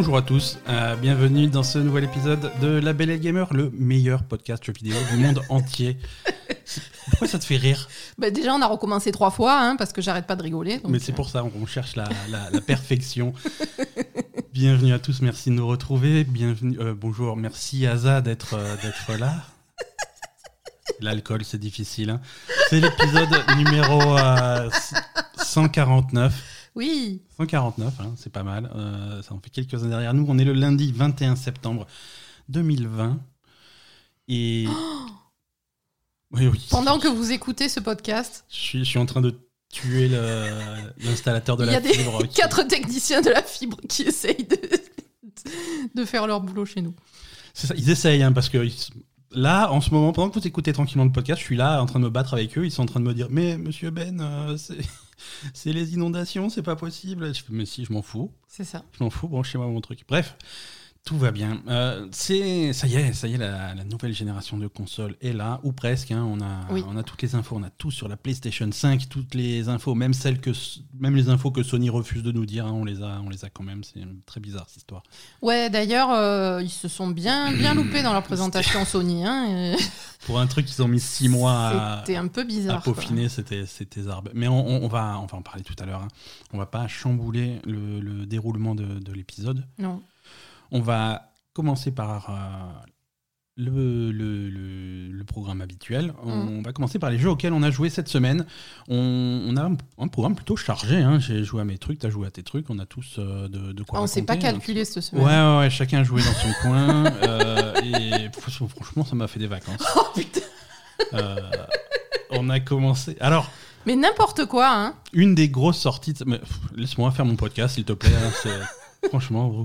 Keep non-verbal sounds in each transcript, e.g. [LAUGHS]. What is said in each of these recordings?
Bonjour à tous, euh, bienvenue dans ce nouvel épisode de La Belle et le Gamer, le meilleur podcast jeux vidéo du monde [LAUGHS] entier. Pourquoi ça te fait rire? Bah, déjà, on a recommencé trois fois, hein, parce que j'arrête pas de rigoler. donc, Mais c'est euh, pour ça, on cherche la, la- la perfection. [LAUGHS] bienvenue à tous, merci de nous retrouver. Bienvenue, euh, bonjour, merci Aza d'être euh, d'être là. L'alcool, c'est difficile. hein. C'est l'épisode numéro euh, 149. Oui, 149, hein, c'est pas mal. Euh, ça en fait quelques années derrière nous. On est le lundi 21 septembre 2020. Et. [GASPS] Oui, oui. pendant que vous écoutez ce podcast, Je suis, je suis en train de tuer l'installateur de il y la a des fibre. qui- quatre techniciens de la fibre qui essayent de, de faire leur boulot chez nous. C'est ça, ils essayent, hein, parce que ils- là, en ce moment, pendant que vous écoutez tranquillement le podcast, je suis là en train de me battre avec eux. Ils sont en train de me dire Mais monsieur Ben, euh, c'est. C'est les inondations, c'est pas possible. Je fais, mais si, je m'en fous. C'est ça. Je m'en fous, branchez-moi mon truc. Bref, tout va bien. Euh, c'est ça y est, ça y est, la, la nouvelle génération de consoles est là, ou presque. hein. on a, Oui. on a toutes les infos, on a tout sur la PlayStation 5, toutes les infos, même celles que, même les infos que Sony refuse de nous dire, hein, on les a, on les a quand même. C'est très bizarre cette histoire. Ouais, d'ailleurs, euh, ils se sont bien, bien loupés dans leur présentation Sony. Hein, et [LAUGHS] Pour un truc qu'ils ont mis six mois à, C'était un peu bizarre. peaufiner, c'était c'était zarbe. Mais on, on- on va, on va en parler tout à l'heure. On va pas chambouler le, le déroulement de, de l'épisode. Non. On va commencer par euh, le, le- le- le programme habituel. On va commencer par les jeux auxquels on a joué cette semaine. On, on a un, un programme plutôt chargé. hein. J'ai joué à mes trucs, tu as joué à tes trucs. On a tous euh, de, de quoi Ah, on s'est pas calculé cette Ouais, semaine. ouais, ouais, chacun a joué dans son [LAUGHS] coin. euh, et fr- franchement, ça m'a fait des vacances. [LAUGHS] Oh putain. Euh, on a commencé. Alors, Mais n'importe quoi, hein. une des grosses sorties. de- Laisse-moi faire mon podcast, s'il te plaît. hein, [LAUGHS] Franchement,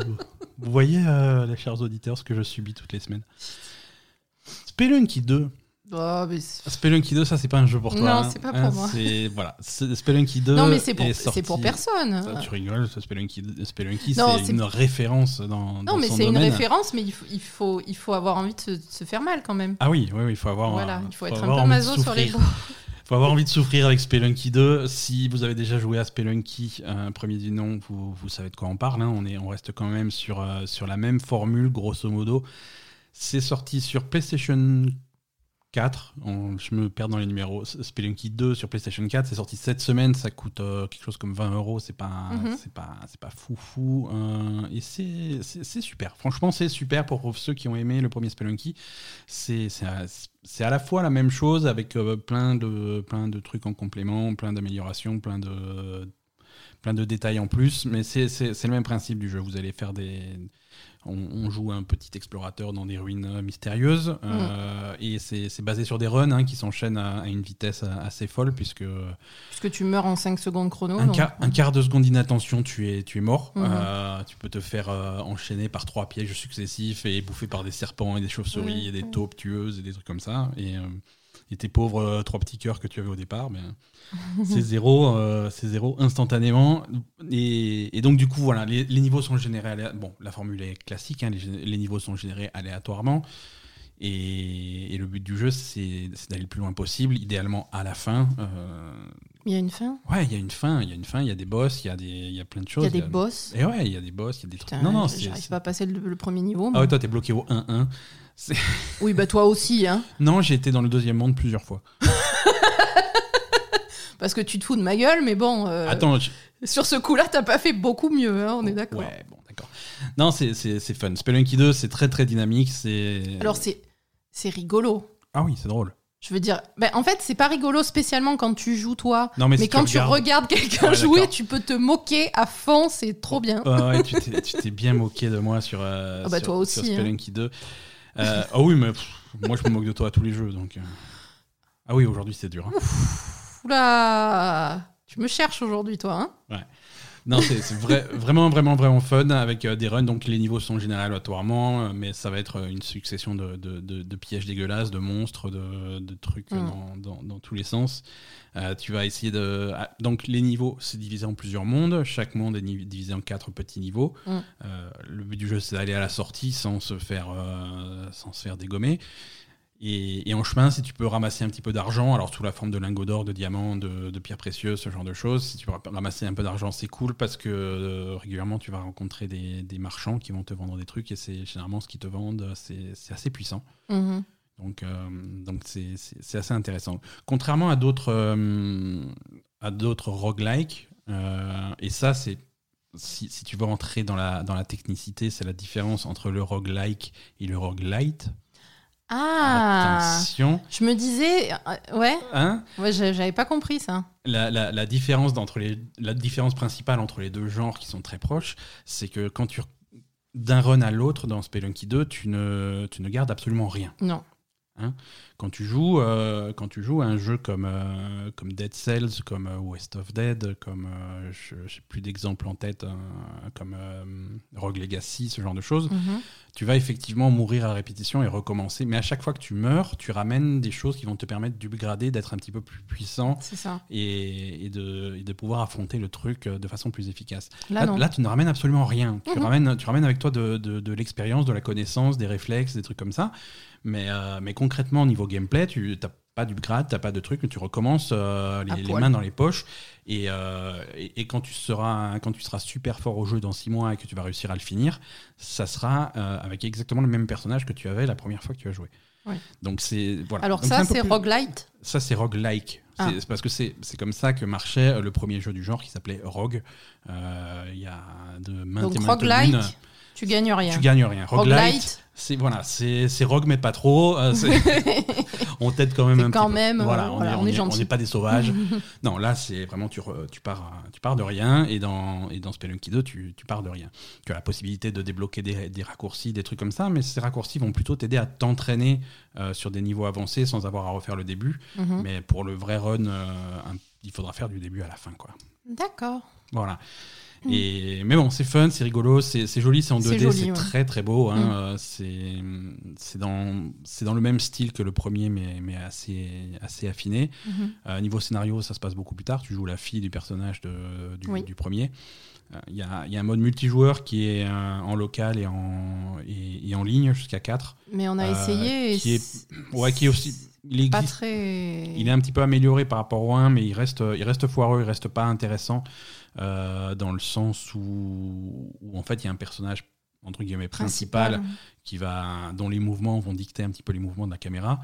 vous, voyez, euh, les chers auditeurs, ce que je subis toutes les semaines. Spelunky 2. Oh, mais c'est- Spelunky 2, ça, c'est pas un jeu pour toi. Non, hein. c'est pas pour Hein, moi. c'est- Voilà. C'est- Spelunky 2. non, mais c'est pour, est c'est sorti- pour personne. Ah, tu rigoles, ce Spelunky, Spelunky Non, c'est c'est- une référence dans, dans Non, mais son c'est une domaine. référence, mais il faut, il faut, il faut avoir envie de se, de se faire mal quand même. Ah oui, oui, oui, il faut avoir. voilà, il faut être un avoir peu envie de maso sur les souffrir. bouts. [LAUGHS] faut avoir envie de souffrir avec Spelunky 2. Si vous avez déjà joué à Spelunky, euh, premier du nom, vous, savez de quoi on parle. hein. On reste quand même sur, euh, sur la même formule, grosso modo. C'est sorti sur PlayStation 4. On- je me perds dans les numéros. Spelunky 2 sur PlayStation 4, c'est sorti cette semaine. Ça coûte euh, quelque chose comme 20 euros. C'est pas, c'est pas, c'est pas foufou. euh, et c'est, super. Franchement, c'est super pour ceux qui ont aimé le premier Spelunky. C'est, c'est, à- la fois la même chose avec euh, plein, de, plein de trucs en complément, plein d'améliorations, plein de, plein de détails en plus. Mais c'est le même principe du jeu. Vous allez faire des. On, on joue un petit explorateur dans des ruines euh, mystérieuses euh, et c'est, basé sur des runs hein, qui s'enchaînent à, à une vitesse euh, assez folle puisque Puisque tu meurs en 5 secondes chrono. un, donc- quart, un quart de seconde d'inattention, tu es, tu es mort. Mhm. Euh, tu peux te faire euh, enchaîner par trois pièges successifs et bouffer par des serpents et des chauves-souris et des taupes tueuses et des trucs comme ça. Et, euh, et tes pauvres euh, trois petits cœurs que tu avais au départ, ben, c'est zéro, euh, c'est zéro instantanément. Et, donc du coup, voilà, les, niveaux sont générés. aléa- Bon, la formule est classique, hein, les, niveaux sont générés aléatoirement. Et, le but du jeu, c'est d'aller le plus loin possible, idéalement à la fin. euh, Il y a une fin? Ouais, il y a une fin, il y a une fin, il y a des boss, il y a des, il y a plein de Il choses. y a des boss? Et ouais, il y a des boss, il y a des Putain, trucs. Non, non, j'arrive pas à passer le, le premier niveau. Ah ouais, toi, t'es bloqué au 1-1. Oui, bah toi aussi, hein. [LAUGHS] Non, j'ai été dans le deuxième monde plusieurs fois. [LAUGHS] Parce que tu te fous de ma gueule, mais bon, euh, Attends, je- sur ce coup-là, t'as pas fait beaucoup mieux, hein, on est d'accord. Ouais, bon, d'accord. Non, c'est fun. Spelunky 2, c'est très très dynamique. C'est. Alors c'est rigolo. Ah oui, c'est drôle. Je veux dire, ben, en fait, c'est pas rigolo spécialement quand tu joues toi. Non, mais, Mais, si quand tu regardes. regardes quelqu'un Ouais, jouer, tu peux te moquer à fond, c'est trop bien. Ouais, ouais, tu t'es- bien moqué de moi sur, euh, Ah bah, sur, toi aussi, sur hein. 2. Euh, ah oui, mais pff, moi je me moque de toi à tous les jeux. Donc, euh. Ah oui, aujourd'hui c'est dur. hein. Oula, tu me cherches aujourd'hui, toi. Hein Non, c'est c'est vrai- vraiment, vraiment, vraiment fun avec euh, des runs. Donc les niveaux sont générés aléatoirement, euh, mais ça va être euh, une succession de, de- de- de pièges dégueulasses, de monstres, de, trucs Mm. dans, dans- dans tous les sens. Euh, tu vas essayer de. ah, donc les niveaux, c'est divisé en plusieurs mondes. Chaque monde est divisé en quatre petits niveaux. Mm. Le but du jeu, c'est d'aller à la sortie sans se faire, sans se faire dégommer. Et, et en chemin, si tu peux ramasser un petit peu d'argent, alors sous la forme de lingots d'or, de diamants, de, de pierres précieuses, ce genre de choses, si tu peux ramasser un peu d'argent, c'est cool parce que euh, régulièrement, tu vas rencontrer des, des marchands qui vont te vendre des trucs et c'est généralement ce qu'ils te vendent, c'est assez puissant. Mhm. Donc, euh, donc c'est, assez intéressant. Contrairement à d'autres, euh, à d'autres roguelikes, euh, et ça, c'est si, si tu veux rentrer dans la, dans la technicité, c'est la différence entre le roguelike et le roguelite. Ah Attention. Je me disais. euh, ouais, Hein ouais j'a- j'avais pas compris ça. la, la- la différence d'entre les, la différence principale entre les deux genres qui sont très proches, c'est que quand tu d'un run à l'autre dans Spelunky 2, tu ne, tu ne gardes absolument rien. Non. Quand tu joues, euh, quand tu joues à un jeu comme, euh, comme Dead Cells, comme euh, West of Dead, comme je n'ai plus d'exemples en tête, hein, comme Rogue Legacy, ce genre de choses, Mhm. tu vas effectivement mourir à répétition et recommencer. Mais à chaque fois que tu meurs, tu ramènes des choses qui vont te permettre d'upgrader, d'être un petit peu plus puissant et, et de, et de pouvoir affronter le truc de façon plus efficace. Là, tu ne ramènes absolument rien. Tu, Mhm. ramènes, tu ramènes avec toi de, de- de l'expérience, de la connaissance, des réflexes, des trucs comme ça. Mais, euh, mais concrètement, au niveau gameplay, tu n'as pas d'upgrade, tu n'as pas de truc, tu recommences euh, les, mains dans les poches. Et, euh, et, et quand, tu seras, quand tu seras super fort au jeu dans six mois et que tu vas réussir à le finir, ça sera avec exactement le même personnage que tu avais la première fois que tu as joué. Ouais. Donc c'est voilà. Alors Donc, ça, c'est plus- roguelite? ça, c'est roguelike. Ah. C'est parce que c'est comme ça que marchait le premier jeu du genre qui s'appelait Rogue. Il y a de maintes Donc et maintes roguelite, lunes. Tu gagnes rien. Tu gagnes rien. Roguelite, Roguelite, c'est voilà, c'est rogue mais pas trop. euh, [LAUGHS] [LAUGHS] on t'aide quand même un quand petit même, euh, Voilà, on voilà, est, on on est est- gentil. on n'est pas des sauvages. [LAUGHS] non, là, c'est vraiment tu, tu pars tu pars de rien et dans et dans Spelunky 2, tu, tu pars de rien. Tu as la possibilité de débloquer des, des raccourcis, des trucs comme ça, mais ces raccourcis vont plutôt t'aider à t'entraîner euh, sur des niveaux avancés sans avoir à refaire le début. Mhm. Mais pour le vrai run, euh, un- il faudra faire du début à la fin, quoi. D'accord. Voilà. Et, mais bon, c'est fun, c'est rigolo, c'est joli, c'est en C'est 2D, joli, c'est ouais. très très beau. hein, Mm. euh, c'est dans, le même style que le premier, mais, mais assez, assez affiné. Euh, niveau scénario, ça se passe beaucoup plus tard. Tu joues la fille du personnage de- du, Oui. du premier. Euh, Il y, a, il y a un mode multijoueur qui est euh, en local et en, et, et en ligne jusqu'à 4. Mais on a essayé. et est- Ouais, qui est aussi. Il pas existe très. il est un petit peu amélioré par rapport au 1, mais il reste, il reste foireux, il reste pas intéressant dans le sens où, où, en fait il y a un personnage entre guillemets principal, qui va, dont les mouvements vont dicter un petit peu les mouvements de la caméra.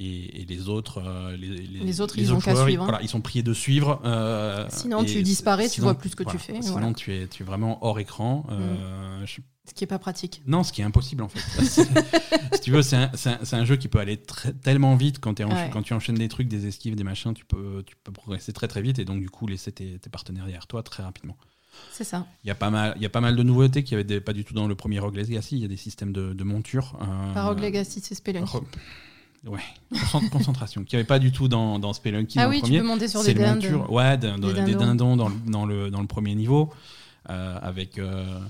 Et, et les autres, euh, les, Les autres, ils ont qu'à joueurs, suivre, hein. Voilà, ils sont priés de suivre. euh, Sinon, tu disparais, tu sinon, vois plus ce que tu fais, Sinon, voilà. Mm. tu, es, tu es vraiment hors écran. euh, je- Ce qui est pas pratique. non, ce qui est impossible en fait. [LAUGHS] [LAUGHS] si tu veux, c'est un, un- jeu qui peut aller très- tellement vite quand, Ouais. quand tu enchaînes des trucs, des esquives, des machins, tu peux, tu peux progresser très très vite et donc du coup laisser tes, tes partenaires derrière toi très rapidement. C'est ça. Il y a pas mal, il y a pas mal de nouveautés qui avaient pas du tout dans le premier Rogue Legacy. Il y a des systèmes de, de monture. euh, Pas Rogue Legacy, c'est Spelunky. re- Ouais, Concent- concentration, qui avait pas du tout dans, dans Spelunky. Ah dans oui, le tu premier. peux monter sur C'est des dindes. montures, ouais, Des dans- des dindons. dindons dans, le- dans le, dans le premier niveau. euh, avec, euh,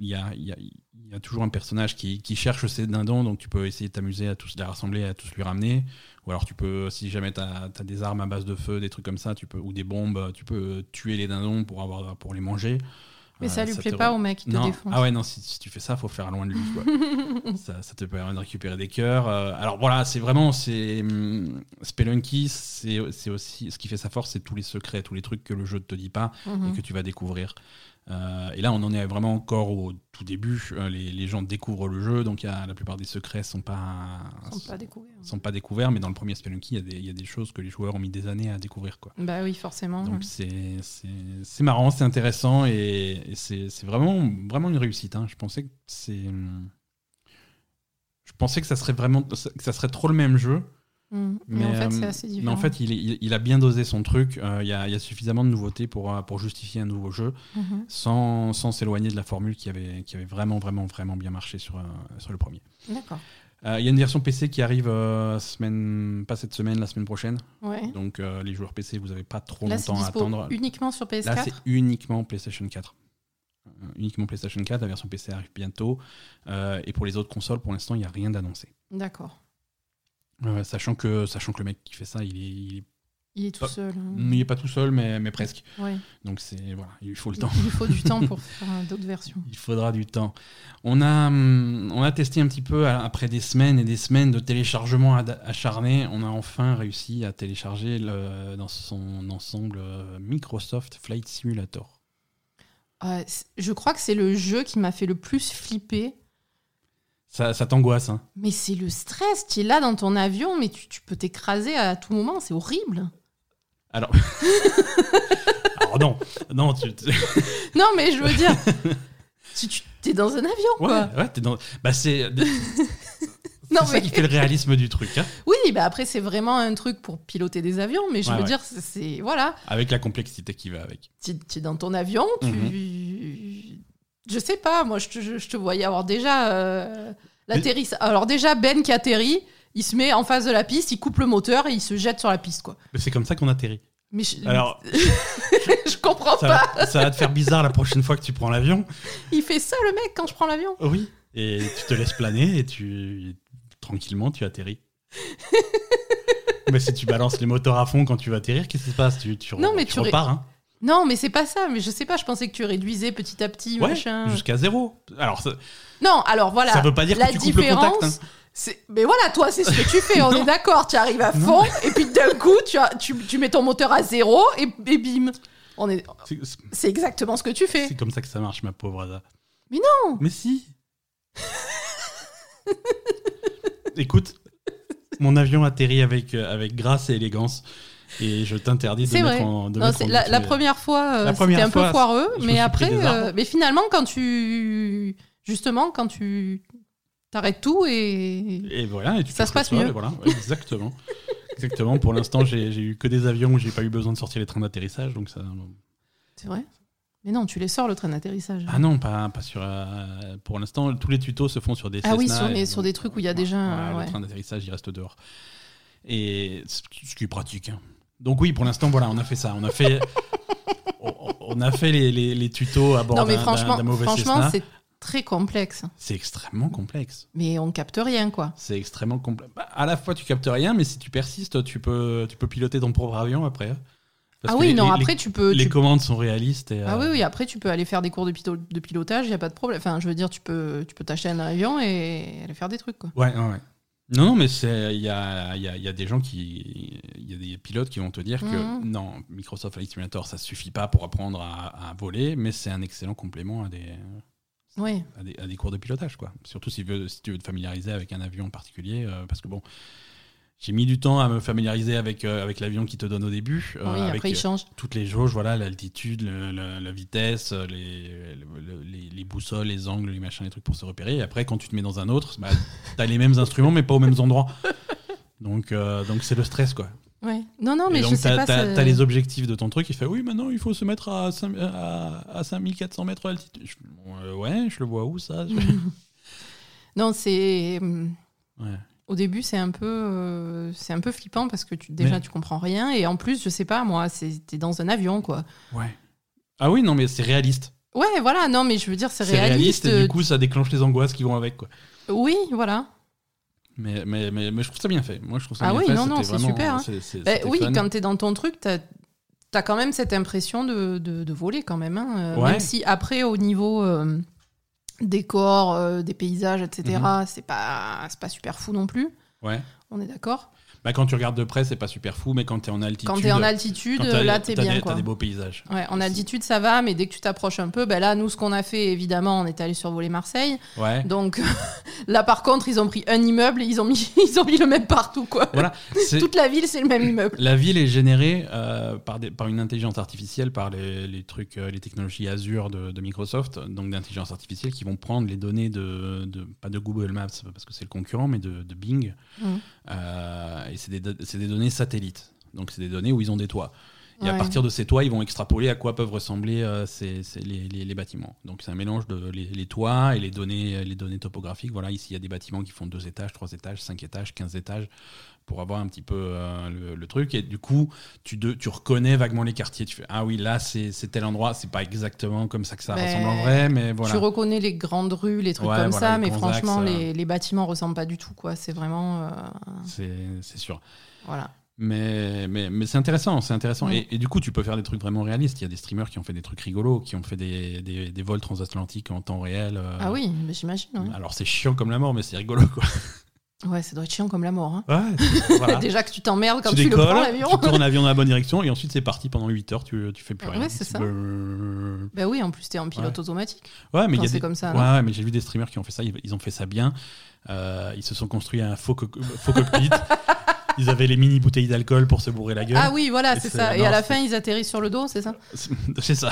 il y, a, y, a, y a toujours un personnage qui, qui cherche ces dindons, donc tu peux essayer de t'amuser à tous les rassembler, à tous lui ramener. Ou alors tu peux, si jamais tu as, des armes à base de feu, des trucs comme ça, tu peux, ou des bombes, tu peux tuer les dindons pour, avoir, pour les manger. Mais Euh, ça lui plaît te- pas au mec qui te non. défonce. Ah ouais, non, si, si tu fais ça, faut faire loin de lui. quoi. [LAUGHS] ça, ça te permet de récupérer des cœurs. Euh, alors voilà, c'est vraiment. c'est hum, Spelunky, c'est aussi. Ce qui fait sa force, c'est tous les secrets, tous les trucs que le jeu ne te dit pas et que tu vas découvrir. Euh, et là, on en est vraiment encore au tout début. Euh, Les, les gens découvrent le jeu, donc il y a, la plupart des secrets sont pas, sont pas découverts. sont pas découverts. Mais dans le premier Spelunky, il y, a des- il y a des choses que les joueurs ont mis des années à découvrir. Quoi. Bah oui, forcément. Donc c'est marrant, c'est intéressant et, et c'est c'est vraiment, vraiment une réussite. hein. Je pensais que c'est. Je pensais que ça serait vraiment que ça serait trop le même jeu, Mais, en fait, euh, c'est assez mais en fait il, est- il- il a bien dosé son truc. Euh, Il y, a, il y a suffisamment de nouveautés pour, euh, pour justifier un nouveau jeu Mhm. sans sans s'éloigner de la formule qui avait, qui avait vraiment, vraiment, vraiment bien marché sur, sur le premier. D'accord. Euh, Il y a une version PC qui arrive euh, semaine, pas cette semaine, la semaine prochaine. Ouais. Donc euh, les joueurs PC, vous n'avez pas trop Là, longtemps à attendre. uniquement sur Là, PS4. c'est uniquement PlayStation 4. Euh, uniquement PlayStation 4, la version PC arrive bientôt. Et pour les autres consoles, pour l'instant, il n'y a rien d'annoncé. D'accord. Sachant, que, sachant que le mec qui fait ça, il est, il est Il est tout Ah, seul. hein. Il n'est pas tout seul, mais, mais presque. Ouais. Donc c'est voilà, il faut le temps. il lui faut du temps pour [LAUGHS] faire euh, d'autres versions. Il faudra du temps. On a, hum, on a testé un petit peu après des semaines et des semaines de téléchargement acharné. On a enfin réussi à télécharger le- dans son ensemble euh, Microsoft Flight Simulator. C'est- je crois que c'est le jeu qui m'a fait le plus flipper. Ça, ça t'angoisse, hein Mais c'est le stress. Tu es là dans ton avion, mais tu, tu peux t'écraser à tout moment. C'est horrible. Alors, [LAUGHS] alors non, non, tu, tu- [LAUGHS] Non, mais je veux dire, tu, tu es dans un avion, ouais, quoi. ouais, t'es dans, bah c'est, [LAUGHS] Non, c'est ça mais qui fait le réalisme du truc, hein, oui, bah après c'est vraiment un truc pour piloter des avions, mais je Ouais, veux ouais. dire, c'est- voilà, avec la complexité qui va avec. tu es dans ton avion, tu, Mhm. Je sais pas, moi je te, je- je te voyais avoir déjà euh, l'atterrissage. Alors déjà Ben qui atterrit, il se met en face de la piste, il coupe le moteur et il se jette sur la piste, quoi. Mais C'est comme ça qu'on atterrit. Mais je, Alors, [LAUGHS] je comprends ça pas. va, ça va te faire bizarre la prochaine fois que tu prends l'avion. Il fait ça le mec quand je prends l'avion. Oui. Et tu te laisses planer et tu tranquillement tu atterris. [LAUGHS] mais si tu balances les moteurs à fond quand tu vas atterrir, qu'est-ce qui se passe? Tu, tu, Non, re- mais tu repars, hein Non, mais c'est pas ça. Mais je sais pas. Je pensais que tu réduisais petit à petit, Ouais, machin. jusqu'à zéro. Alors, ça, Non, alors voilà. ça veut pas dire la que tu coupes le contact. hein. c'est- Mais voilà, toi, c'est ce que tu fais. On [LAUGHS] est d'accord. Tu arrives à fond, et puis d'un coup, tu, as, tu, tu mets ton moteur à zéro, et, et bim. On est... C'est exactement ce que tu fais. C'est comme ça que ça marche, ma pauvre Ada. Mais non Mais si Écoute, mon avion atterrit avec, euh, avec grâce et élégance. Et je t'interdis de mettre en. De Non, mettre c'est en la, les- première fois, euh, c'était un peu foireux, mais après, euh, mais finalement, quand tu, justement, quand tu t'arrêtes tout et Et voilà, et tu Ça se passe mieux. Voilà, Ouais, exactement. [LAUGHS] exactement. Pour l'instant, j'ai eu que des avions où j'ai pas eu besoin de sortir les trains d'atterrissage, donc ça. c'est vrai. Mais non, tu les sors le train d'atterrissage. Ah non, pas, pas sur. euh, pour l'instant, tous les tutos se font sur des. Ah oui, sur les- sur des trucs où il y a déjà, voilà, ouais. Le train d'atterrissage, il reste dehors. Et ce ce qui est pratique. hein. Donc oui, pour l'instant, voilà, on a fait ça. On a fait. [LAUGHS] on- on a fait les, les- les tutos à bord d'un- mauvais franchement, Cessna. c'est très complexe. C'est extrêmement complexe. Mais on capte rien, quoi. C'est extrêmement complexe. Bah, à la fois, tu captes rien, mais si tu persistes, tu peux, tu peux piloter ton propre avion après. hein. Parce ah oui, les- non, après tu peux. les tu- commandes sont réalistes. Et, Ah euh, oui, oui, après tu peux aller faire des cours de, pito- de pilotage, il n'y a pas de problème. Enfin, je veux dire, tu peux, tu peux t'acheter un avion et aller faire des trucs, quoi. Ouais, ouais, ouais. Non, non, mais c'est il y a, il y, a, il y a des gens qui. Il y a des pilotes qui vont te dire que Mhm. non, Microsoft Flight Simulator, ça suffit pas pour apprendre à, à voler, mais c'est un excellent complément à des, Oui. à des, à des cours de pilotage, quoi. Surtout si, tu veux- si tu veux te familiariser avec un avion en particulier, euh, parce que bon. J'ai mis du temps à me familiariser avec, euh, avec l'avion qui te donne au début. euh, oui, avec, après il euh, change. toutes les jauges, voilà, l'altitude, le- le- la vitesse, les, le- les, les boussoles, les angles, les machins, les trucs pour se repérer. Et après, quand tu te mets dans un autre, bah, [LAUGHS] t'as les mêmes instruments, mais pas aux mêmes endroits. Donc, euh, donc c'est le stress, quoi. Ouais. Non, non, mais donc, je sais pas. t'as- ça- les objectifs de ton truc. Il fait oui, maintenant il faut se mettre à, 5 à, à 5400 mètres d'altitude. Ouais, je le vois où ça? [LAUGHS] Je- Non, c'est. Ouais. Au début, c'est un peu, euh, c'est un peu flippant parce que tu, déjà Mais- tu comprends rien et en plus, je sais pas, moi, c'est- t'es dans un avion, quoi. ouais. Ah oui, non, mais c'est réaliste. Ouais, voilà, non, mais je veux dire, c'est C'est réaliste, réaliste. et euh, du coup, ça déclenche les angoisses qui vont avec, quoi. Oui, voilà. Mais, mais, mais, mais je trouve ça bien fait. Moi, je trouve ça Ah bien oui, fait. non, non, C'était c'est super, hein. Bah, oui, fun. quand t'es dans ton truc, t'as as quand même cette impression de, de, de voler quand même. hein. Euh, Ouais. Même si après, au niveau euh, décor, euh, des paysages, etc., Mhm. c'est pas, c'est pas super fou non plus. Ouais. On est d'accord Bah, quand tu regardes de près, c'est pas super fou, mais quand t'es en altitude. Quand t'es en altitude, là, t'es t'as bien. T'as des beaux paysages. Ouais, en altitude, ça va, mais dès que tu t'approches un peu, ben là, nous, ce qu'on a fait, évidemment, on est allé survoler Marseille. Ouais. Donc [LAUGHS] là, par contre, ils ont pris un immeuble et ils ont mis, [LAUGHS] ils ont mis le même partout, quoi. Voilà. Toute la ville, c'est le même immeuble. La ville est générée euh, par, des- par une intelligence artificielle, par les, les trucs, euh, les technologies Azure de, de Microsoft, donc d'intelligence artificielle, qui vont prendre les données de, de- pas de Google Maps parce que c'est le concurrent, mais de, de Bing. Mhm. Euh, et c'est des, données satellites. Donc c'est des données où ils ont des toits. Et à partir de ces toits, ils vont extrapoler à quoi peuvent ressembler euh, ces- ces- les, les- les bâtiments. Donc c'est un mélange de les, les toits et les données, les données topographiques. Voilà, ici il y a des bâtiments qui font deux étages, trois étages, cinq étages, 15 étages, pour avoir un petit peu euh, le, le truc. Et du coup, tu, de- tu reconnais vaguement les quartiers. Tu fais ah oui, là c'est tel endroit. C'est pas exactement comme ça que ça Mais ressemble en vrai, mais voilà. Tu reconnais les grandes rues, les trucs Ouais, comme voilà, ça, les mais franchement, axes, euh. les, les bâtiments ressemblent pas du tout, quoi. C'est vraiment. euh, C'est sûr. voilà. Mais, mais, mais c'est intéressant, c'est intéressant. Ouais. Et, et du coup, tu peux faire des trucs vraiment réalistes. Il y a des streamers qui ont fait des trucs rigolos, qui ont fait des, des, des vols transatlantiques en temps réel. euh. Ah oui, j'imagine. ouais. Alors c'est chiant comme la mort, mais c'est rigolo quoi. [LAUGHS] Ouais, ça doit être chiant comme la mort. hein. Ouais, [LAUGHS] voilà. Déjà que tu t'emmerdes quand tu tu, le décolles, prends l'avion. tu tournes l'avion dans la bonne direction et ensuite c'est parti pendant 8 heures, tu, tu fais plus Ouais, rien. c'est ça. Euh, Bah oui, en plus t'es en pilote Ouais. automatique. Ouais, mais il Quand y a c'est des... comme ça, Ouais, ouais, mais j'ai vu des streamers qui ont fait ça, ils, ont fait ça bien. Euh, ils se sont construits un faux, co- faux cockpit. [LAUGHS] ils avaient les mini bouteilles d'alcool pour se bourrer la gueule. Ah oui, voilà, c'est ça. Et non, à la fin, ils atterrissent sur le dos, c'est ça? C'est- [LAUGHS] C'est ça.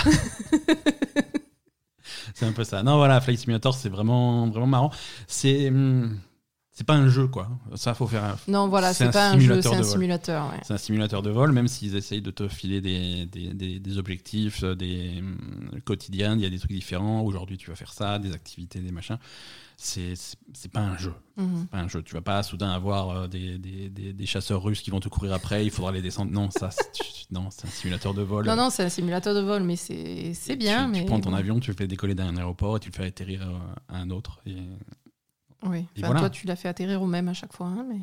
c'est un peu ça. Non, voilà, Flight Simulator, c'est vraiment, vraiment marrant. C'est, hum, c'est pas un jeu, quoi. Ça, faut faire. un- Non, voilà, C'est pas un jeu, c'est un simulateur. ouais. C'est un simulateur de vol, même s'ils essayent de te filer des, des, des- des objectifs, euh, des hum, quotidiens, il y a des trucs différents. Aujourd'hui, tu vas faire ça, des activités, des machins. C'est, pas un jeu. Mhm. pas un jeu. Tu vas pas soudain avoir euh, des, des, chasseurs russes qui vont te courir après, il faudra les descendre. Non, ça, c'est, tu- non, c'est un simulateur de vol. Non, non, c'est un simulateur de vol, mais c'est Tu- bien. tu, mais prends ton bon. avion, tu le fais décoller d'un aéroport et tu le fais atterrir euh, à un autre. Et... Oui. Enfin, voilà. Toi, tu l'as fait atterrir au même à chaque fois. hein, mais...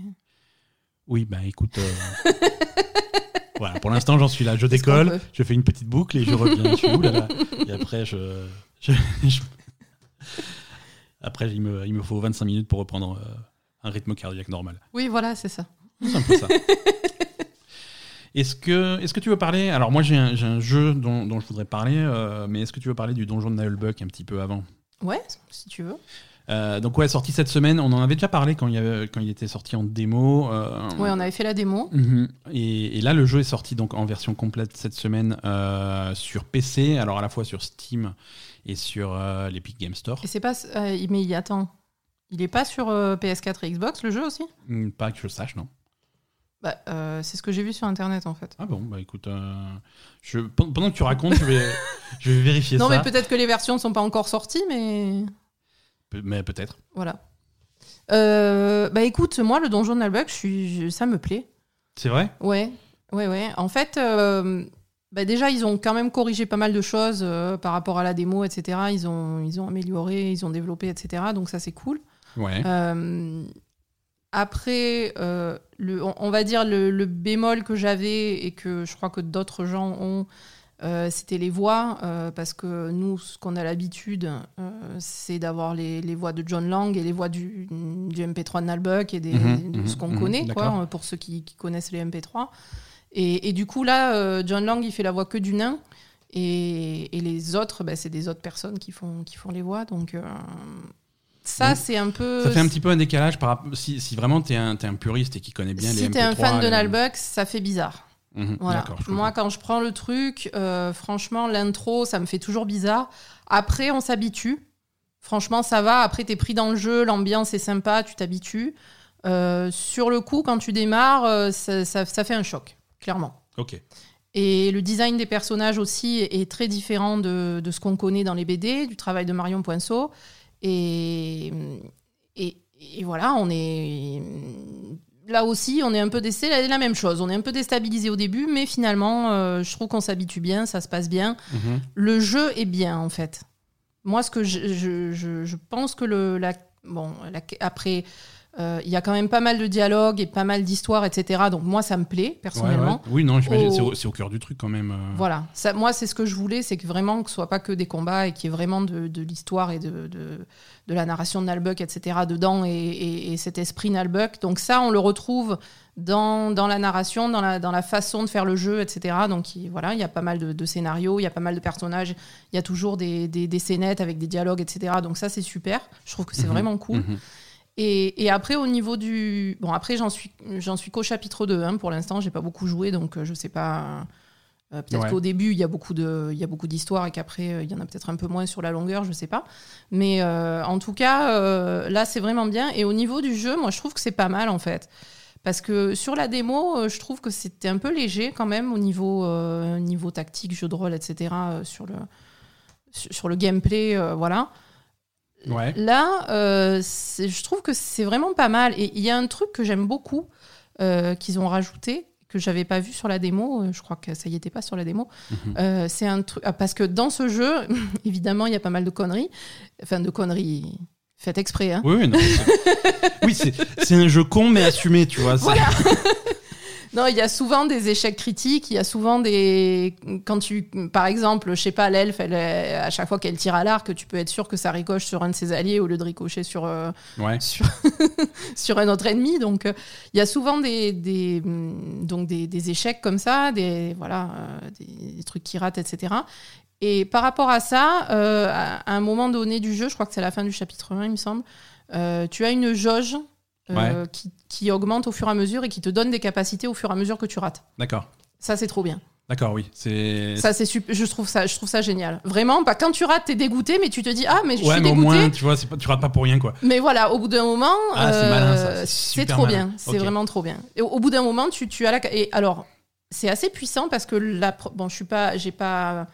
Oui, bah écoute. euh, [LAUGHS] voilà, pour l'instant, j'en suis là. Je décolle, je fais une petite boucle et je reviens. je suis où là, là Et après, je. je- [LAUGHS] je- Après, il me, il me faut 25 minutes pour reprendre euh, un rythme cardiaque normal. Oui, voilà, c'est ça. C'est un peu ça. [LAUGHS] Est-ce que, est que tu veux parler Alors, moi, j'ai un, jeu dont, dont je voudrais parler, euh, mais est-ce que tu veux parler du donjon de Nullbuck un petit peu avant? Ouais, si tu veux. Euh, donc, ouais, sorti cette semaine. On en avait déjà parlé quand il, y avait- quand il était sorti en démo. euh, Ouais, on avait fait la démo. Mhm. Et, et là, le jeu est sorti donc en version complète cette semaine euh, sur PC, alors à la fois sur Steam et sur euh, l'Epic Game Store. Et c'est pas. mais il attend. Il est pas sur euh, PS4 et Xbox, le jeu aussi? Hmm, Pas que je sache, non. bah, euh, C'est ce que j'ai vu sur internet en fait. Ah bon, bah écoute, euh, je, pen- pendant que tu racontes, je vais, [LAUGHS] je vais vérifier Non, ça. mais peut-être que les versions ne sont pas encore sorties, mais Pe- mais peut-être. voilà. Euh, bah écoute, moi, le donjon de Nalbuck, je suis, je- ça me plaît. C'est vrai? Ouais, ouais, ouais. En fait, euh, bah déjà, ils ont quand même corrigé pas mal de choses euh, par rapport à la démo, etc. Ils ont, ils ont amélioré, ils ont développé, etc. Donc ça, c'est cool. Ouais. Euh, après, euh, le, on, on va dire le, le bémol que j'avais et que je crois que d'autres gens ont, euh, c'était les voix, euh, parce que nous, ce qu'on a l'habitude, euh, c'est d'avoir les, les voix de John Lang et les voix du, du MP3 de Nalbuck et des, Mhm, de ce mhm, qu'on mhm, connaît, d'accord. quoi, pour ceux qui, qui connaissent les MP3. Et, et du coup, là, John Lang, il fait la voix que du nain. Et, et les autres, bah, c'est des autres personnes qui font, qui font les voix. Donc, ça, c'est un peu. Ça fait un petit peu un décalage par. Si, si vraiment t'es un, t'es un puriste et qui connaît bien les si MP3. t'es un fan de Nalbuck, ça fait bizarre. Mhm, Voilà. Moi, quand je prends le truc, euh, franchement, l'intro, ça me fait toujours bizarre. Après, on s'habitue. Franchement, ça va. Après, t'es pris dans le jeu, l'ambiance est sympa, tu t'habitues. Euh, sur le coup, quand tu démarres, euh, ça, ça- ça fait un choc, clairement. Ok. Et le design des personnages aussi est très différent de, de ce qu'on connaît dans les BD, du travail de Marion Poinceau. Et, et, et voilà, on est. Là aussi, on est un peu c'est la, même chose. On est un peu déstabilisé au début, mais finalement, euh, je trouve qu'on s'habitue bien, ça se passe bien. Mhm. Le jeu est bien, en fait. Moi, ce que je, je, je- je pense que le. La, bon, la- après, il y a quand même pas mal de dialogues et pas mal d'histoires, etc. Donc, moi, ça me plaît, personnellement. ouais. Oui, non, j'imagine, Au- c'est au- c'est au cœur du truc quand même. euh. Voilà, ça, moi c'est ce que je voulais, c'est que vraiment que ce soit pas que des combats et qu'il y ait vraiment de, de l'histoire et de, de, de la narration de Nalbuck, etc. dedans et, et- et cet esprit Nalbuck. Donc ça, on le retrouve dans, dans la narration, dans la, dans la façon de faire le jeu, etc. Donc il, voilà, il y a pas mal de, de scénarios, il y a pas mal de personnages, il y a toujours des, des, des scénettes avec des dialogues, etc. Donc ça c'est super, je trouve que c'est Mhm. vraiment cool. Mhm. Et, et après, au niveau du. Bon, après, j'en suis, j'en suis qu'au chapitre 2. hein. Pour l'instant, j'ai pas beaucoup joué, donc euh, je sais pas. euh, peut-être Ouais. qu'au début, il y a beaucoup de, il y a beaucoup d'histoires et qu'après, euh, il y en a peut-être un peu moins sur la longueur, je sais pas. Mais euh, en tout cas, euh, là, c'est vraiment bien. Et au niveau du jeu, moi, je trouve que c'est pas mal, en fait. Parce que sur la démo, je trouve que c'était un peu léger quand même au niveau, niveau tactique, jeu de rôle, etc. sur, le, sur le gameplay, voilà. Ouais. Là, euh, je trouve que c'est vraiment pas mal. Et il y a un truc que j'aime beaucoup euh, qu'ils ont rajouté que j'avais pas vu sur la démo. euh, Je crois que ça y était pas sur la démo. Mhm. Euh, c'est un truc ah, parce que dans ce jeu, [LAUGHS] évidemment, il y a pas mal de conneries. Enfin, de conneries faites exprès. Hein. Oui, oui, [LAUGHS] oui, c'est un jeu con mais assumé, tu vois. Voilà. [LAUGHS] non, il y a souvent des échecs critiques. Il y a souvent des. Quand tu. Par exemple, je sais pas, l'elfe, à chaque fois qu'elle tire à l'arc, tu peux être sûr que ça ricoche sur un de ses alliés au lieu de ricocher sur, euh, Ouais. sur, [LAUGHS] sur un autre ennemi. Donc, euh, il y a souvent des, des, donc des, des échecs comme ça, des, voilà, euh, des, des trucs qui ratent, etc. Et par rapport à ça, euh, à, un moment donné du jeu, je crois que c'est la fin du chapitre 1, il me semble, euh, tu as une jauge euh, qui, qui augmente au fur et à mesure et qui te donne des capacités au fur et à mesure que tu rates. D'accord. Ça, c'est trop bien. D'accord, oui. C'est. Ça, c'est super. Je trouve ça, je trouve ça génial. Vraiment, pas quand tu rates, t'es dégoûté, mais tu te dis ah, mais je Ouais, suis mais au dégoûté. moins, tu vois, pas, tu rates pas pour rien, quoi. Mais voilà, au bout d'un moment, Ah, c'est euh, malin, ça, c'est trop malin. bien. C'est vraiment trop bien. Et au, au bout d'un moment, tu, tu as la. Et alors, c'est assez puissant parce que la. Bon, je suis pas. J'ai pas.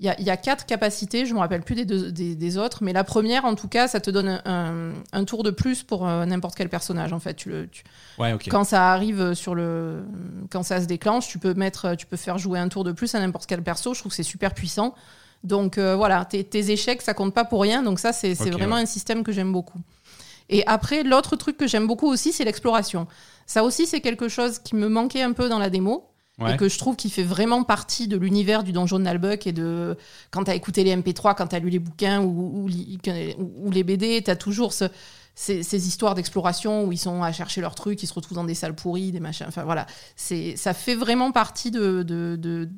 Il y a, il y a quatre capacités, je me rappelle plus des, deux- des, des autres, mais la première, en tout cas, ça te donne un, un tour de plus pour euh, n'importe quel personnage. En fait, tu le, tu- Ouais, ok. quand ça arrive sur le, quand ça se déclenche, tu peux mettre, tu peux faire jouer un tour de plus à n'importe quel perso. Je trouve que c'est super puissant. Donc euh, voilà, tes, tes échecs, ça compte pas pour rien. Donc ça, c'est vraiment ouais. un système que j'aime beaucoup. Et après, l'autre truc que j'aime beaucoup aussi, c'est l'exploration. Ça aussi, c'est quelque chose qui me manquait un peu dans la démo Et que je trouve qui fait vraiment partie de l'univers du donjon de Nalbuck et de quand tu as écouté les MP3, quand tu as lu les bouquins ou, les BD, tu as toujours ce- ces, ces histoires d'exploration où ils sont à chercher leurs trucs, ils se retrouvent dans des salles pourries, des machins. Enfin voilà, c'est ça fait vraiment partie de de, de,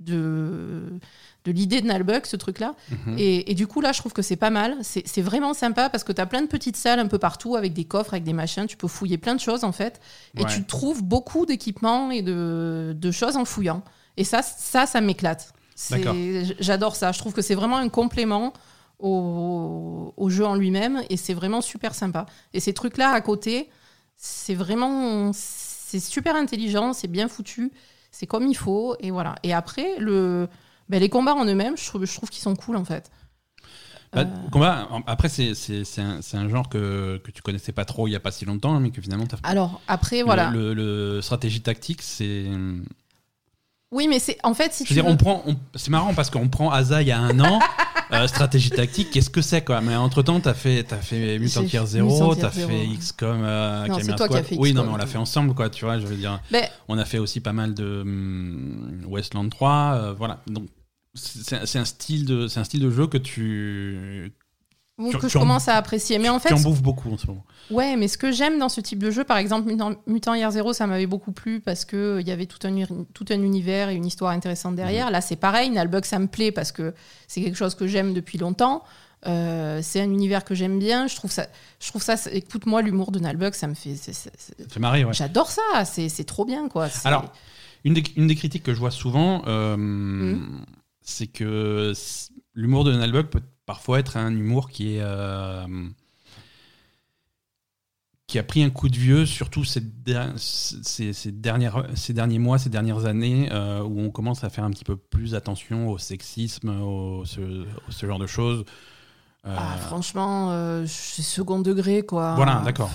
de, de l'idée de Nalbuck, ce truc-là. Mhm. Et, et du coup, là, je trouve que c'est pas mal. C'est vraiment sympa parce que tu as plein de petites salles un peu partout avec des coffres, avec des machins. Tu peux fouiller plein de choses en fait. Et Ouais. tu trouves beaucoup d'équipements et de, de choses en fouillant. Et ça, ça, ça m'éclate. J'adore ça. Je trouve que c'est vraiment un complément au, au jeu en lui-même et c'est vraiment super sympa. Et ces trucs-là à côté, c'est vraiment. C'est super intelligent, c'est bien foutu, c'est comme il faut. Et voilà. Et après, le, ben, les combats en eux-mêmes, je trouve, je trouve qu'ils sont cool en fait. Bah, Euh, combat, après, c'est c'est- c'est un, c'est un genre que, que tu connaissais pas trop il y a pas si longtemps, hein, mais que finalement, t'as Alors, après, voilà. Le, le- le stratégie tactique, c'est. Oui, mais c'est en fait, si Je tu veux dire, veux- on prend. on- C'est marrant parce qu'on prend Asa il y a un an. [LAUGHS] euh, stratégie tactique, qu'est-ce que c'est quoi? Mais entre temps, t'as fait, t'as fait Mutant Year Zero, t'as fait. XCOM, euh, Non, c'est toi qui as fait Oui, non, mais on l'a fait ensemble, quoi. Tu vois, je veux dire, on a fait aussi pas mal de hum, Westland 3, euh, voilà. Donc c'est un style de, c'est un style de jeu que tu, ou que je en- commence à apprécier. Mais en fait, tu en bouffes beaucoup en ce moment. Ouais, mais ce que j'aime dans ce type de jeu, par exemple, Mutant, Mutant Year Zero, ça m'avait beaucoup plu parce qu'il y avait tout un, tout un univers et une histoire intéressante derrière. Là, c'est pareil, Nalbuck, ça me plaît parce que c'est quelque chose que j'aime depuis longtemps. Euh, c'est un univers que j'aime bien. Je trouve ça, je trouve ça. Écoute-moi, l'humour de Nalbuck, ça me fait. Ça te fait marrer, ouais. J'adore ça. C'est trop bien, quoi. Alors, Une des, une des critiques que je vois souvent, euh, Mhm. c'est que c- l'humour de Nalbuck peut parfois être un humour qui est. euh, qui a pris un coup de vieux, surtout ces, der- ces, ces dernières, ces derniers mois, ces dernières années, euh, où on commence à faire un petit peu plus attention au sexisme, au, ce, genre de choses. Euh, Ah, franchement, euh, c'est second degré, quoi. voilà, d'accord.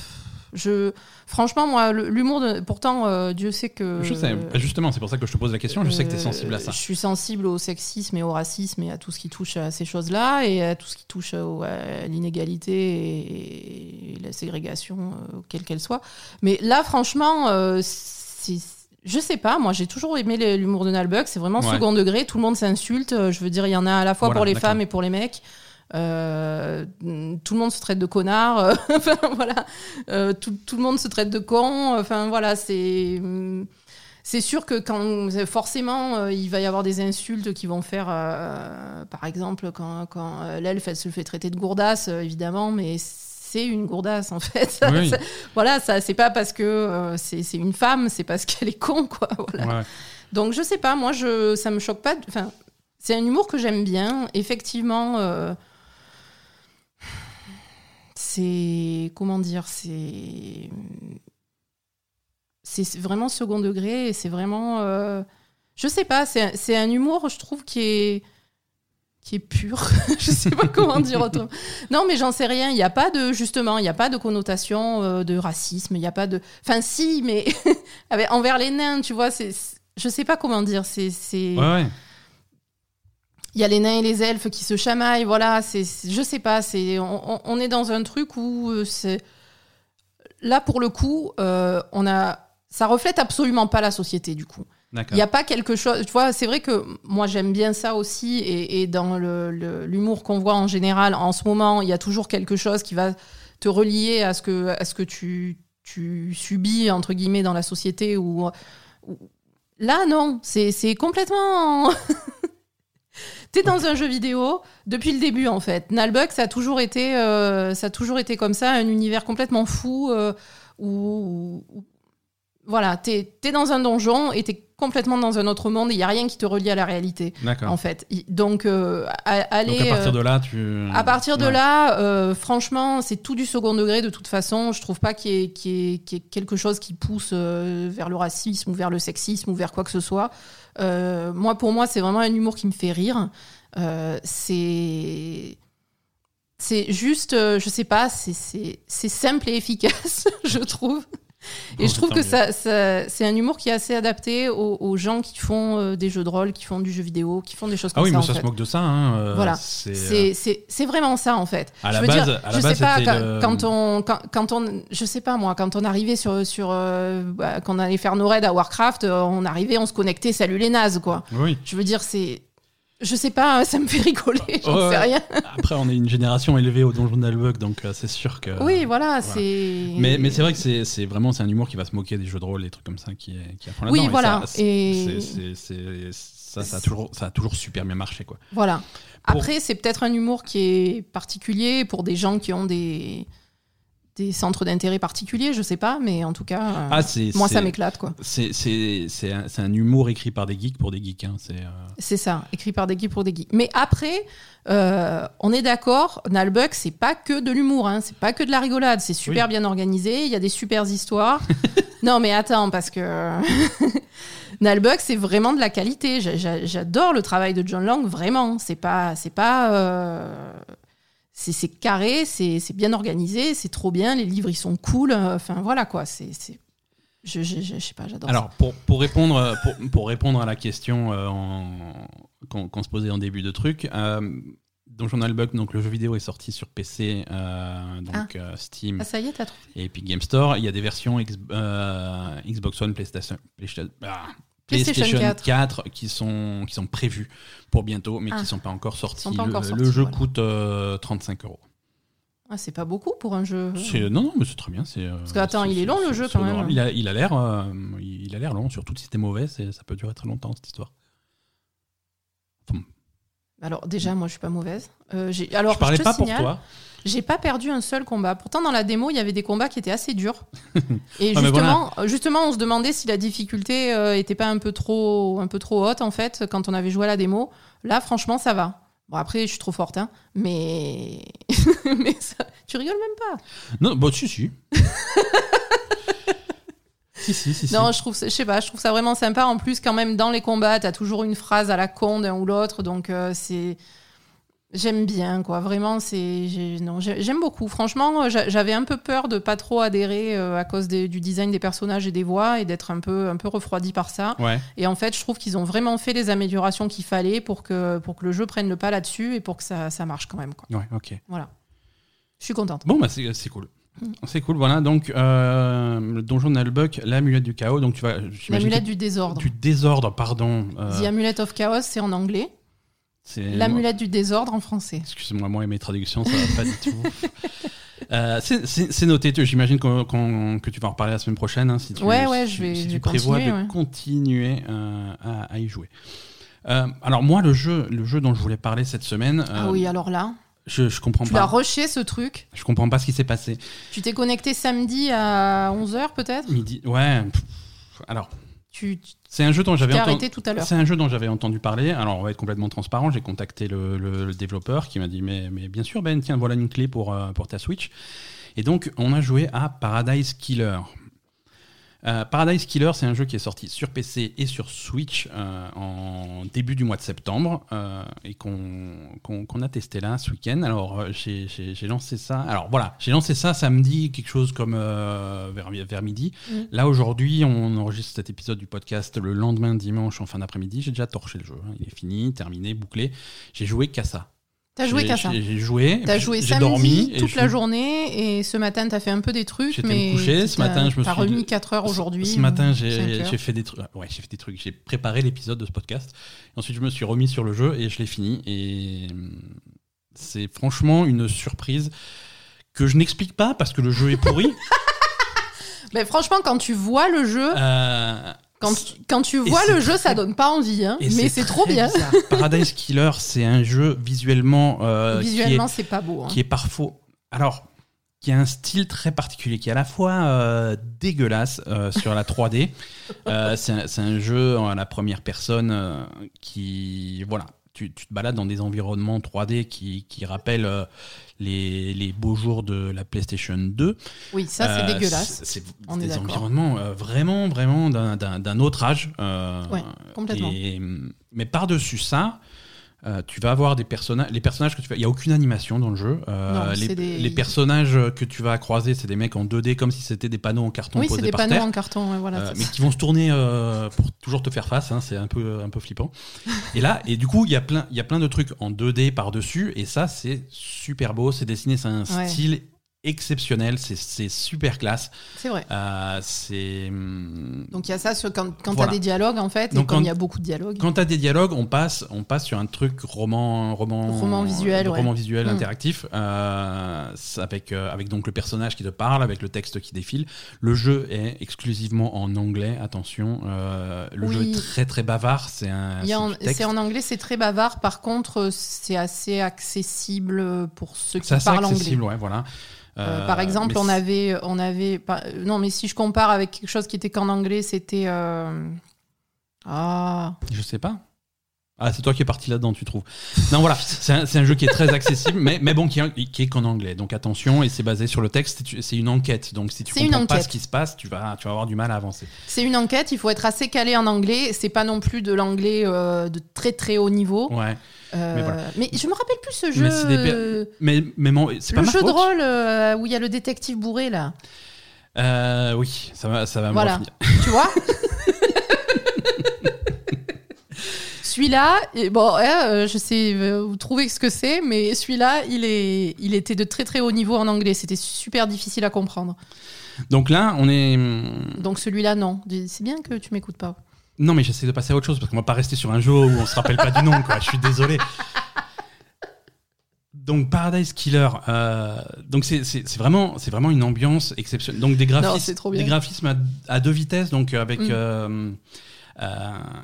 Je, franchement, moi, l'humour, de... pourtant, euh, Dieu sait que. Je sais, bah, justement, c'est pour ça que je te pose la question, je sais que tu es sensible à ça. Euh, Je suis sensible au sexisme et au racisme et à tout ce qui touche à ces choses-là et à tout ce qui touche à l'inégalité et, la ségrégation, euh, quelle qu'elle soit. Mais là, franchement, euh, c'est- je sais pas, moi j'ai toujours aimé l'humour de Nalbuck, c'est vraiment Ouais. second degré, tout le monde s'insulte, euh, je veux dire, il y en a à la fois Voilà, pour les femmes et pour les mecs. Euh, tout le monde se traite de connard, euh, [LAUGHS] enfin voilà, Euh, tout, tout le monde se traite de con, enfin voilà, c'est c'est sûr que quand forcément il va y avoir des insultes qui vont faire, euh, par exemple quand, quand l'elfe elle se fait traiter de gourdasse évidemment, mais c'est une gourdasse en fait. Ça, Oui. ça- voilà, ça c'est pas parce que c'est c'est une femme, c'est parce qu'elle est con quoi. [LAUGHS] Voilà. Ouais. Donc je sais pas, moi je ça me choque pas. Enfin, c'est un humour que j'aime bien. Effectivement, euh, c'est comment dire, c'est c'est vraiment second degré et c'est vraiment, euh, je sais pas, c'est un- humour, je trouve qui est qui est pur. [LAUGHS] je sais pas comment dire autrement. Non, mais j'en sais rien. Il n'y a pas de justement, il n'y a pas de connotation euh, de racisme. Il n'y a pas de, enfin si, mais [LAUGHS] envers les nains, tu vois, c'est, je sais pas comment dire. C'est, Ouais, ouais. Il y a les nains et les elfes qui se chamaillent, voilà, c'est, je sais pas, c'est, on, est dans un truc où euh, c'est, là pour le coup, euh, on a, ça reflète absolument pas la société du coup. Il n'y a pas quelque chose. Tu vois, c'est vrai que moi j'aime bien ça aussi, et, et dans le- le- l'humour qu'on voit en général, en ce moment, il y a toujours quelque chose qui va te relier à ce que, à ce que tu, tu subis, entre guillemets, dans la société. Ou- Là, non, c'est c'est complètement. T'es dans un jeu vidéo depuis le début en fait. Nalbuck, ça a toujours été, euh, ça a toujours été comme ça, un univers complètement fou euh, où, où- voilà, t'es es dans un donjon et t'es complètement dans un autre monde. Il y a rien qui te relie à la réalité D'accord. en fait. Donc, euh, à- aller. Donc à partir de là, tu. à partir de là, franchement, c'est tout du second degré de toute façon. Je trouve pas qu'il y, ait- y y quelque chose qui pousse vers le racisme ou vers le sexisme ou vers quoi que ce soit. Euh, moi, pour moi, c'est vraiment un humour qui me fait rire. Euh, c'est c'est juste, euh, je sais pas, c'est- simple et efficace, [LAUGHS] je trouve. Et Bon, je trouve que ça, ça- c'est un humour qui est assez adapté aux, aux gens qui font euh, des jeux de rôle, qui font du jeu vidéo, qui font des choses Ah comme oui, ça. mais en ça fait. se moque de ça. Hein, euh, Voilà. c'est, euh, C'est- vraiment ça en fait. À je la veux base- dire, à la je base, sais pas quand, le- quand on quand, quand on je sais pas moi quand on arrivait sur sur euh, bah, quand on allait faire nos raids à Warcraft, on arrivait, on se connectait, salut les nazes quoi. Oui. Je veux dire c'est je sais pas, ça me fait rigoler, [LAUGHS] j'en Ouais, sais rien. Après, on est une génération élevée au donjon d'Albuck, donc euh, c'est sûr que. oui, voilà, c'est. Mais, mais c'est vrai que c'est, vraiment c'est un humour qui va se moquer des jeux de rôle, des trucs comme ça qui est qui à fond Oui, là-dedans. voilà, ça, et- ça, ça a toujours ça a toujours super bien marché quoi. Voilà. Pour- Après, c'est peut-être un humour qui est particulier pour des gens qui ont des des centres d'intérêt particuliers, je sais pas, mais en tout cas, euh, Ah, moi ça m'éclate quoi. C'est un, un humour écrit par des geeks pour des geeks. Hein. C'est euh, C'est ça, écrit par des geeks pour des geeks. Mais après, euh, on est d'accord, Nalbuck, c'est pas que de l'humour, hein, c'est pas que de la rigolade, c'est super Oui. bien organisé, il y a des super histoires. [LAUGHS] non, mais attends, parce que [LAUGHS] Nalbuck, c'est vraiment de la qualité. J'a- j'a- J'adore le travail de John Lang, vraiment. C'est pas, c'est pas, c'est carré, c'est bien organisé, c'est trop bien. Les livres, ils sont cool. euh, Enfin, voilà quoi. C'est, je, je, je- je sais pas, j'adore. ça. Alors, pour, pour, répondre, euh, pour, pour répondre à la question euh, qu'on se posait en début de truc, euh, Donjon Bug, donc le jeu vidéo est sorti sur PC, euh, donc euh, Steam Ah, ça y est, t'as trouvé? et Epic Game Store. Il y a des versions X- Xbox One, PlayStation, PlayStation, ah, PlayStation PlayStation 4. 4 qui sont, qui sont prévus pour bientôt, mais Ah. qui ne sont pas encore sortis. pas le, encore le sortis, jeu voilà. coûte euh, 35 euros. Ah, c'est pas beaucoup pour un jeu. C'est- Non, non, mais c'est très bien. euh, Parce que, attends, il est long, le jeu, quand même. Il a il a l'air euh, il a l'air long, surtout si c'était mauvais, ça peut durer très longtemps cette histoire. Alors déjà, moi, je suis pas mauvaise. Euh, j'ai- alors, je parlais te pas signale, pour toi. J'ai pas perdu un seul combat. Pourtant, dans la démo, il y avait des combats qui étaient assez durs. [LAUGHS] Et Ah, justement, justement, on se demandait si la difficulté euh, était pas un peu trop, un peu trop haute en fait quand on avait joué à la démo. Là, franchement, ça va. Bon, après, je suis trop forte, hein, mais, [LAUGHS] mais ça- tu rigoles même pas. Non, bah si, si. [LAUGHS] si, si, si. si. Non, je trouve, ça- je sais pas, je trouve ça vraiment sympa. En plus, quand même, dans les combats, t'as toujours une phrase à la con d'un ou l'autre, donc euh, c'est. J'aime bien, quoi. Vraiment, c'est. Non, j'ai- j'aime beaucoup. Franchement, euh, j'a- j'avais un peu peur de pas trop adhérer euh, à cause des- du design des personnages et des voix et d'être un peu, un peu refroidi par ça. Ouais. Et en fait, je trouve qu'ils ont vraiment fait les améliorations qu'il fallait pour que, pour que le jeu prenne le pas là-dessus et pour que ça, ça marche quand même, quoi. Ouais, ok. Voilà. Je suis contente. Bon, bah c'est cool. Mm. C'est cool, voilà. Donc, euh, le donjon de Nalbuck, l'amulette du chaos. Donc, tu vas. L'amulette du désordre. Du désordre, pardon. euh, The Amulet of Chaos, c'est en anglais. c'est- L'amulette du désordre en français. Excusez-moi, moi et mes traductions, ça va pas du tout. [LAUGHS] Euh, c'est- noté, j'imagine que tu vas en reparler la semaine prochaine. hein, si tu, Ouais, ouais, si- je vais- si je tu vais prévois continuer, de ouais. continuer euh, à, à y jouer. Alors moi, le jeu, le jeu dont je voulais parler cette semaine, Ah oui, alors là, je, je comprends tu pas. rushé ce truc. Je comprends pas ce qui s'est passé. Tu t'es connecté samedi à 11h peut-être Midi, ouais. alors, Tu tu c'est un jeu dont j'avais entendu. arrêté tout à l'heure. C'est un jeu dont j'avais entendu parler. Alors, on va être complètement transparent. J'ai contacté le, le- le développeur qui m'a dit mais, mais bien sûr, Ben, tiens, voilà une clé pour, euh, pour ta Switch. Et donc, on a joué à Paradise Killer. Euh, Paradise Killer, c'est un jeu qui est sorti sur PC et sur Switch euh, en début du mois de septembre euh, et qu'on a testé là ce week-end. Alors, j'ai lancé ça. Alors voilà, j'ai lancé ça samedi, quelque chose comme vers, vers midi. Mm. Là, aujourd'hui, on enregistre cet épisode du podcast le lendemain, dimanche, en fin d'après-midi. J'ai déjà torché le jeu. hein. Il est fini, terminé, bouclé. J'ai joué qu'à ça. T'as joué qu'à ça. J'ai joué. T'as joué j'ai samedi dormi. toute la suis- journée et ce matin t'as fait un peu des trucs, J'étais mais me coucher, ce matin, je me t'as suis- remis 4 heures aujourd'hui. Ce matin, ou j'ai fait des trucs. Ouais, j'ai fait des trucs. J'ai préparé l'épisode de ce podcast. Ensuite, je me suis remis sur le jeu et je l'ai fini. Et hum, c'est franchement une surprise que je n'explique pas parce que le jeu est pourri. [LAUGHS] Mais franchement, quand tu vois le jeu, Euh, quand, tu- quand tu vois le jeu, très- ça donne pas envie, hein. mais c'est trop bien. [LAUGHS] Paradise Killer, c'est un jeu visuellement, euh, Visuellement, c'est pas beau. hein. qui est parfois. Alors, qui a un style très particulier, qui est à la fois euh, dégueulasse euh, sur la 3D. [LAUGHS] Euh, c'est un, un jeu à la première personne euh, qui. Voilà. Tu, tu te balades dans des environnements 3D qui, qui rappellent euh, les, les beaux jours de la PlayStation 2. Oui, ça c'est Euh, dégueulasse. C'est des environnements euh, vraiment, vraiment d'un- autre âge. Ouais, complètement. et- mais par-dessus ça, euh, tu vas avoir des personnages. Les personnages que tu vas. Il n'y a aucune animation dans le jeu. Euh, Non, les, c'est des- les personnages que tu vas croiser, c'est des mecs en 2D comme si c'était des panneaux en carton Oui, c'est posés des par panneaux terre. en carton. voilà, Euh, mais ça. qui vont se tourner euh, pour toujours te faire face, hein, c'est un peu, un peu flippant. [LAUGHS] Et là, et du coup, il y a plein, il y a plein de trucs en 2D par dessus, et ça, c'est super beau, c'est dessiné, c'est un Ouais. style exceptionnel, c'est- c'est super classe. C'est vrai. Euh, c'est hum, Donc il y a ça sur, quand, quand Voilà. tu as des dialogues en fait, Donc, et quand- il y a beaucoup de dialogugues. quand t'as des dialogues, on passe, on passe sur un truc roman, roman, Roman visuel, ouais. roman visuel Mm. interactif, euh, c'est avec euh, avec donc le personnage qui te parle, avec le texte qui défile. Le jeu est exclusivement en anglais. Attention, le Oui. jeu est très très bavard. C'est un. C'est en-. C'est anglais, c'est très bavard. Par contre, c'est assez accessible pour ceux qui C'est assez parlent accessible, anglais. ouais, voilà. Euh, Euh, par exemple, on avait, on avait, pas- euh, non, mais si je compare avec quelque chose qui était qu'en anglais, c'était ah, Je sais pas. Ah, c'est toi qui es parti là-dedans, tu trouves. Non, voilà, c'est un, c'est un jeu qui est très accessible, mais, mais bon, qui, est- qui est qu'en anglais. Donc attention, et c'est basé sur le texte, c'est une enquête. Donc si tu une comprends pas ce qui se passe, tu vas, tu vas avoir du mal à avancer. c'est une enquête. Il faut être assez calé en anglais. C'est pas non plus de l'anglais euh, de très très haut niveau. Ouais. Euh, Mais voilà. mais je me rappelle plus ce jeu. Mais des euh, Mais, mais mon- c'est pas le ma jeu de rôle euh, où il y a le détective bourré là. Euh, oui, ça va, ça va Voilà. tu vois [LAUGHS] Celui-là, bon, ouais, euh, je sais, euh, vous trouvez ce que c'est, mais celui-là, il, est, il était de très très haut niveau en anglais. C'était super difficile à comprendre. Donc là, on est. Donc celui-là, non. C'est bien que tu m'écoutes pas. Non, mais j'essaie de passer à autre chose parce qu'on va pas rester sur un jeu où on se rappelle pas du nom, quoi. Je suis désolé. Donc Paradise Killer, euh, donc c'est vraiment c'est vraiment une ambiance exceptionnelle. Donc des graphismes, des à, à deux vitesses, donc avec Mm. euh, euh,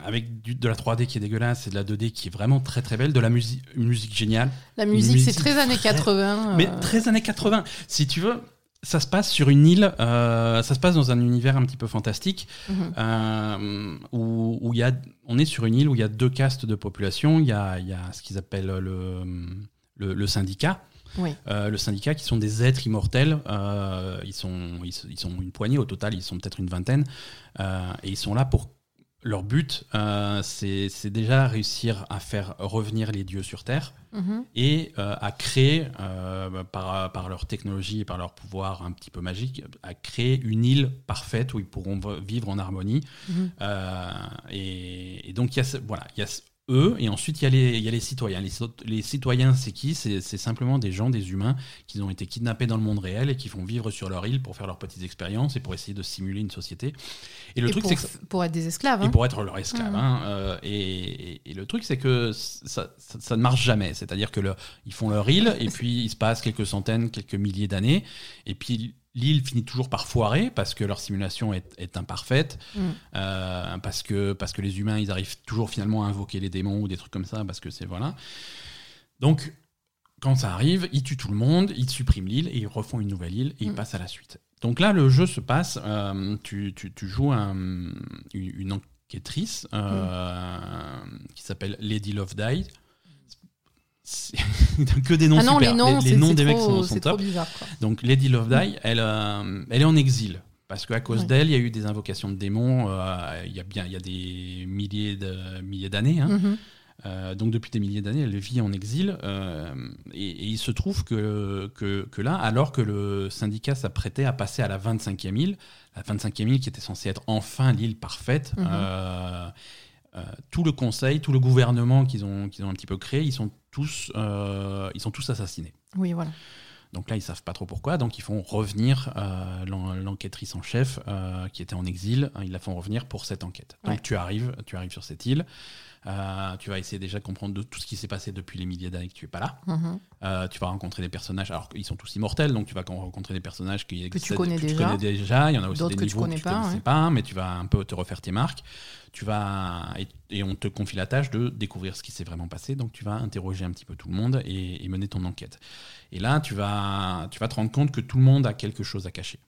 avec du- de la 3D qui est dégueulasse et de la 2D qui est vraiment très très belle, de la musique musique géniale, La musique, musique c'est très années très- 80. mais euh, très années 80. Si tu veux, ça se passe sur une île, euh, ça se passe dans un univers un petit peu fantastique mhm. euh, où, y a, on est sur une île où il y a deux castes de population. Il y y a ce qu'ils appellent le, le, le syndicat. Oui. Euh, le syndicat qui sont des êtres immortels. Ils, sont, ils, ils sont une poignée au total, ils sont peut-être une vingtaine. Et ils sont là pour. Leur but, euh, c'est déjà réussir à faire revenir les dieux sur Terre Mhm. et euh, à créer, euh, par, par leur technologie et par leur pouvoir un petit peu magique, à créer une île parfaite où ils pourront vivre en harmonie. Mhm. Et, et donc, il y a, voilà, y a eux, et ensuite, il y a les, il y a les citoyens. Les, les citoyens, c'est qui? C'est simplement des gens, des humains, qui ont été kidnappés dans le monde réel et qui font vivre sur leur île pour faire leurs petites expériences et pour essayer de simuler une société. Et le Et truc, c'est que pour être des esclaves. et hein. pour être leur esclave. Mhm. hein, euh, et, et- et le truc, c'est que ça, ça- ça ne marche jamais. C'est-à-dire que le- ils font leur île, et puis il se passe quelques centaines, quelques milliers d'années, et puis l'île finit toujours par foirer parce que leur simulation est, est imparfaite, Mhm. euh, parce, que, parce que les humains, ils arrivent toujours finalement à invoquer les démons ou des trucs comme ça, parce que c'est voilà. Donc, quand ça arrive, ils tuent tout le monde, ils suppriment l'île et ils refont une nouvelle île et ils Mm. passent à la suite. Donc là, le jeu se passe, euh, tu, tu- tu joues un- une, enquêtrice euh, qui s'appelle Lady Love Die. [LAUGHS] Que des noms Ah non, super. les noms, les, des mecs trop, sont, sont c'est trop top. bizarre. quoi. Donc Lady Love Die, elle, euh, elle est en exil. Parce qu'à cause Ouais. d'elle, il y a eu des invocations de démons euh, il y a bien il y a des milliers de milliers d'années. hein. Mhm. Euh, donc depuis des milliers d'années, elle vit en exil. et, et il se trouve que, que, que là, alors que le syndicat s'apprêtait à passer à la 25e île, la 25e île qui était censée être enfin l'île parfaite, euh, tout le conseil, tout le gouvernement qu'ils ont, qu'ils ont un petit peu créé, ils sont tous, euh, ils sont tous assassinés. Oui, voilà. Donc là, ils savent pas trop pourquoi, donc ils font revenir euh, l'en- l'enquêtrice en chef euh, qui était en exil. hein, Ils la font revenir pour cette enquête. Donc Ouais. tu arrives, tu arrives sur cette île. Euh, tu vas essayer déjà de comprendre de tout ce qui s'est passé depuis les milliers d'années que tu es pas là. Mhm. Euh, tu vas rencontrer des personnages, alors qu'ils sont tous immortels, donc tu vas rencontrer des personnages qui tu existaient- connais tu déjà. connais déjà. Il y en a aussi D'autres des que tu niveaux connais tu pas, connaissais ouais. pas, mais tu vas un peu te refaire tes marques. Tu vas et, et on te confie la tâche de découvrir ce qui s'est vraiment passé. Donc tu vas interroger un petit peu tout le monde et, et mener ton enquête. Et là, tu vas, tu vas te rendre compte que tout le monde a quelque chose à cacher.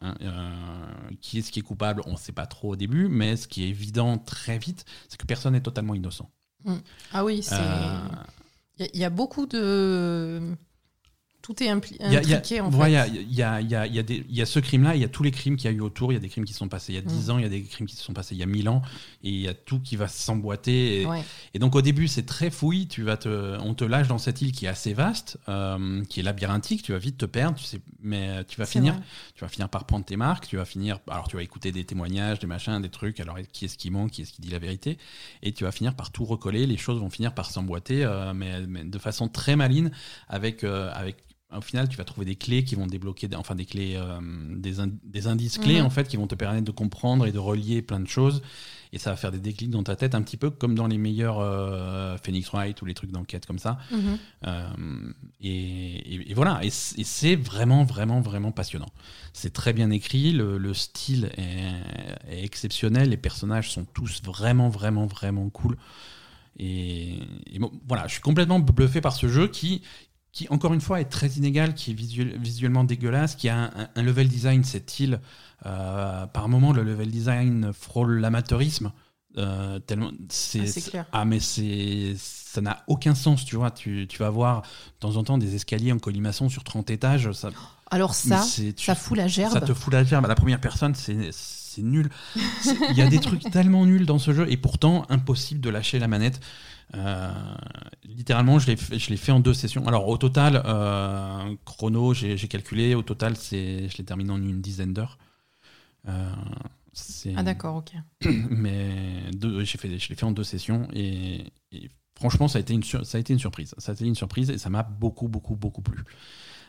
Hein, euh, qui est-ce qui est coupable On ne sait pas trop au début, mais ce qui est évident très vite, c'est que personne n'est totalement innocent. Ah oui, c'est. Euh, y, il y a beaucoup de. Tout est impli- Il y a- ce crime-là, il y a tous les crimes qu'il y a eu autour, il y a des crimes qui sont passés il y a 10 Mm. ans, il y a des crimes qui se sont passés il y a 1000 ans, et il y a tout qui va s'emboîter. Et, Ouais. et donc au début, c'est très fouillis, tu vas te, on te lâche dans cette île qui est assez vaste, euh, qui est labyrinthique, tu vas vite te perdre, tu sais, mais tu vas, finir, vrai. tu vas finir par prendre tes marques, tu vas finir, alors tu vas écouter des témoignages, des machins, des trucs, alors qui est-ce qui ment, qui est-ce qui dit la vérité, et tu vas finir par tout recoller, les choses vont finir par s'emboîter, euh, mais, mais de façon très maline, avec, euh, avec au final, tu vas trouver des clés qui vont débloquer, enfin des clés, euh, des, in- des indices clés Mhm. en fait, qui vont te permettre de comprendre et de relier plein de choses. Et ça va faire des déclics dans ta tête, un petit peu comme dans les meilleurs euh, Phoenix Wright ou les trucs d'enquête comme ça. Mhm. Euh, et, et- et voilà, et c'est vraiment, vraiment, vraiment passionnant. C'est très bien écrit, le, le style est, est exceptionnel, les personnages sont tous vraiment, vraiment, vraiment cool. Et, et bon, voilà, je suis complètement bluffé par ce jeu qui, qui encore une fois, est très inégal, qui est visuel- visuellement dégueulasse, qui a un, level design, cette île. euh, par moment, le level design frôle l'amateurisme. euh, tellement c'est Ah, clair. ah mais c'est ça n'a aucun sens tu vois tu, tu vas voir de temps en temps des escaliers en colimaçon sur 30 étages ça Alors ça, tu- ça fout la gerbe. ça te fout la gerbe à la première personne c'est nul il y a des trucs tellement nuls dans ce jeu et pourtant impossible de lâcher la manette littéralement je l'ai fait, en deux sessions alors au total euh, chrono j'ai calculé au total je l'ai terminé en une dizaine d'heures Euh, Ah d'accord, ok. [CLEARS THROAT] mais j'ai fait, je l'ai fait en deux sessions et, et franchement, ça a, été une ça a été une surprise. Ça a été une surprise et ça m'a beaucoup, beaucoup, beaucoup plu.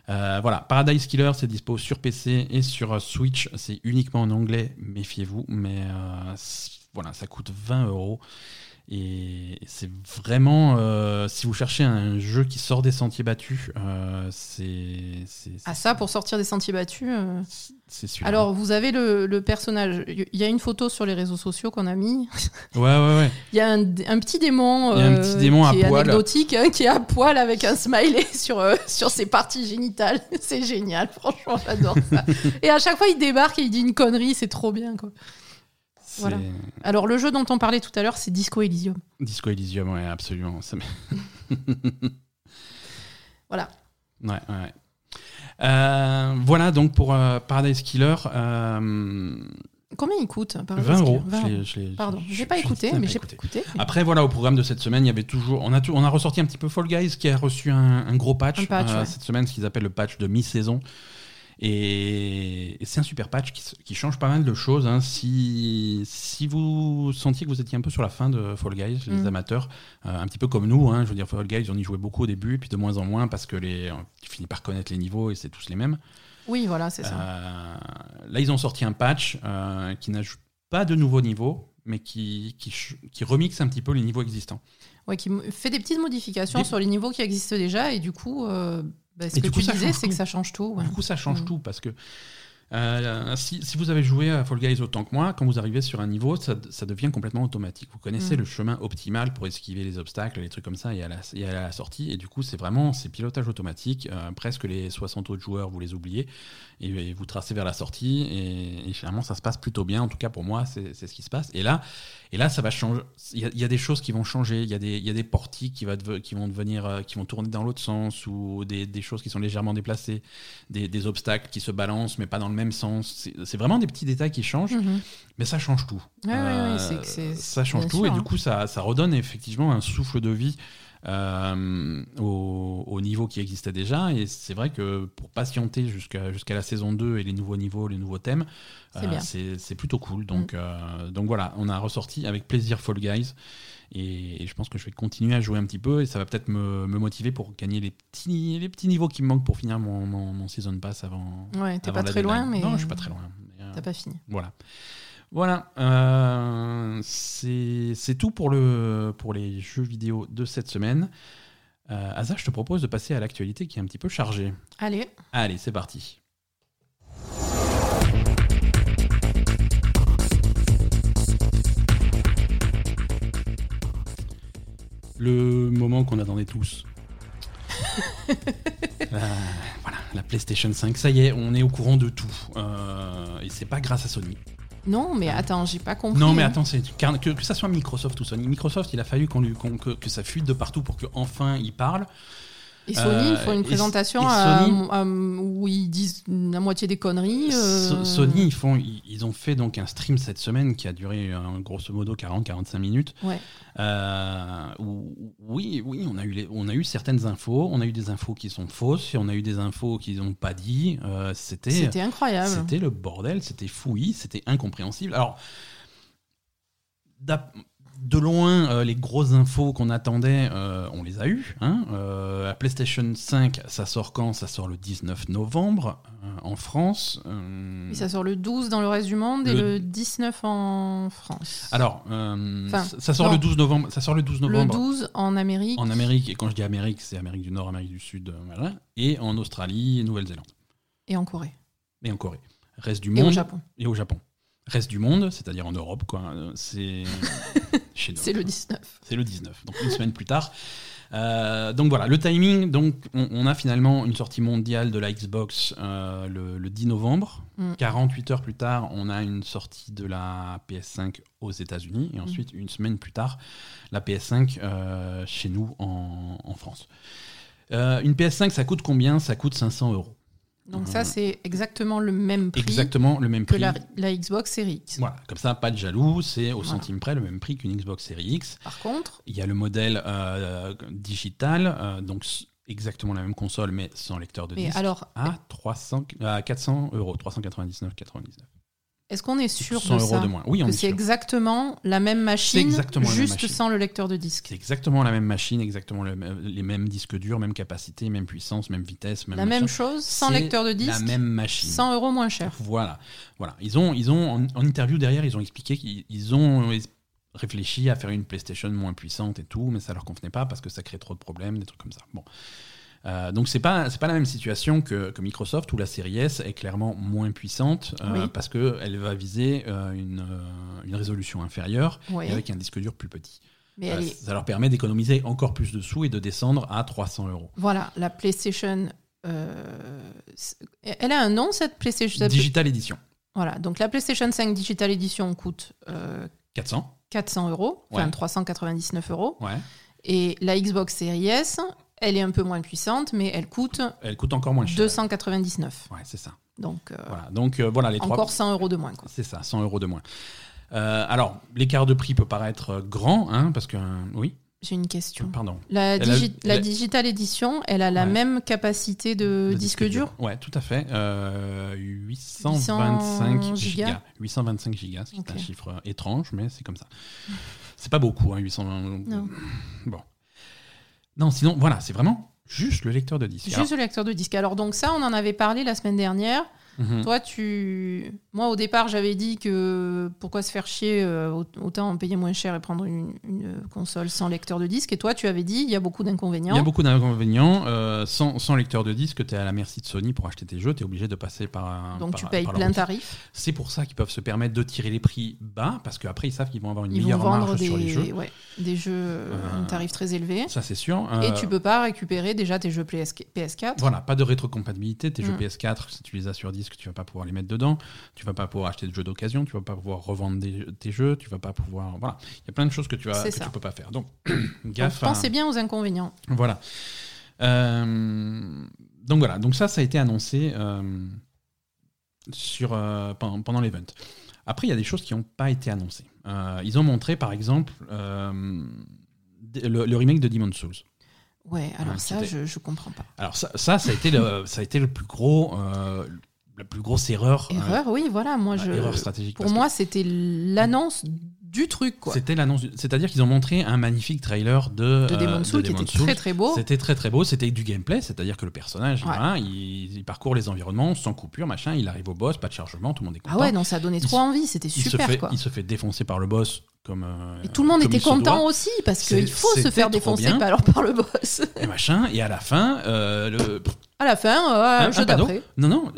Euh, voilà, Paradise Killer, c'est dispo sur PC et sur euh, Switch. C'est uniquement en anglais, méfiez-vous. Mais euh, voilà, ça coûte 20 euros. Et c'est vraiment, euh, si vous cherchez un jeu qui sort des sentiers battus, euh, c'est c'est- Ah ça, pour sortir des sentiers battus. euh, c'est celui-là. Alors, vous avez le, le personnage. Il y a une photo sur les réseaux sociaux qu'on a mis. ouais, ouais, ouais. Il y a un, un petit démon, Il y a un petit démon à qui est poil. anecdotique, hein, qui est à poil avec un smiley [LAUGHS] sur, sur ses parties génitales. [LAUGHS] C'est génial, franchement, j'adore ça. et à chaque fois, il débarque et il dit une connerie, c'est trop bien. Quoi. Voilà. Alors, le jeu dont on parlait tout à l'heure, c'est Disco Elysium. Disco Elysium, ouais, absolument. Ça [LAUGHS] Voilà. Ouais, ouais. ouais. Euh, voilà donc pour euh, Paradise Killer. euh, Combien il coûte par 20 euros. 20 Je euros. Pardon, je- j'ai pas écouté, mais j'ai pas écouté. Après, voilà, au programme de cette semaine, il y avait toujours. On a, tout- on a ressorti un petit peu Fall Guys qui a reçu un, un gros patch, Un patch, ouais. cette semaine, ce qu'ils appellent le patch de mi-saison. Et, et c'est un super patch qui, change pas mal de choses. hein. Si, si vous sentiez que vous étiez un peu sur la fin de Fall Guys, les Mm. amateurs, euh, un petit peu comme nous, hein, je veux dire, Fall Guys, on y jouait beaucoup au début, puis de moins en moins parce que les, tu finis par connaître les niveaux et c'est tous les mêmes. Oui, voilà, c'est ça. Euh, là, ils ont sorti un patch euh, qui n'ajoute pas de nouveaux niveaux, mais qui, qui, qui remixe un petit peu les niveaux existants. Ouais, qui fait des petites modifications Des- sur les niveaux qui existent déjà, et du coup, euh, bah, ce Et que du coup, tu ça disais, change c'est que tout. ça change tout. ouais. Du coup, ça change Mm. tout parce que euh, si, si vous avez joué à Fall Guys autant que moi, quand vous arrivez sur un niveau, ça, ça devient complètement automatique. Vous connaissez Mm. le chemin optimal pour esquiver les obstacles, les trucs comme ça, et à la, et à la sortie. Et du coup, c'est vraiment c'est pilotage automatique. Euh, presque les 60 autres joueurs, vous les oubliez, et, et vous tracez vers la sortie. Et, et finalement, ça se passe plutôt bien. En tout cas, pour moi, c'est ce qui se passe. Et là, et là ça va changer. Il y, a- il y a des choses qui vont changer. Il y a des, il y a des portiques qui, va deve- qui vont devenir, euh, qui vont tourner dans l'autre sens, ou des, des choses qui sont légèrement déplacées des, des obstacles qui se balancent mais pas dans le même sens. C'est- vraiment des petits détails qui changent, Mhm. mais ça change tout. Euh, c'est- ça change tout sûr, et hein. du coup ça, ça redonne effectivement un souffle de vie euh, au, au niveau qui existait déjà. Et c'est vrai que pour patienter jusqu'à jusqu'à la saison 2 et les nouveaux niveaux, les nouveaux thèmes, C'est euh, plutôt cool. Donc, euh, donc voilà, on a ressorti avec plaisir Fall Guys. Et, et je pense que je vais continuer à jouer un petit peu et ça va peut-être me, me motiver pour gagner les petits, les petits niveaux qui me manquent pour finir mon, mon, mon Season Pass avant. Ouais, t'es pas très loin, mais Non, je suis pas très loin. Euh, t'as pas fini. voilà. Voilà. euh, c'est c'est tout pour, le, pour les jeux vidéo de cette semaine. Euh, Asa, je te propose de passer à l'actualité qui est un petit peu chargée. Allez, Allez, c'est parti. Le moment qu'on attendait tous. La- [LAUGHS] voilà, la PlayStation 5, ça y est, on est au courant de tout. Euh, et c'est pas grâce à Sony. non, mais attends, j'ai pas compris. Non, mais attends, c'est que, que ça soit Microsoft ou Sony. Microsoft, il a fallu qu'on lui, que, que ça fuite de partout pour qu'enfin il parle. Et Sony, ils font Euh, une et- présentation à- à- où ils disent la moitié des conneries. euh, So- Sony, ils, font, ils, ils ont fait donc un stream cette semaine qui a duré euh, grosso modo 40-45 minutes. Ouais. Où- oui, oui, on a, eu les- on a eu certaines infos. On a eu des infos qui sont fausses et on a eu des infos qu'ils n'ont pas dit. C'était C'était incroyable. C'était le bordel, c'était fouillis, c'était incompréhensible. Alors, de loin, euh, les grosses infos qu'on attendait, euh, on les a eues. hein. Euh, la PlayStation 5, ça sort quand? Ça sort le 19 novembre en France. Et ça sort le 12 dans le reste du monde et Le- le 19 en France. alors, Enfin, ça sort non. le 12 novembre. Ça sort le 12 le novembre 12 en Amérique en Amérique. Et quand je dis Amérique, c'est Amérique du Nord, Amérique du Sud, voilà. Et en Australie, et Nouvelle-Zélande et en Corée. et en Corée. Reste du Et monde au Japon. et au Japon. Reste du monde, c'est-à-dire en Europe, quoi. C'est. [LAUGHS] C'est le 19. C'est le 19, donc une semaine plus tard. Euh, donc voilà, le timing, donc on, on a finalement une sortie mondiale de la Xbox euh, le, le 10 novembre. Mm. 48 heures plus tard, on a une sortie de la PS5 aux États-Unis. Mm. Et ensuite, une semaine plus tard, la PS5 euh, chez nous en, en France. Une PS5, ça coûte combien? Ça coûte 500 euros. Donc ça, c'est exactement le même prix Exactement le même que prix. la, la Xbox Series X. Voilà, comme ça, pas de jaloux, c'est au Voilà. centime près le même prix qu'une Xbox Series X. Par contre, Il y a le modèle euh, digital, euh, donc exactement la même console, mais sans lecteur de disque, alors, à, 300, à 400 euros, 399,99. Est-ce qu'on est sûr 100 de euros ça de moins. Oui, on Que est c'est sûr. exactement la même machine, exactement la même juste machine. sans le lecteur de disque. C'est exactement la même machine, exactement le les mêmes disques durs, même capacité, même puissance, même vitesse. Même La même chose, sans C'est lecteur de disque, La même machine. 100 euros moins cher. Voilà, voilà. Ils ont, ils ont en, en interview derrière, ils ont expliqué qu'ils ils ont réfléchi à faire une PlayStation moins puissante et tout, mais ça leur convenait pas parce que ça crée trop de problèmes, des trucs comme ça. Bon. Euh, donc c'est pas c'est pas la même situation que, que Microsoft où la série S est clairement moins puissante euh, Oui. parce que elle va viser euh, une, une résolution inférieure Oui. et avec un disque dur plus petit. Mais elle est- Ça leur permet d'économiser encore plus de sous et de descendre à 300 euros. Voilà, la PlayStation. elle a un nom, cette PlayStation Digital Edition, Voilà, donc la PlayStation 5 Digital Edition coûte euh, 400. 400 euros, enfin Ouais. 399 euros. Ouais. Et la Xbox Series S, elle est un peu moins puissante, mais elle coûte Elle coûte encore moins cher. 299. Ouais, c'est ça. Donc, euh, Voilà. Donc euh, voilà les trois. encore 100 euros de moins. Quoi. C'est ça, 100 euros de moins. Euh, alors, l'écart de prix peut paraître euh, grand, hein, parce que. oui, J'ai une question. pardon. La, a- digi- la a- Digital Edition, elle a la Ouais. même capacité de disque, dur, Ouais, tout à fait. Euh, 825 800 gigas. gigas. 825 gigas, c'est Ok. un chiffre étrange, mais c'est comme ça. C'est pas beaucoup, hein, 820. Non. Bon. Non, sinon, voilà, c'est vraiment juste le lecteur de disque. Juste le lecteur de disque. Alors donc ça, on en avait parlé la semaine dernière. Mhm. Toi, tu... Moi, au départ, j'avais dit que pourquoi se faire chier, euh, au- autant en payer moins cher et prendre une, une console sans lecteur de disque. Et toi, tu avais dit il y a beaucoup d'inconvénients. Il y a beaucoup d'inconvénients. Euh, sans, sans lecteur de disque, tu es à la merci de Sony pour acheter tes jeux. Tu es obligé de passer par un. Donc par- tu payes plein tarif. C'est pour ça qu'ils peuvent se permettre de tirer les prix bas, parce qu'après, ils savent qu'ils vont avoir une Ils meilleure marge des, sur les jeux. ouais, des jeux euh, à un Euh, tarif très élevé. Ça, c'est sûr. Et Euh, tu peux pas récupérer déjà tes jeux PS... PS4. Voilà, pas de rétrocompatibilité. Tes jeux Mm. PS4, si tu les as sur disque, tu vas pas pouvoir les mettre dedans. Tu vas pas pouvoir acheter de jeux d'occasion. Tu vas pas pouvoir revendre des- tes jeux. Tu vas pas pouvoir. Voilà, il y a plein de choses que tu que ça. tu peux pas faire. Donc, [CLEARS THROAT] Donc, gaffe. à- pensez bien aux inconvénients. Voilà. Euh, donc voilà, donc ça, ça a été annoncé sur, pendant, pendant l'event. Après, il y a des choses qui n'ont pas été annoncées. Euh, ils ont montré, par exemple, euh, le, le remake de Demon's Souls. Ouais, alors Ah, ça, je, je comprends pas. Alors ça, ça, ça a été le, ça a été le plus gros, euh, la plus grosse erreur. euh, Erreur, oui, voilà. Moi, je, erreur stratégique. pour que moi, c'était l'annonce du truc. C'était l'annonce, c'est-à-dire qu'ils ont montré un magnifique trailer de, De euh, Demon's Souls, qui était très très beau. C'était très très beau, c'était du gameplay, c'est-à-dire que le personnage, Ouais. voilà, il, il parcourt les environnements sans coupure, machin, il arrive au boss, pas de chargement, tout le monde est content. Ah ouais, non, ça donnait Il trop se- envie. C'était il, se super, fait, quoi. il se fait défoncer par le boss comme. euh, Et tout le monde était il content aussi, parce qu'il faut se faire défoncer par, alors, par le boss. Et machin, et à la fin, euh, le, À la fin, euh, Un- jeu un panneau. d'après. Non, non.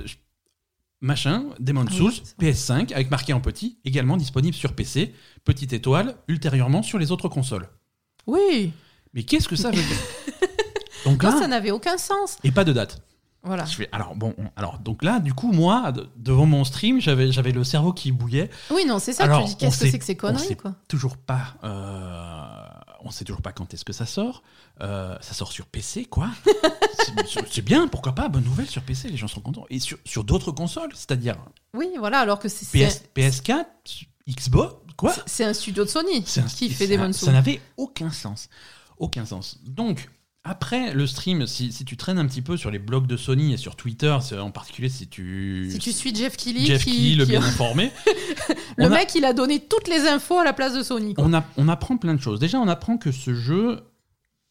Machin, Demon's Ah Souls, c'est PS5, avec marqué en petit, également disponible sur PC, petite étoile, ultérieurement sur les autres consoles. Oui, Mais qu'est-ce que ça veut dire [LAUGHS] Donc là, ça n'avait aucun sens. et pas de date. Voilà. Je fais, alors bon, on- alors donc là, du coup, moi, de- devant mon stream, j'avais j'avais le cerveau qui bouillait. Oui, non, c'est ça. Alors, tu dis qu'est-ce que c'est que ces on conneries, sait quoi? Toujours pas. euh, on sait toujours pas quand est-ce que ça sort. Euh, ça sort sur PC, quoi. [LAUGHS] C'est- bien, pourquoi pas Bonne nouvelle sur PC, les gens sont contents. Et sur, sur d'autres consoles, c'est-à-dire Oui, voilà, alors que c'est PS, c'est- PS4, Xbox, quoi c'est un studio de Sony C'est un- qui fait ça- Demon's Ça Souls. n'avait aucun sens. Aucun sens. Donc, après le stream, si, si tu traînes un petit peu sur les blogs de Sony et sur Twitter, en particulier si tu. Si tu suis Jeff Keighley, Jeff qui, Keighley, le qui- bien informé, [LAUGHS] le a- mec, il a donné toutes les infos à la place de Sony. quoi. on, a- on apprend plein de choses. Déjà, on apprend que ce jeu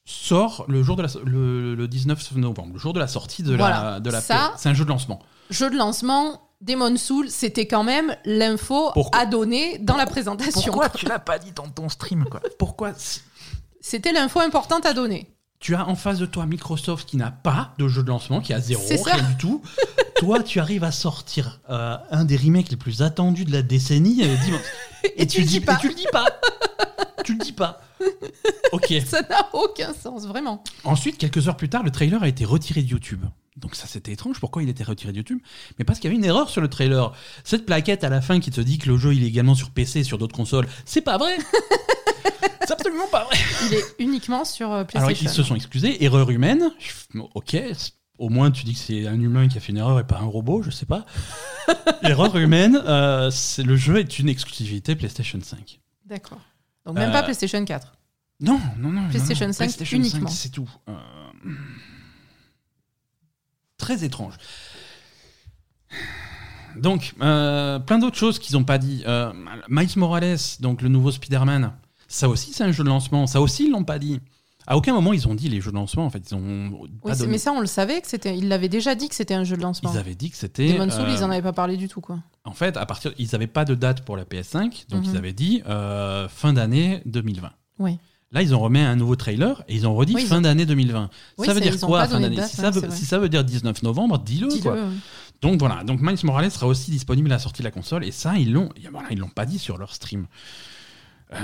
sort le jour de la le, le 19 novembre, le jour de la sortie de Voilà. la de la Ça- C'est un jeu de lancement. Jeu de lancement, Demon's Souls, c'était quand même l'info Pourquoi- à donner dans la présentation. tu l'as pas dit dans ton stream quoi? Pourquoi C'était l'info importante à donner. Tu as en face de toi Microsoft qui n'a pas de jeu de lancement, qui a zéro, ça. rien du tout. [LAUGHS] toi, tu arrives à sortir euh, un des remakes les plus attendus de la décennie. euh, [LAUGHS] dis- Et tu le dis pas. Et tu le dis pas. tu le dis pas. [LAUGHS] Ok. Ça n'a aucun sens, vraiment. Ensuite, quelques heures plus tard, le trailer a été retiré de YouTube. Donc ça, c'était étrange. Pourquoi il était retiré de YouTube? Mais parce qu'il y avait une erreur sur le trailer. Cette plaquette à la fin qui te dit que le jeu il est également sur PC et sur d'autres consoles, c'est pas vrai. C'est absolument pas vrai. Il est uniquement sur euh, Alors PlayStation. ils se sont excusés. Erreur humaine. Ok. Au moins, tu dis que c'est un humain qui a fait une erreur et pas un robot, je sais pas. Erreur humaine, euh, c'est le jeu est une exclusivité PlayStation 5. D'accord. Donc même Euh, pas PlayStation 4. Non, non, non. PlayStation non, 5 PlayStation uniquement. 5, c'est tout. Euh, Très étrange. Donc, euh, plein d'autres choses qu'ils n'ont pas dit. Euh, Miles Morales, donc le nouveau Spider-Man, ça aussi c'est un jeu de lancement. Ça aussi ils l'ont pas dit. À aucun moment ils ont dit les jeux de lancement. En fait, ils ont Oui, pas c'est- donné- mais ça, on le savait que c'était. Il l'avait déjà dit que c'était un jeu de lancement. Ils avaient dit que c'était. Demon's Souls, euh, ils en avaient pas parlé du tout, quoi. En fait, à partir, ils n'avaient pas de date pour la PS5, donc Mhm. ils avaient dit euh, fin d'année 2020. Oui. Là, ils ont remis un nouveau trailer et ils ont redit Oui, ils fin ont- d'année 2020. Oui, ça veut dire ils quoi fin d'année si, ça veut- c'est vrai. si ça veut dire 19 novembre, dis-le. Quoi. Donc voilà, donc Miles Morales sera aussi disponible à la sortie de la console et ça, ils l'ont, voilà, ils l'ont pas dit sur leur stream. Euh,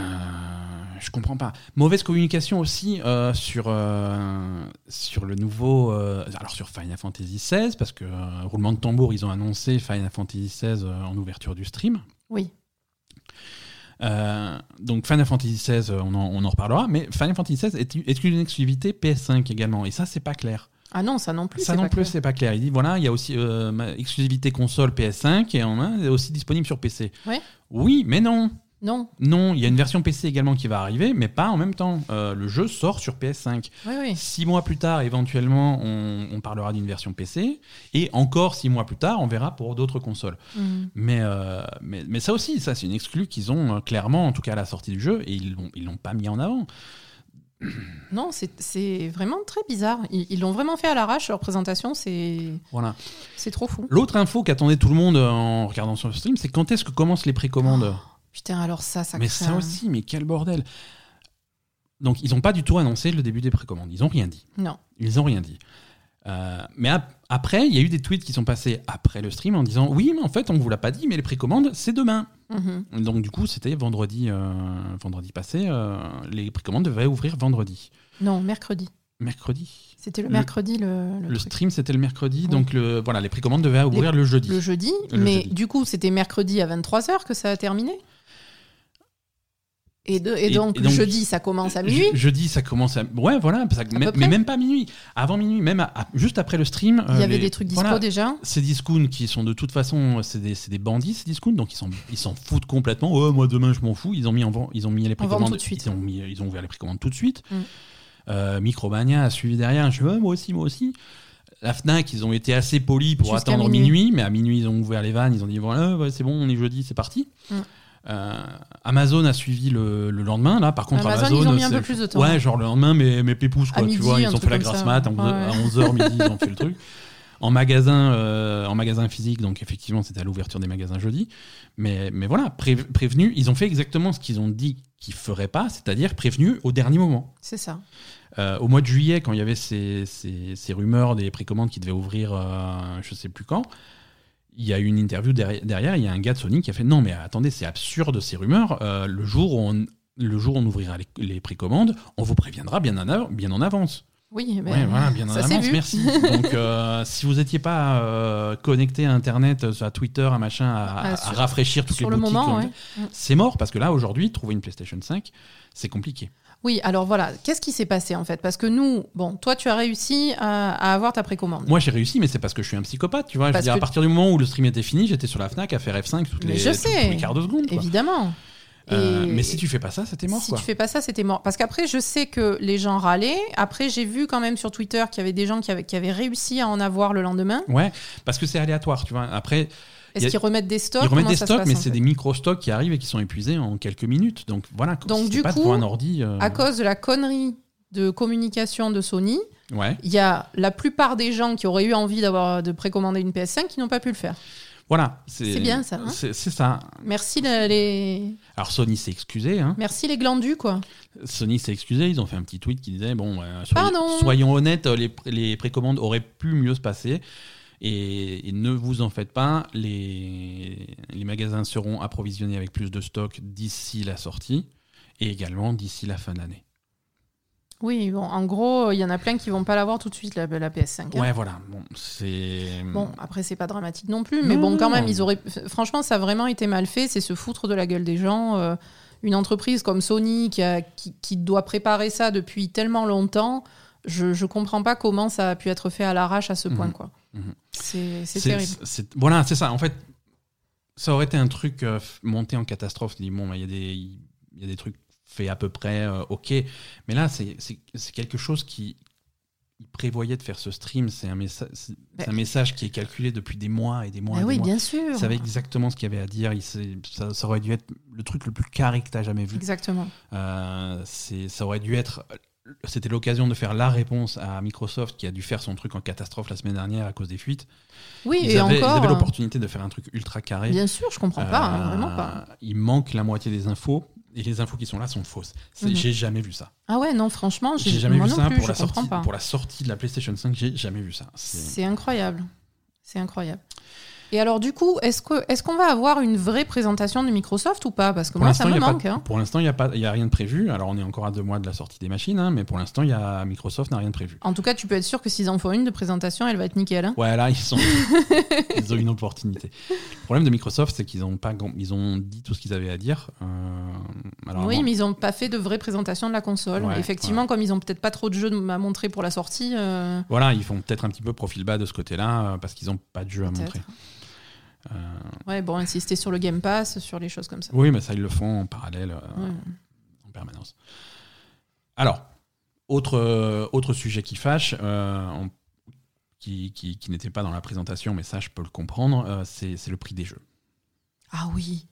je comprends pas. Mauvaise communication aussi euh, sur, euh, sur le nouveau. euh, alors sur Final Fantasy XVI, parce que roulement de tambour, ils ont annoncé Final Fantasy XVI en ouverture du stream. Oui. Donc Final Fantasy XVI, on en, on en reparlera, mais Final Fantasy XVI est, est une exclusivité PS5 également, et ça c'est pas clair. Ah non, ça non plus. ça non plus c'est pas clair. Il dit voilà, il y a aussi exclusivité console PS5 et elle est aussi disponible sur PC. Ouais. Oui, mais non. Non. Non, il y a une version PC également qui va arriver, mais pas en même temps. Euh, le jeu sort sur PS5. Oui, oui. Six mois plus tard, éventuellement, on, on parlera d'une version PC. Et encore six mois plus tard, on verra pour d'autres consoles. Mhm. Mais, euh, mais, mais ça aussi, ça c'est une exclue qu'ils ont euh, clairement, en tout cas à la sortie du jeu, et ils ils l'ont pas mis en avant. [CLEARS THROAT] Non, c'est vraiment très bizarre. Ils l'ont vraiment fait à l'arrache, leur présentation, c'est Voilà. c'est trop fou. L'autre info qu'attendait tout le monde en regardant sur le stream, c'est quand est-ce que commencent les précommandes? Putain, alors ça, ça Mais ça aussi, mais quel bordel Donc ils n'ont pas du tout annoncé le début des précommandes, ils n'ont rien dit. Non. Ils n'ont rien dit. Euh, mais ap- après, il y a eu des tweets qui sont passés après le stream en disant oui, mais en fait, on vous l'a pas dit, mais les précommandes, c'est demain. Mhm. Donc du coup, c'était vendredi, euh, vendredi passé. euh, les précommandes devaient ouvrir vendredi, Non, mercredi. mercredi. C'était le mercredi le, le Le stream, c'était le mercredi, Oui. donc le, voilà, les précommandes devaient ouvrir le jeudi. Le jeudi. Le mais jeudi. du coup, c'était mercredi à 23h que ça a terminé? Et, de- et Et- donc, et donc- jeudi, ça commence à minuit. Je, jeudi, ça commence à. Ouais, voilà, ça- mais, même pas minuit. Avant minuit, même à- à- juste après le stream. Il y euh, avait les- des trucs dispo voilà, déjà. Ces discounts qui sont de toute façon, c'est des, bandits, ces discounts, donc ils s'en ils s'en foutent complètement. Oh, moi demain je m'en fous. Ils ont mis en ils ont mis les précommandes tout de suite. Ils ont mis, ils ont ouvert les précommandes tout de suite. Mm. Euh, Micromania a suivi derrière. Je ouais, moi aussi, moi aussi. La Fnac, ils ont été assez polis pour attendre minuit. minuit. mais à minuit ils ont ouvert les vannes. Ils ont dit voilà, ouais, c'est bon, on est jeudi, c'est parti. Mm. Euh, Amazon a suivi le, le lendemain là. Par contre, Amazon, Amazon, ils ont mis un peu plus de temps. Ouais, genre le lendemain, mais mes pépouses quoi. À tu midi, vois, ils ont fait la grasse mat à Ouais. 11h midi, ils ont fait le truc. [LAUGHS] En magasin, euh, en magasin physique, donc effectivement, c'était à l'ouverture des magasins jeudi. Mais, mais voilà, pré- prévenu, ils ont fait exactement ce qu'ils ont dit qu'ils feraient pas, c'est-à-dire prévenu au dernier moment. C'est ça. Euh, au mois de juillet, quand il y avait ces, ces- ces rumeurs des précommandes qui devaient ouvrir, euh, je sais plus quand, il y a eu une interview derrière, derrière, il y a un gars de Sony qui a fait non mais attendez, c'est absurde ces rumeurs. Euh, le jour où on le jour où on ouvrira les, les précommandes, on vous préviendra bien en, bien en avance. Oui, Ouais, voilà, bien en avance, merci. [LAUGHS] Donc, euh, si vous n'étiez pas euh, connecté à Internet, à Twitter, à machin, à, Ah, à rafraîchir toutes sur les le boutiques, ouais. c'est mort parce que là, aujourd'hui, trouver une PlayStation 5, c'est compliqué. Oui, alors voilà, qu'est-ce qui s'est passé en fait? Parce que nous, bon, toi, tu as réussi à, à avoir ta précommande. Moi, j'ai réussi, mais c'est parce que je suis un psychopathe, tu vois. Je veux Parce dire, à partir du moment où le stream était fini, j'étais sur la Fnac à faire F5 toutes les, je sais. les quarts de seconde. quoi. Évidemment. Euh, mais si tu fais pas ça, c'était mort, si quoi. tu fais pas ça, c'était mort. Parce qu'après, je sais que les gens râlaient. Après, j'ai vu quand même sur Twitter qu'il y avait des gens qui avaient, qui avaient réussi à en avoir le lendemain. Ouais, parce que c'est aléatoire, tu vois. Après, Est-ce qu'ils remettent des stocks? Ils remettent des stocks, passe, mais c'est des micro-stocks qui arrivent et qui sont épuisés en quelques minutes. Donc voilà, Donc, du pas coup, pour un ordi. euh, À cause de la connerie de communication de Sony, Ouais. il y a la plupart des gens qui auraient eu envie d'avoir de précommander une PS5 qui n'ont pas pu le faire. Voilà. C'est bien, ça, hein c'est ça. Merci les, les- Alors Sony s'est excusé. Hein. merci les glandus quoi. Sony s'est excusé. Ils ont fait un petit tweet qui disait bon, euh, soyez- soyons honnêtes, les, pré- les précommandes auraient pu mieux se passer. Et, et ne vous en faites pas, les, les magasins seront approvisionnés avec plus de stock d'ici la sortie et également d'ici la fin de l'année. Oui, bon, en gros, il y en a plein qui vont pas l'avoir tout de suite la, la PS5. hein. Ouais, voilà. Bon, c'est. Bon, après c'est pas dramatique non plus, mais Non, bon, quand non. même, ils auraient. Franchement, ça a vraiment été mal fait. C'est se foutre de la gueule des gens. Euh, une entreprise comme Sony qui, a- qui, qui doit préparer ça depuis tellement longtemps, je, je comprends pas comment ça a pu être fait à l'arrache à ce point, Mhm. quoi. Mhm. C'est terrible. voilà, c'est ça. En fait, ça aurait été un truc euh, monté en catastrophe. Dis, bon, bah, il y, a des- il y a des trucs faits à peu près, euh, ok. Mais là, c'est quelque chose qui il prévoyait de faire ce stream. C'est un, messa- un message qui est calculé depuis des mois et des mois. Ah et des oui, mois. bien sûr. Il savait exactement ce qu'il y avait à dire. Il ça, ça aurait dû être le truc le plus carré que tu as jamais vu. Exactement. Euh, ça aurait dû être. C'était l'occasion de faire la réponse à Microsoft qui a dû faire son truc en catastrophe la semaine dernière à cause des fuites. Oui, ils, et avaient, ils encore. avaient euh, l'opportunité de faire un truc ultra carré. Bien sûr, je comprends pas, hein, Euh, vraiment pas. Il manque la moitié des infos et les infos qui sont là sont fausses. Mhm. J'ai jamais vu ça. Ah ouais, non, franchement, J'ai jamais vu ça plus, pour la, sortie, pas. pour la sortie de la PlayStation 5. J'ai jamais vu ça. C'est incroyable. C'est incroyable. Et alors, du coup, est-ce qu'on est qu'on va avoir une vraie présentation de Microsoft ou pas? Parce que Pour moi, ça me y a pas manque. hein. pour l'instant, il n'y a, pas- il y a rien de prévu. Alors, on est encore à deux mois de la sortie des machines, hein, mais pour l'instant, il y a Microsoft n'a rien de prévu. En tout cas, tu peux être sûr que s'ils en font une de présentation, elle va être nickel. hein. Ouais, là, ils, sont... [LAUGHS] ils ont une opportunité. Le problème de Microsoft, c'est qu'ils ont, pas... grand- ils ont dit tout ce qu'ils avaient à dire. Euh, Alors, oui, bon, mais ils n'ont pas fait de vraie présentation de la console. Ouais, Effectivement, comme ils ont peut-être pas trop de jeux à montrer pour la sortie. euh, Voilà, ils font peut-être un petit peu profil bas de ce côté-là, euh, parce qu'ils n'ont pas de jeu à montrer. Euh, Ouais, bon, insister sur le Game Pass, sur les choses comme ça. Oui, mais ça, ils le font en parallèle, euh, Ouais. en permanence. Alors, autre, euh, autre sujet qui fâche, qui, qui, qui n'était pas dans la présentation, mais ça, je peux le comprendre, euh, c'est le prix des jeux. Ah oui.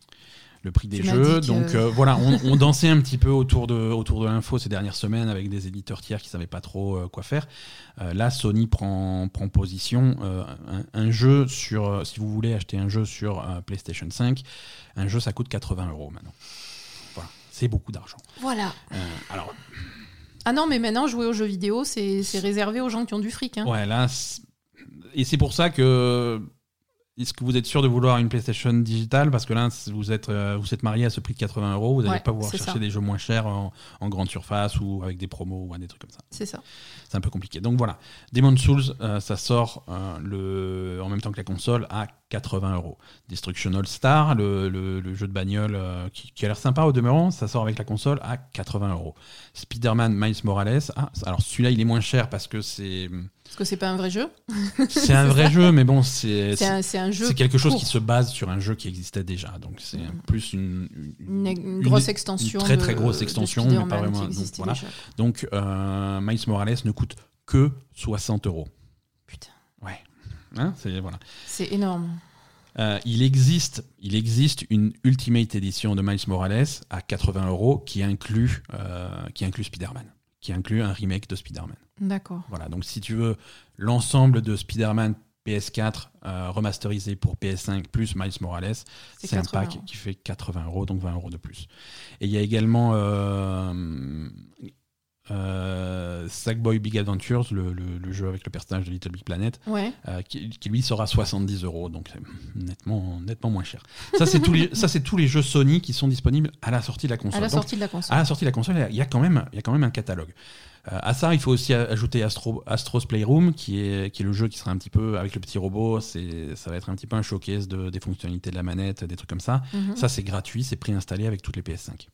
Le prix des Tu jeux. Donc euh, voilà, on, [LAUGHS] on dansait un petit peu autour de, autour de l'info ces dernières semaines avec des éditeurs tiers qui savaient pas trop euh, quoi faire. Euh, là, Sony prend, prend position. un, un jeu sur, si vous voulez acheter un jeu sur PlayStation 5, un jeu ça coûte 80 euros maintenant. Voilà, c'est beaucoup d'argent. Voilà. Alors, Ah non, mais maintenant, jouer aux jeux vidéo, c'est réservé aux gens qui ont du fric. hein. ouais, là, et c'est pour ça que. Est-ce que vous êtes sûr de vouloir une PlayStation digitale? Parce que là, si vous êtes, euh, vous êtes marié à ce prix de 80 euros, vous n'allez Ouais, pas pouvoir chercher ça. des jeux moins chers en, en grande surface ou avec des promos ou des trucs comme ça. C'est ça. C'est un peu compliqué. Donc voilà, Demon Souls, euh, ça sort euh, le, en même temps que la console à 80 euros. Destruction All Star, le, le- le jeu de bagnole euh, qui, qui a l'air sympa au demeurant, ça sort avec la console à 80 euros. Spider-Man Miles Morales, ah, alors celui-là il est moins cher parce que c'est Parce que c'est pas un vrai jeu. c'est un vrai jeu, mais bon, c'est [LAUGHS] quelque chose court. qui se base sur un jeu qui existait déjà. Donc c'est Mm. plus une, Une, une grosse une extension. très, très grosse de extension, mais pas Spider-Man vraiment. qui Donc, voilà. euh, Miles Morales ne coûte que 60 euros. Putain, Ouais. Hein, c'est voilà. c'est énorme. Euh, il existe, il existe une Ultimate Edition de Miles Morales à 80 euros qui inclut, euh, qui inclut Spider-Man, qui inclut un remake de Spider-Man. D'accord. Voilà. Donc si tu veux l'ensemble de Spider-Man PS4 euh, remasterisé pour PS5 plus Miles Morales, C'est un 80 pack euros. qui fait 80 euros, donc 20 euros de plus. Et il y a également euh, euh, Sackboy Big Adventures, le, le- le jeu avec le personnage de Little Big Planet, Ouais. qui, qui, lui sera 70 euros, donc nettement, nettement moins cher. Ça, c'est tous, les- ça, tous les jeux Sony qui sont disponibles à la sortie de la console. À la Donc, sortie de la console. à la sortie de la console, il y a quand même, il y a quand même un catalogue. Euh, à ça, il faut aussi ajouter Astro, Astro's Playroom, qui est, qui est le jeu qui sera un petit peu avec le petit robot. C'est, ça va être un petit peu un showcase de, des fonctionnalités de la manette, des trucs comme ça. Mhm. Ça, c'est gratuit, c'est préinstallé avec toutes les PS5.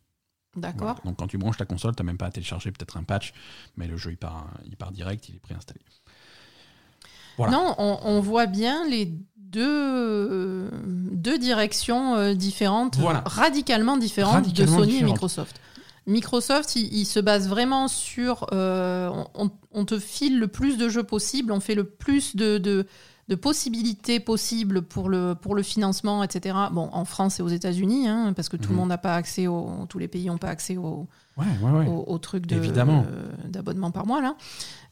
D'accord. Voilà. Donc quand tu branches ta console, tu n'as même pas à télécharger peut-être un patch, mais le jeu il part, il part direct, il est préinstallé. Voilà. Non, on, on voit bien les deux, euh, deux directions euh, différentes, Voilà. radicalement différentes Radicalement de Sony différentes. et Microsoft. Microsoft, il, il se base vraiment sur euh, on, on te file le plus de jeux possible, on fait le plus de, de, de possibilités possibles pour le, pour le financement, etc. Bon, en France et aux États-Unis, hein, parce que tout Mhm. le monde n'a pas accès au, tous les pays n'ont pas accès au, Ouais, ouais, ouais. au, au truc euh, d'abonnement par mois là.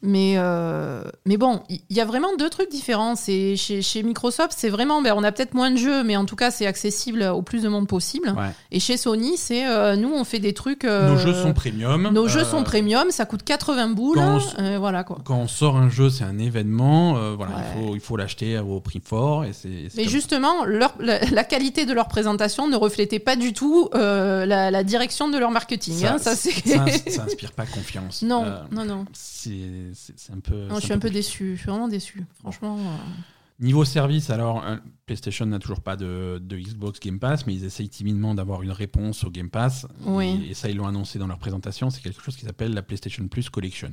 Mais, euh, mais bon, il y, y a vraiment deux trucs différents. Chez, chez Microsoft, c'est vraiment, ben, on a peut-être moins de jeux, mais en tout cas, c'est accessible au plus de monde possible. Et chez Sony, c'est euh, nous, on fait des trucs. Nos jeux sont premium. nos jeux sont premium, ça coûte 80 boules. quand on voilà quoi. Quand on sort un jeu, c'est un événement. voilà, il faut, il faut l'acheter au prix fort. Et c'est, Mais comme justement, leur- la, la qualité de leur présentation ne reflétait pas du tout la, la direction de leur marketing. ça, hein, ça, c'est... ça, [LAUGHS] ça inspire pas confiance. non, Euh, non, non. C'est, un peu. Non, je suis un peu déçu. Je suis vraiment déçu. Franchement. euh, Niveau service, alors, euh, PlayStation n'a toujours pas de, de Xbox Game Pass, mais ils essayent timidement d'avoir une réponse au Game Pass. Oui. Et, et ça, ils l'ont annoncé dans leur présentation. C'est quelque chose qui s'appelle la PlayStation Plus Collection.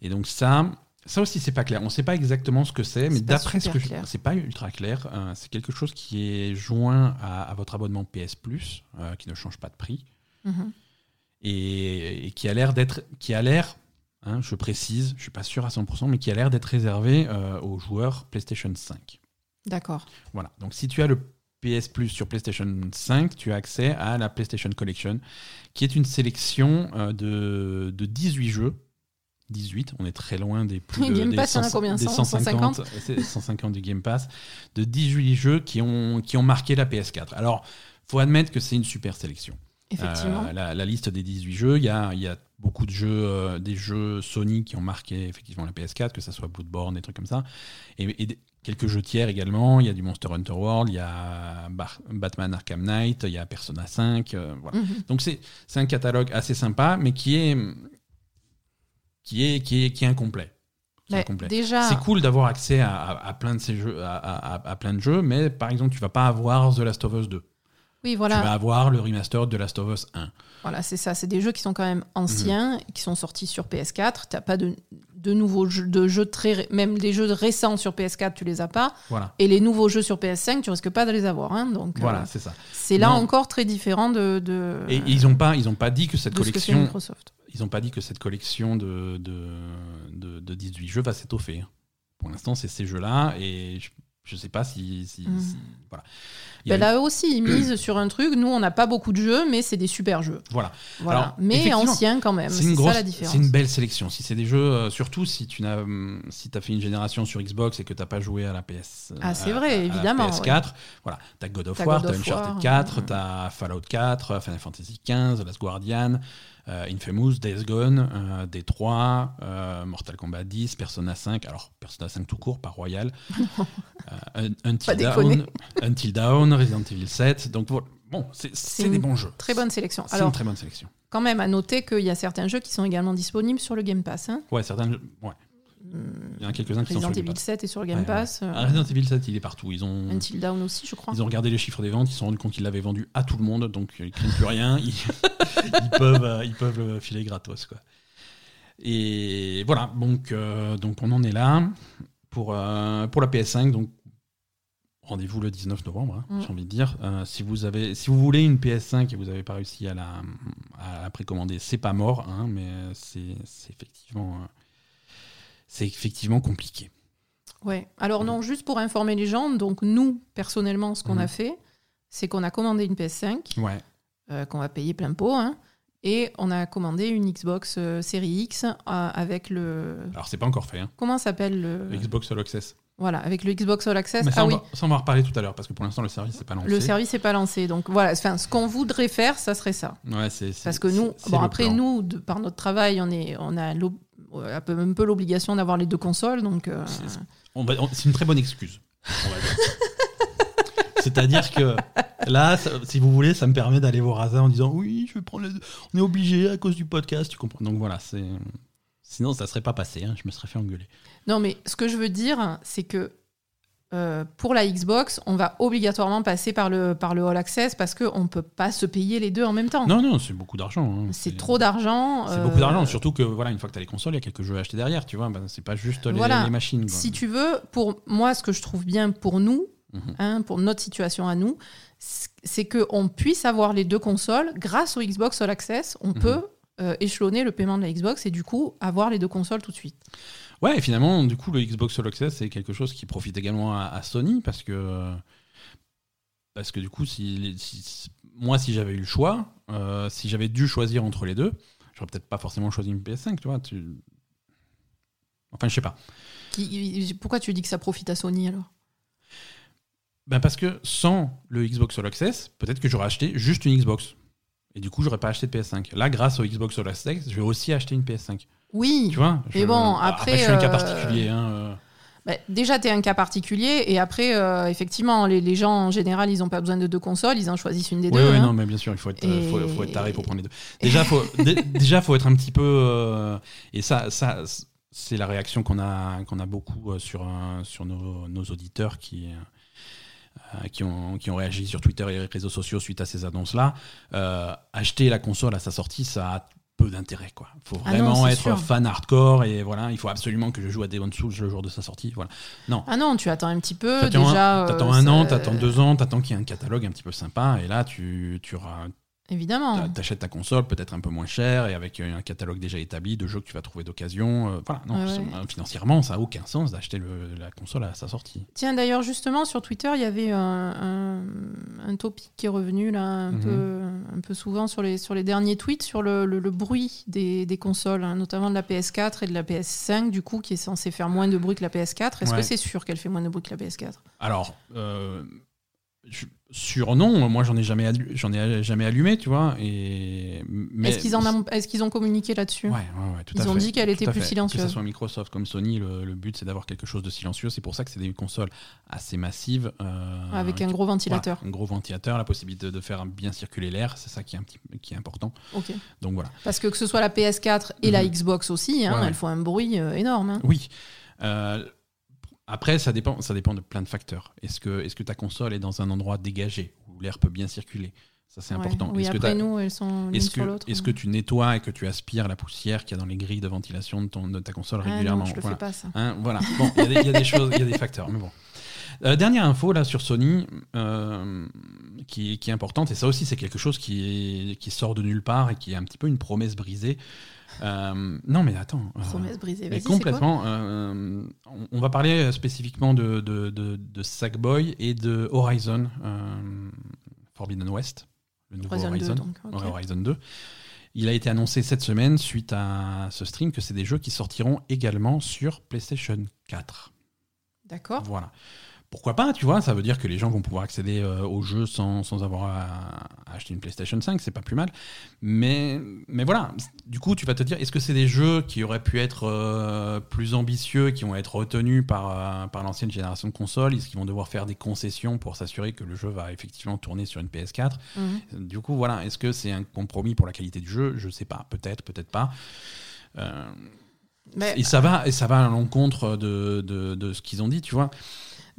Et donc, ça, ça aussi, c'est pas clair. On ne sait pas exactement ce que c'est, mais d'après ce que je. C'est pas ultra clair. euh, c'est quelque chose qui est joint à, à votre abonnement PS Plus, euh, qui ne change pas de prix, mhm. Et, et qui a l'air d'être. Qui a l'air. hein, je précise, je suis pas sûr à 100%, mais qui a l'air d'être réservé euh, aux joueurs PlayStation 5. D'accord. Voilà. Donc si tu as le PS Plus sur PlayStation 5, tu as accès à la PlayStation Collection, qui est une sélection euh, de, de 18 jeux. 18, on est très loin des plus [LAUGHS] de, Game des Pass, il y en a combien? des 100, 150, c'est 150 du Game Pass, de 18 jeux qui ont, qui ont marqué la PS4. Alors, faut admettre que c'est une super sélection. Effectivement. Euh, la, la liste des 18 jeux, il y a, y a beaucoup de jeux, euh, des jeux Sony qui ont marqué effectivement la PS4, que ce soit Bloodborne, des trucs comme ça. Et, quelques jeux tiers également. Il y a du Monster Hunter World, il y a Bar- Batman Arkham Knight, il y a Persona 5. euh, voilà. Mhm. Donc c'est un catalogue assez sympa, mais qui est, qui est, qui est, qui est incomplet. Déjà, C'est cool d'avoir accès à, à- à plein de ces jeux, à plein de jeux, mais par exemple, tu vas pas avoir The Last of Us 2. Oui, Tu voilà, vas avoir le remaster de Last of Us 1. voilà c'est ça. C'est des jeux qui sont quand même anciens, Mhm. qui sont sortis sur PS4. T'as pas de, de nouveaux jeux, de jeux très, même des jeux récents sur PS4, tu les as pas. Voilà. Et les nouveaux jeux sur PS5, tu risques pas de les avoir. hein. donc, Voilà, euh, c'est ça. c'est là Non. encore très différent de, de, Et ils n'ont pas, ils ont pas dit que cette de ce que collection, Microsoft. ils pas dit que cette collection de, de, de, de 18 jeux va s'étoffer. Pour l'instant, c'est ces jeux-là, et je ne sais pas si, si, si- voilà. Il a Ben là aussi, ils misent sur un truc. Nous, on n'a pas beaucoup de jeux, mais c'est des super jeux. Voilà. Voilà. Alors, mais anciens quand même. C'est une ça grosse, la différence. c'est une belle sélection. Si c'est des jeux, euh, surtout si tu n'as, hum, si as fait une génération sur Xbox et que t'as pas joué à la PS, Ah, c'est vrai, à- à la évidemment, PS4, voilà, t'as God of War, t'as of Uncharted War, 4, ouais. t'as Fallout 4, Final Fantasy 15, Last Guardian, Infamous, Days Gone, euh, D3, euh, Mortal Kombat 10, Persona 5, alors Persona 5 tout court, pas Royal, [LAUGHS] euh, Un- Until, Dawn, Resident Evil 7, donc bon, c'est, des bons jeux. Très bonne sélection. C'est une très bonne sélection. quand même, à noter qu'il y a certains jeux qui sont également disponibles sur le Game Pass. hein. Ouais, certains jeux, ouais. Il y en a quelques-uns qui sont Resident sur le Game Evil Pass. 7est sur le Game Pass. Ah, Resident Evil 7, il est partout. Ils ont, euh, Until Dawn aussi, je crois. ils ont regardé les chiffres des ventes, ils se sont rendus compte qu'ils l'avaient vendu à tout le monde, donc ils ne craignent plus rien. Ils, [LAUGHS] ils peuvent, euh, ils peuvent le filer gratos. Quoi. Et voilà, donc, euh, donc on en est là pour, euh, pour la PS5. Donc rendez-vous le 19 novembre, hein, Mm. j'ai envie de dire. Euh, si, vous avez, si vous voulez une PS5 et vous n'avez pas réussi à la, à la précommander, c'est pas mort, hein, mais c'est c'est effectivement, euh, c'est effectivement compliqué. Ouais. Alors non, juste pour informer les gens, donc nous, personnellement, ce qu'on Mhm. a fait, c'est qu'on a commandé une PS5, Ouais. euh, qu'on va payer plein pot, hein, et on a commandé une Xbox euh, Series X euh, avec le... Alors c'est pas encore fait. Hein. Comment s'appelle le... Le Xbox All Access. Voilà, avec le Xbox All Access. Mais ça, ah on oui, va, ça, on va en reparler tout à l'heure parce que pour l'instant, le service n'est pas lancé. le service n'est pas lancé. Donc voilà, enfin, ce qu'on voudrait faire, ça serait ça. Ouais, c'est, Parce que nous, bon après plan. nous, de, par notre travail, on, est, on a un peu, l'obligation d'avoir les deux consoles. Donc, euh, C'est- une très bonne excuse. on va dire. [LAUGHS] C'est-à-dire que là, ça- si vous voulez, ça me permet d'aller voir Raza en disant oui, je vais prendre les deux. On est obligé à cause du podcast, tu comprends. Donc voilà, c'est. Sinon, ça serait pas passé. hein, je me serais fait engueuler. Non, mais ce que je veux dire, c'est que euh, pour la Xbox, on va obligatoirement passer par le, par le All Access parce qu'on ne peut pas se payer les deux en même temps. Non, non, c'est beaucoup d'argent. hein. C'est trop d'argent. C'est euh, beaucoup d'argent, surtout que voilà, une fois que tu as les consoles, il y a quelques jeux à acheter derrière, tu vois. Ben, c'est pas juste les, Voilà. les machines. quoi. Si tu veux, pour moi, ce que je trouve bien pour nous, Mhm. hein, pour notre situation à nous, c'est qu'on puisse avoir les deux consoles grâce au Xbox All Access. On Mhm. peut euh, échelonner le paiement de la Xbox et du coup avoir les deux consoles tout de suite. Ouais, et finalement, du coup, le Xbox All Access, c'est quelque chose qui profite également à, à Sony parce que, parce que du coup, si, si- moi, si j'avais eu le choix, euh, si j'avais dû choisir entre les deux, j'aurais peut-être pas forcément choisi une PS5, tu vois. Tu... Enfin, je sais pas. Qui- pourquoi tu dis que ça profite à Sony alors? Ben parce que sans le Xbox All Access, peut-être que j'aurais acheté juste une Xbox. Et du coup, j'aurais pas acheté de PS5. Là, grâce au Xbox All Access, je vais aussi acheter une PS5. Oui. Tu vois Mais Je- bon, après, je suis un cas euh, particulier. Hein, euh. Bah, déjà, tu es un cas particulier et après, euh, effectivement, les, les gens en général, ils n'ont pas besoin de deux consoles, ils en choisissent une des Oui, deux. oui, hein. non, mais bien sûr, il faut être, Et- faut, faut être taré pour prendre les deux. [LAUGHS] Déjà, faut, dé- déjà, faut être un petit peu. euh, et ça, ça c'est la réaction qu'on a, qu'on a beaucoup sur, sur nos, nos auditeurs qui. euh, qui, ont, qui ont réagi sur Twitter et les réseaux sociaux suite à ces annonces-là. Acheter la console à sa sortie, ça a peu d'intérêt. Il faut Ah non, vraiment être sûr. fan hardcore et voilà, il faut absolument que je joue à Demon's Souls le jour de sa sortie. Voilà. Non, Ah non, tu attends un petit peu. T'attends déjà, un, euh, t'attends un an, t'attends deux ans, t'attends qu'il y ait un catalogue un petit peu sympa, et là tu, tu auras Évidemment. T'a- T'achètes ta console peut-être un peu moins cher et avec un catalogue déjà établi de jeux que tu vas trouver d'occasion. euh, voilà, non, Ouais, c'est- ouais. euh, financièrement, ça n'a aucun sens d'acheter la console à sa sortie. Tiens, d'ailleurs, justement, sur Twitter, il y avait un, un, un topic qui est revenu là, un, Mhm. peu, un peu souvent sur les, sur les derniers tweets sur le, le- le bruit des, des consoles, hein, notamment de la PS4 et de la PS5, du coup, qui est censée faire moins de bruit que la PS4. Est-ce Ouais. que c'est sûr qu'elle fait moins de bruit que la PS4 Alors, euh, sur non, moi j'en ai jamais j'en ai jamais allumé, tu vois. Et mais Est-ce qu'ils en ont- est-ce qu'ils ont communiqué là-dessus? Ouais, ouais, ouais, tout Ils à ont fait, dit qu'elle était plus fait. silencieuse. Que ce soit Microsoft comme Sony, le, le but c'est d'avoir quelque chose de silencieux. C'est pour ça que c'est des consoles assez massives. euh, Avec un qui- gros ventilateur. voilà, un gros ventilateur, la possibilité de faire bien circuler l'air, c'est ça qui est, un petit, qui est important. Ok. Donc voilà. Parce que que ce soit la PS4 et la Mhm. Xbox aussi, hein, elles font un bruit euh, énorme. hein. Oui. Euh, après, ça dépend, ça dépend de plein de facteurs. Est-ce que, est que ta console est dans un endroit dégagé où l'air peut bien circuler? Ça, c'est Ouais. important. Oui, est-ce que après nous, elles sont Est-ce que, l'autre. est-ce que tu nettoies et que tu aspires la poussière qu'il y a dans les grilles de ventilation de, ton, de ta console Ah non, régulièrement? je le Voilà. fais pas ça. Hein, voilà. Bon, il y, a des- il y a des choses, il y a des facteurs, mais bon. Euh, dernière info là sur Sony euh, qui, qui est importante et ça aussi c'est quelque chose qui, est- qui sort de nulle part et qui est un petit peu une promesse brisée. Euh, non mais attends. euh, Promesse brisée. mais complètement. euh, on, on va parler spécifiquement de, de, de, de Sackboy et de Horizon Forbidden West, le nouveau Horizon Horizon, 2, donc, ok. Ouais, Horizon 2. Il a été annoncé cette semaine suite à ce stream que c'est des jeux qui sortiront également sur PlayStation 4. D'accord. Voilà. Pourquoi pas, tu vois, ça veut dire que les gens vont pouvoir accéder euh, aux jeux sans, sans avoir à, à acheter une PlayStation 5, c'est pas plus mal. Mais, mais voilà, du coup, tu vas te dire, est-ce que c'est des jeux qui auraient pu être euh, plus ambitieux, qui vont être retenus par, euh, par l'ancienne génération de consoles? Est-ce qu'ils vont devoir faire des concessions pour s'assurer que le jeu va effectivement tourner sur une PS4 Mhm. Du coup, voilà, est-ce que c'est un compromis pour la qualité du jeu? Je sais pas, peut-être, peut-être pas. Euh, Mais- Et ça va, et ça va à l'encontre de, de, de ce qu'ils ont dit, tu vois.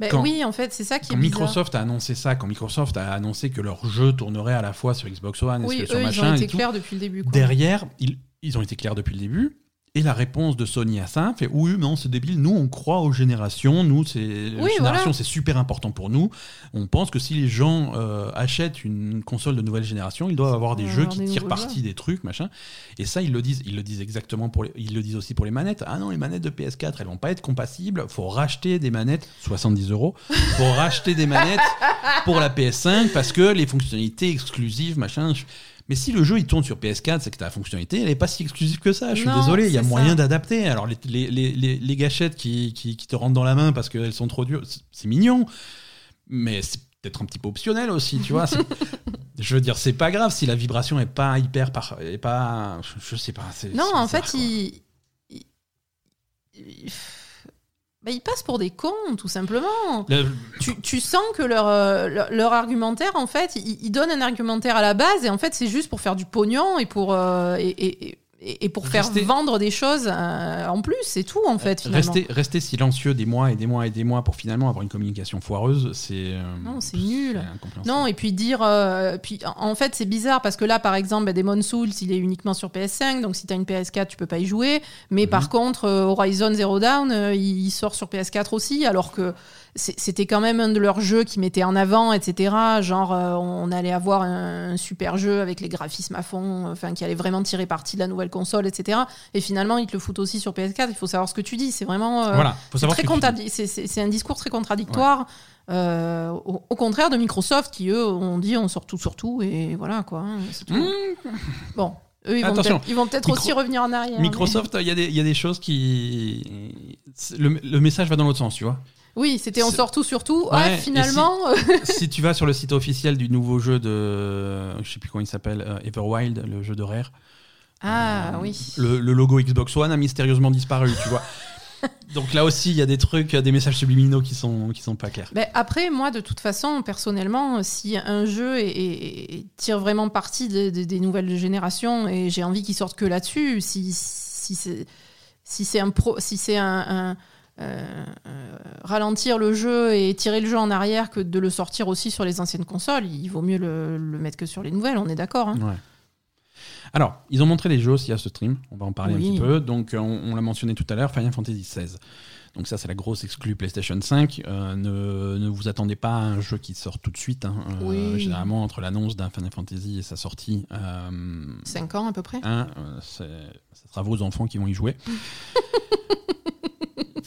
Ben Quand- oui, en fait, c'est ça qui est bizarre. Microsoft a annoncé ça, quand Microsoft a annoncé que leur jeu tournerait à la fois sur Xbox One et sur- eux, sur ils machin ont et été tout, clairs depuis le début. quoi. derrière, ils, ils ont été clairs depuis le début. Et la réponse de Sony à ça fait oui, non, c'est débile. Nous, on croit aux générations. Nous, c'est Oui, voilà. c'est super important pour nous. On pense que si les gens euh, achètent une console de nouvelle génération, ils doivent avoir des jeux qui tirent parti des trucs, machin. Et ça, ils le disent. Ils le disent exactement pour les, ils le disent aussi pour les manettes. Ah non, les manettes de PS4, elles vont pas être compatibles. Faut racheter des manettes 70 euros. Faut racheter des manettes pour la PS5 parce que les fonctionnalités exclusives, machin. je- Mais si le jeu il tourne sur PS4, c'est que ta fonctionnalité elle est pas si exclusive que ça. Je suis Non, désolé, il y a moyen d'adapter. Alors les, les, les, les- gâchettes qui, qui, qui te rentrent dans la main parce qu'elles sont trop dures, c'est- mignon. Mais c'est peut-être un petit peu optionnel aussi, tu vois. [LAUGHS] Je veux dire, c'est pas grave si la vibration est pas hyper par, est pas, je, je sais pas. Non, en fait, quoi. ils- ben, ils passent pour des cons, tout simplement. Le- Tu, tu sens que leur, euh, leur, leur argumentaire, en fait, ils, ils donnent un argumentaire à la base, et en fait, c'est juste pour faire du pognon et pour, euh, et, et- et- et pour faire vendre des choses euh, en plus, c'est tout, en fait, finalement. Rester, rester silencieux des mois et des mois et des mois pour finalement avoir une communication foireuse, c'est. euh, Non, c'est nul. Non, et puis dire. euh, puis en fait, c'est bizarre parce que là, par exemple, ben, Demon Souls, il est uniquement sur PS5, donc si tu as une PS4, tu peux pas y jouer. Mais Mhm. par contre, euh, Horizon Zero Dawn, euh, il il sort sur PS4 aussi, alors que c'était quand même un de leurs jeux qui mettait en avant, etc. Genre, euh, on allait avoir un, un super jeu avec les graphismes à fond, enfin, qui allait vraiment tirer parti de la nouvelle console, etc. Et finalement, ils te le foutent aussi sur PS4. Il faut savoir ce que tu dis. C'est vraiment. euh, Voilà, c'est très un discours très contradictoire. euh, au, au contraire de Microsoft qui eux ont dit on sort tout sur tout et voilà quoi. hein, tout. Mmh. Bon, eux ils vont peut-être ils vont peut-être Micro- aussi revenir en arrière. mais- Microsoft, il y, a des- il y a des choses qui. le message va dans l'autre sens, tu vois. Oui, c'était on sort tout sur tout. Ouais, finalement. euh, [LAUGHS] si tu vas sur le site officiel du nouveau jeu de. Je sais plus comment il s'appelle, euh, Everwild, le jeu de Rare, ah euh, oui. le, le logo Xbox One a mystérieusement disparu, tu vois. [LAUGHS] Donc là aussi, il y a des trucs, des messages subliminaux qui sont, qui sont pas clairs. Ben, après, moi, de toute façon, personnellement, si un jeu est- est- est- tire vraiment parti des- nouvelles générations et j'ai envie qu'il sorte que là-dessus, si, si c'est si un, pro, si c'est un, un- euh, ralentir le jeu et tirer le jeu en arrière que de le sortir aussi sur les anciennes consoles, il vaut mieux le, le mettre que sur les nouvelles, on est d'accord. hein. Ouais. Alors, ils ont montré les jeux aussi à ce stream, on va en parler Oui. un petit peu. Donc, euh, on, on l'a mentionné tout à l'heure, Final Fantasy XVI. Donc ça, c'est la grosse exclue PlayStation 5. Euh, ne, ne vous attendez pas à un jeu qui sort tout de suite. hein. Euh, Oui. Généralement, entre l'annonce d'un Final Fantasy et sa sortie, euh, 5 ans à peu près. c'est- ce sera vos enfants qui vont y jouer. [LAUGHS]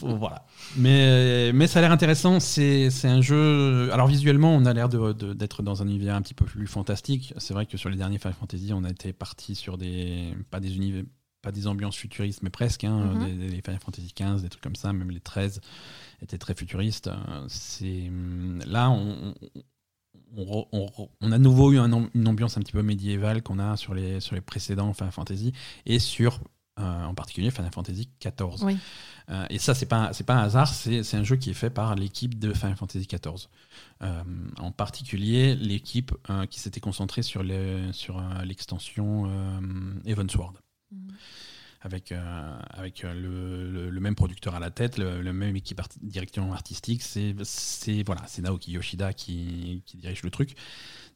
voilà. Mais, mais ça a l'air intéressant. C'est c'est un jeu. Alors, visuellement, on a l'air de- de- d'être dans un univers un petit peu plus fantastique. C'est vrai que sur les derniers Final Fantasy, on a été parti sur des. Pas des univers. Pas des ambiances futuristes, mais presque. hein, Mhm. des, des Final Fantasy 15, des trucs comme ça, même les 13 étaient très futuristes. C'est là, on, on, a nouveau eu un une ambiance un petit peu médiévale qu'on a sur les, sur les précédents Final Fantasy et sur euh, en particulier Final Fantasy XIV. Oui. Euh, et ça, c'est pas c'est pas un hasard, c'est un jeu qui est fait par l'équipe de Final Fantasy XIV. Euh, en particulier l'équipe qui s'était concentrée sur le- sur l'extension Evansward avec, avec le, le- le même producteur à la tête, le, le même équipe arti- direction artistique. C'est voilà, Naoki Yoshida qui, qui dirige le truc.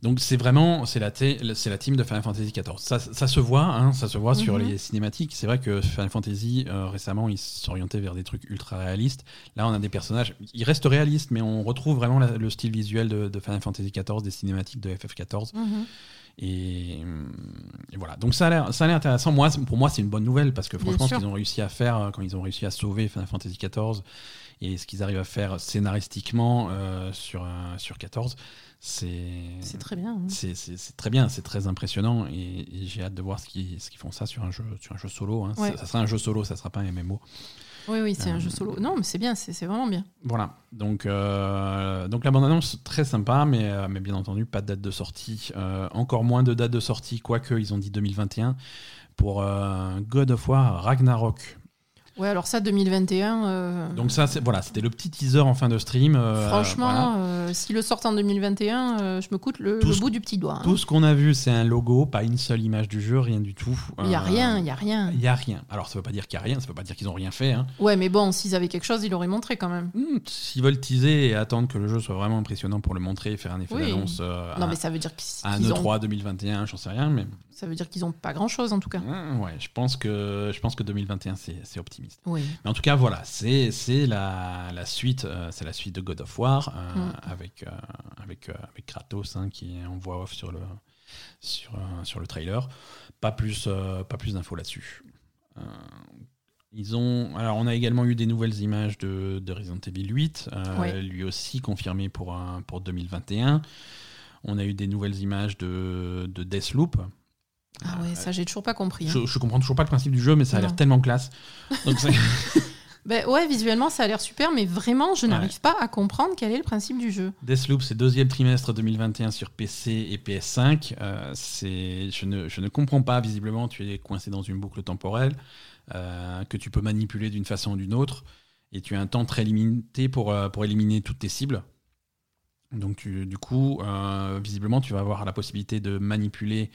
Donc c'est vraiment c'est la, c'est la team de Final Fantasy XIV. Ça, ça se voit, hein, ça se voit sur Mhm. les cinématiques. C'est vrai que Final Fantasy euh, récemment il s'orientait vers des trucs ultra réalistes. Là on a des personnages, ils restent réalistes, mais on retrouve vraiment la- le style visuel de, de Final Fantasy XIV, des cinématiques de FF14. Mhm. Et, hum, et voilà. Donc ça a l'air, ça a l'air intéressant. Moi, pour moi, c'est une bonne nouvelle parce que franchement, ce qu'ils ont réussi à faire euh, quand ils ont réussi à sauver Final Fantasy XIV et ce qu'ils arrivent à faire scénaristiquement euh, sur euh, sur 14, c'est très bien. hein. c'est, très bien, c'est très impressionnant et, et j'ai hâte de voir ce qu'ils, font ça sur un jeu, sur un jeu solo. hein. Ouais. Ça, ça sera un jeu solo, ça sera pas un MMO. Oui, oui, c'est Euh, un jeu solo. Non, mais c'est bien, c'est vraiment bien. Voilà. Donc, euh, donc la bande-annonce, très sympa, mais, euh, mais bien entendu, pas de date de sortie. Euh, encore moins de date de sortie, quoique ils ont dit 2021, pour euh, God of War Ragnarok. Ouais, alors ça, 2021. euh, Donc ça, c'est- voilà, c'était le petit teaser en fin de stream. euh, franchement, voilà. euh, s'ils le sortent en 2021, euh, je me coûte le, ce- bout du petit doigt. hein. Tout ce qu'on a vu, c'est un logo, pas une seule image du jeu, rien du tout. Il y a rien, il y a rien. Il y a rien. Alors ça veut pas dire qu'il y a rien, ça veut pas dire qu'ils ont rien fait. Hein. Ouais, mais bon, s'ils avaient quelque chose, ils l'auraient montré quand même. Hmm, S'ils veulent teaser et attendre que le jeu soit vraiment impressionnant pour le montrer et faire un effet Oui. d'annonce Non, à, mais ça veut dire qu'ils à un qu'ils ont, E3 2021, j'en sais rien, mais ça veut dire qu'ils ont pas grand chose en tout cas. Hmm, ouais, je pense que je pense que 2021 c'est optimiste. Oui. Mais en tout cas, voilà, c'est la, la suite, euh, c'est la suite de God of War euh, Mm. avec euh, avec avec Kratos hein, qui est en voix off sur le sur sur le trailer. Pas plus pas plus d'infos là-dessus. Ils ont alors on a également eu des nouvelles images de, de Resident Evil 8, euh, Ouais. lui aussi confirmé pour un- pour 2021. On a eu des nouvelles images de de Deathloop. Ah ouais, ça j'ai toujours pas compris. hein. Je, je comprends toujours pas le principe du jeu, mais ça a l'air tellement classe. Donc, [LAUGHS] [LAUGHS] Ben ouais, visuellement ça a l'air super, mais vraiment je n'arrive pas à comprendre quel est le principe du jeu. Deathloop, c'est deuxième trimestre 2021 sur PC et PS5. Euh, je, ne, je ne comprends pas, visiblement, tu es coincé dans une boucle temporelle euh, que tu peux manipuler d'une façon ou d'une autre. Et tu as un temps très limité pour, euh, pour éliminer toutes tes cibles. Donc, tu- du coup, euh, visiblement, tu vas avoir la possibilité de manipuler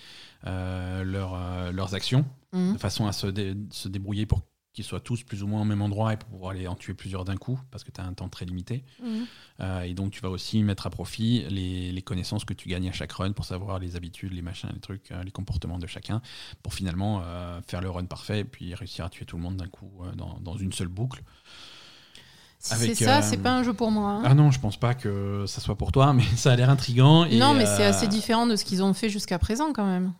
euh, leurs, euh, leurs actions Mhm. de façon à se, dé- se débrouiller pour qu'ils soient tous plus ou moins au même endroit et pour pouvoir les en tuer plusieurs d'un coup, parce que tu as un temps très limité. Mhm. Et donc, tu vas aussi mettre à profit les, les connaissances que tu gagnes à chaque run pour savoir les habitudes, les machins, les trucs, les comportements de chacun, pour finalement faire le run parfait et puis réussir à tuer tout le monde d'un coup dans, dans une seule boucle. Si c'est ça, euh, c'est pas un jeu pour moi. hein. Ah non, je pense pas que ça soit pour toi, mais [LAUGHS] ça a l'air intriguant. et, non, mais c'est euh, assez différent de ce qu'ils ont fait jusqu'à présent quand même.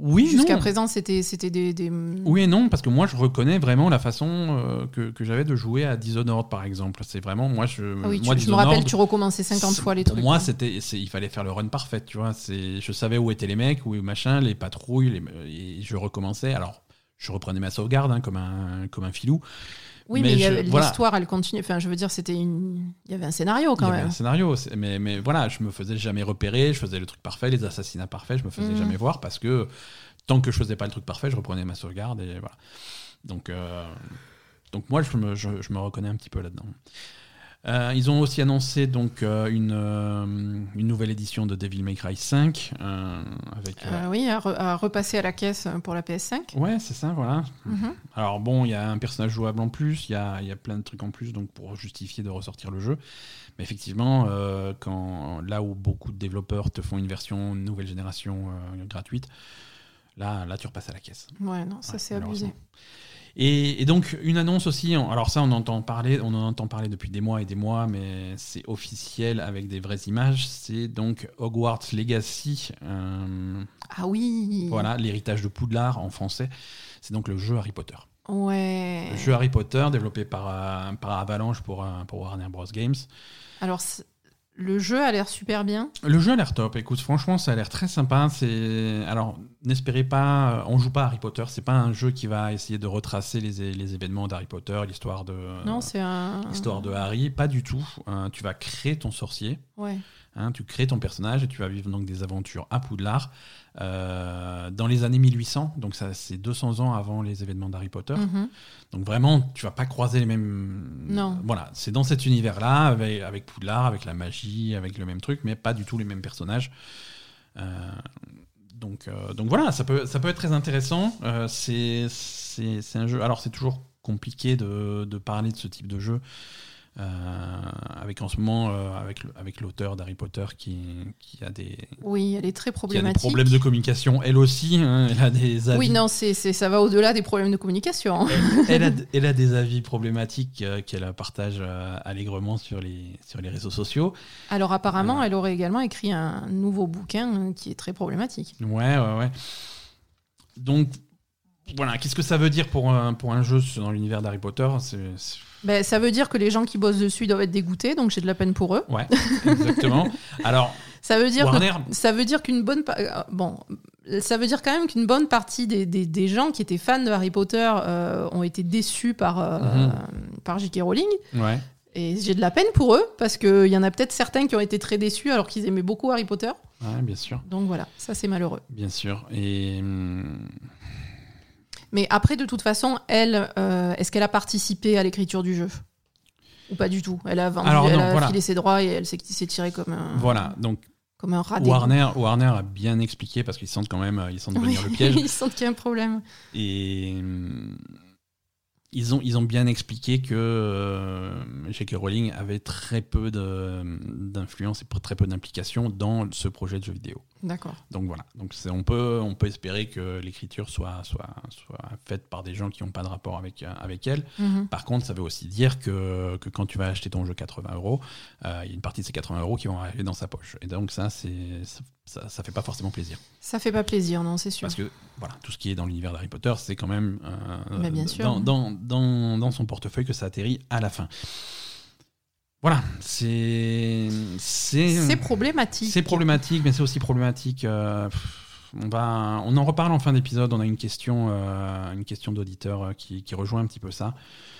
Oui, Jusqu'à présent, c'était c'était des, des- Oui et non, parce que moi je reconnais vraiment la façon euh, que, que j'avais de jouer à Dishonored par exemple. C'est vraiment, moi je. Ah oui, tu- je me rappelle, tu recommençais 50 C'est- fois les pour trucs. moi, hein. c'était, il fallait faire le run parfait, tu vois. C'est, je savais où étaient les mecs, où machin, les patrouilles, les- et je recommençais. Alors, je reprenais ma sauvegarde hein, comme un, comme un filou. Oui, mais voilà. l'histoire, elle continue. Enfin, je veux dire, c'était une. Il y avait un scénario Il y quand avait même. un scénario, mais, mais voilà, je me faisais jamais repérer, je faisais le truc parfait, les assassinats parfaits, je me faisais Mhm. jamais voir parce que tant que je faisais pas le truc parfait, je reprenais ma sauvegarde et voilà. Donc, euh, donc moi, je me, je, je me reconnais un petit peu là-dedans. Euh, ils ont aussi annoncé donc euh, une, euh, une nouvelle édition de Devil May Cry 5 euh, avec. Euh, oui, à, re- à repasser à la caisse pour la PS5. Ouais, c'est ça, voilà. Mhm. Alors bon, il y a un personnage jouable en plus, il y a, y a plein de trucs en plus, donc pour justifier de ressortir le jeu. Mais effectivement, quand, là où beaucoup de développeurs te font une version nouvelle génération gratuite, là, là tu repasses à la caisse. Ouais, non, ça Ouais, c'est abusé. Et, et donc une annonce aussi, alors ça on entend parler, on en entend parler depuis des mois et des mois, mais c'est officiel avec des vraies images, c'est donc Hogwarts Legacy, euh, Ah oui. voilà, l'héritage de Poudlard en français, c'est donc le jeu Harry Potter. Ouais. Le jeu Harry Potter développé par, euh, par Avalanche pour, euh, pour Warner Bros. Games. Alors, le jeu a l'air super bien. Le jeu a l'air top. Écoute, franchement, ça a l'air très sympa. C'est alors n'espérez pas, on joue pas à Harry Potter. C'est pas un jeu qui va essayer de retracer les, les événements d'Harry Potter, l'histoire de non, c'est un. l'histoire de Harry. Pas du tout. Euh, tu vas créer ton sorcier. Ouais. Hein, tu crées ton personnage et tu vas vivre donc des aventures à Poudlard euh, dans les années 1800. Donc ça, c'est 200 ans avant les événements d'Harry Potter. Mhm. Donc vraiment, tu vas pas croiser les mêmes. Non. Voilà, c'est dans cet univers-là, avec, avec Poudlard, avec la magie, avec le même truc, mais pas du tout les mêmes personnages. Euh, donc, euh, donc voilà, ça peut, ça peut être très intéressant. C'est, c'est, c'est un jeu. Alors c'est toujours compliqué de, de parler de ce type de jeu. Euh, avec en ce moment, euh, avec, avec l'auteur d'Harry Potter qui, qui a des, Oui, elle est très qui a des problématique. problèmes de communication, elle aussi, hein, elle a des avis Oui, non, c'est, ça va au-delà des problèmes de communication. [LAUGHS] elle, a, elle a des avis problématiques euh, qu'elle partage allègrement sur les, sur les réseaux sociaux. Alors, apparemment, elle aurait également écrit un nouveau bouquin qui est très problématique. Ouais, ouais, ouais. Donc, voilà, qu'est-ce que ça veut dire pour un, pour un jeu dans l'univers d'Harry Potter? Ben, ça veut dire que les gens qui bossent dessus doivent être dégoûtés, donc j'ai de la peine pour eux. Ouais, exactement. Alors, [LAUGHS] Ça veut dire que Ça veut dire qu'une bonne euh, bon, ça veut dire quand même qu'une bonne partie des, des- des gens qui étaient fans de Harry Potter euh, ont été déçus par euh, Mhm. par J.K. Rowling. ouais. Et j'ai de la peine pour eux parce qu'il y en a peut-être certains qui ont été très déçus alors qu'ils aimaient beaucoup Harry Potter. ouais, bien sûr, Donc voilà, ça c'est malheureux. bien sûr. Et hum, Mais après, de toute façon, elle, euh, est-ce qu'elle a participé à l'écriture du jeu Ou pas du tout? Elle a, vendu, Alors, elle non, a voilà. filé ses droits et elle s'est tirée comme un, Voilà, donc comme un rat. Warner, Warner a bien expliqué parce qu'ils sentent quand même, ils sentent venir le piège. [LAUGHS] Ils sentent qu'il y a un problème. Et hum, ils ont, ils ont bien expliqué que euh, J.K. Rowling avait très peu d'influence et très peu d'implication dans ce projet de jeu vidéo. D'accord. Donc voilà, donc on peut, on peut espérer que l'écriture soit, soit, soit faite par des gens qui n'ont pas de rapport avec, euh, avec elle. Mhm. Par contre, ça veut aussi dire que, que quand tu vas acheter ton jeu 80 euros, euh, il y a une partie de ces 80 euros qui vont arriver dans sa poche. Et donc ça, c'est ça, ça fait pas forcément plaisir. Ça fait pas plaisir, non, c'est sûr. Parce que voilà, tout ce qui est dans l'univers d'Harry Potter, c'est quand même euh, Bah, bien sûr. Dans, dans, dans, dans son portefeuille que ça atterrit à la fin. Voilà, c'est c'est problématique. c'est problématique, mais c'est aussi problématique. euh, on va, on en reparle en fin d'épisode. On a une question, euh, une question d'auditeur euh, qui, qui rejoint un petit peu ça.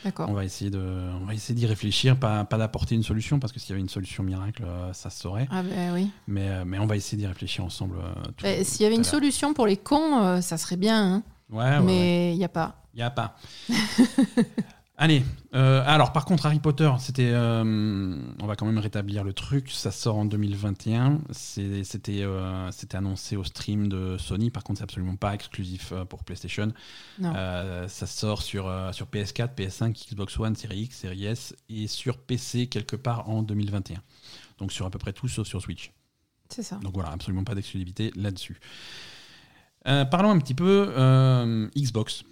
D'accord. On va essayer de, on va essayer d'y réfléchir, pas, pas d'apporter une solution parce que s'il y avait une solution miracle, ça se saurait. Ah ben oui. Mais, mais on va essayer d'y réfléchir ensemble. Eh, S'il y avait une solution pour les cons, euh, ça serait bien. hein. Ouais, ouais, ouais. Mais il n'y a pas. Il n'y a pas. [LAUGHS] Allez, euh, alors par contre Harry Potter, c'était, euh, on va quand même rétablir le truc. Ça sort en 2021. C'est- C'était, euh, c'était annoncé au stream de Sony. Par contre, c'est absolument pas exclusif pour PlayStation. Non. Ça sort sur euh, sur PS4, PS5, Xbox One, Series X, Series S et sur PC quelque part en 2021. Donc sur à peu près tout sauf sur Switch. C'est ça. Donc voilà, absolument pas d'exclusivité là-dessus. Parlons un petit peu Xbox.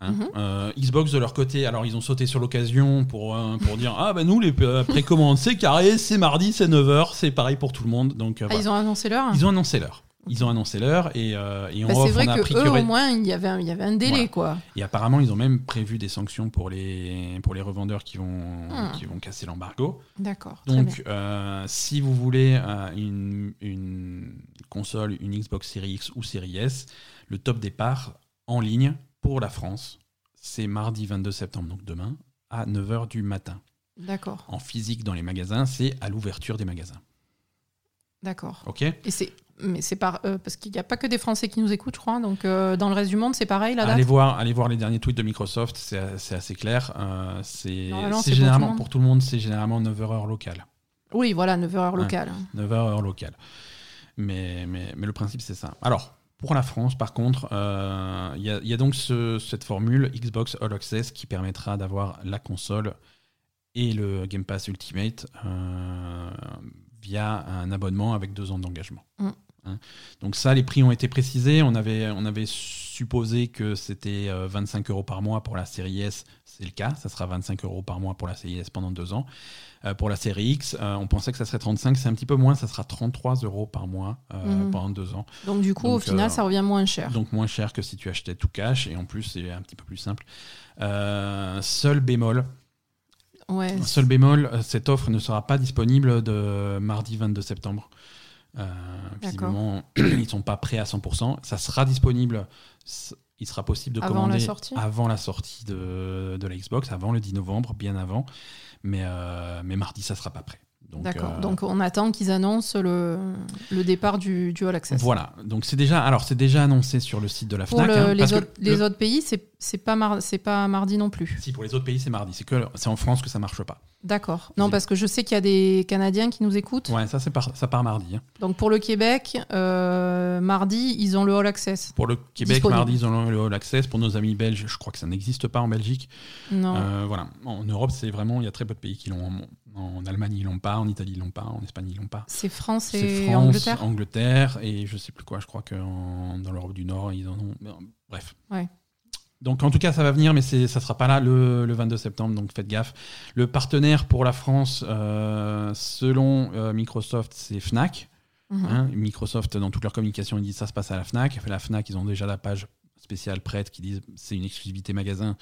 Hein Mhm. Euh, Xbox de leur côté, alors ils ont sauté sur l'occasion pour, euh, pour dire Ah ben nous les euh, précommandes c'est carré, c'est mardi, c'est 9h, c'est pareil pour tout le monde. Donc Ah, voilà. ils ont annoncé l'heure Ils ont annoncé l'heure. Ils ont annoncé l'heure et, et en Bah, C'est vrai on a que eux, au moins, il y avait un, il y avait un délai, Voilà. quoi. Et apparemment, ils ont même prévu des sanctions pour les, pour les revendeurs qui vont, Hmm. qui vont casser l'embargo. D'accord. Donc, si vous voulez une, une console, une Xbox Series X ou Series S, le top départ en ligne pour la France, c'est mardi 22 septembre, donc demain, à 9h du matin. D'accord. En physique dans les magasins, c'est à l'ouverture des magasins. D'accord. Ok Et c'est. Mais c'est par, euh, parce qu'il n'y a pas que des Français qui nous écoutent, je crois. Donc, euh, dans le reste du monde, c'est pareil, la date allez voir, allez voir les derniers tweets de Microsoft, c'est assez clair. Euh, c'est généralement pour tout le monde, c'est généralement 9h heure locale. Oui, voilà, 9h heure Ouais. locale. 9h heure locale. Mais, mais, mais le principe, c'est ça. Alors, pour la France, par contre, euh, il y, a, il y a donc ce- cette formule Xbox All Access qui permettra d'avoir la console et le Game Pass Ultimate euh, via un abonnement avec deux ans d'engagement. Mm. Hein. donc ça, les prix ont été précisés. On avait, on avait supposé que c'était euh, 25 euros par mois pour la série S. C'est le cas. Ça sera 25 euros par mois pour la série S pendant deux ans. Euh, pour la série X, euh, on pensait que ça serait 35. C'est un petit peu moins. Ça sera 33 euros par mois euh, Mhm. pendant deux ans. Donc, du coup, au final, ça revient moins cher. Donc moins cher que si tu achetais tout cash. Et en plus, c'est un petit peu plus simple. Seul bémol. ouais. Seul bémol, cette offre ne sera pas disponible de mardi 22 septembre. Euh, visiblement, [CLEARS THROAT] ils ne sont pas prêts à 100%. Ça sera disponible. Il sera possible de Avant commander la sortie? avant la sortie de, de la Xbox, avant le 10 novembre, bien avant. Mais, euh, mais mardi, ça sera pas prêt. Donc, D'accord. euh, Donc, on attend qu'ils annoncent le, le départ du, du All Access. voilà. Donc c'est déjà, alors c'est déjà annoncé sur le site de la Pour Fnac. le- hein, les, autres pays, c'est c'est pas, mar- pas mardi non plus. Si pour les autres pays c'est mardi, c'est que c'est en France que ça marche pas. D'accord. Non, parce que je sais qu'il y a des Canadiens qui nous écoutent. Ouais, ça par, ça part mardi. hein. Donc pour le Québec, euh, mardi, ils ont le All Access. Pour le Québec, Disponible. mardi, ils ont le All Access. Pour nos amis belges, je crois que ça n'existe pas en Belgique. Non. Euh, voilà. En Europe, c'est vraiment, il y a très peu de pays qui l'ont. En, Allemagne, ils l'ont pas. En Italie, ils l'ont pas. En Espagne, ils l'ont pas. c'est France et France, Angleterre? Angleterre et je sais plus quoi. Je crois que en- dans l'Europe du Nord, ils en ont. Bref. Ouais. Donc en tout cas, ça va venir, mais c'est- ça sera pas là le, le 22 septembre. Donc faites gaffe. Le partenaire pour la France, euh, selon euh, Microsoft, c'est Fnac. Mhm. Hein, Microsoft, dans toute leur communication, ils disent ça se passe à la Fnac. La Fnac, ils ont déjà la page spéciale prête qui disent c'est une exclusivité magasin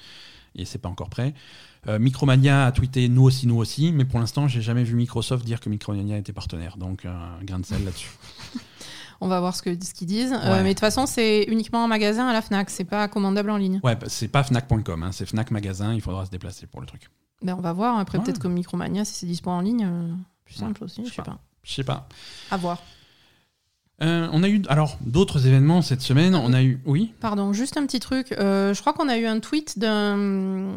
et c'est pas encore prêt. Euh, Micromania a tweeté nous aussi, nous aussi, mais pour l'instant, j'ai jamais vu Microsoft dire que Micromania était partenaire. Donc, un grain de sel là-dessus. [LAUGHS] On va voir ce que- ce qu'ils disent. Euh, mais de toute façon, c'est uniquement en magasin à la Fnac. C'est pas commandable en ligne. Ouais, c'est pas Fnac.com, hein, c'est Fnac magasin. Il faudra se déplacer pour le truc. Ben, on va voir. Après, Ouais. peut-être comme Micromania, si c'est dispo en ligne, euh, plus simple aussi. je sais pas. Je sais pas. À voir. Euh, on a eu alors d'autres événements cette semaine. On a eu, oui? Pardon, juste un petit truc. Euh, je crois qu'on a eu un tweet d'un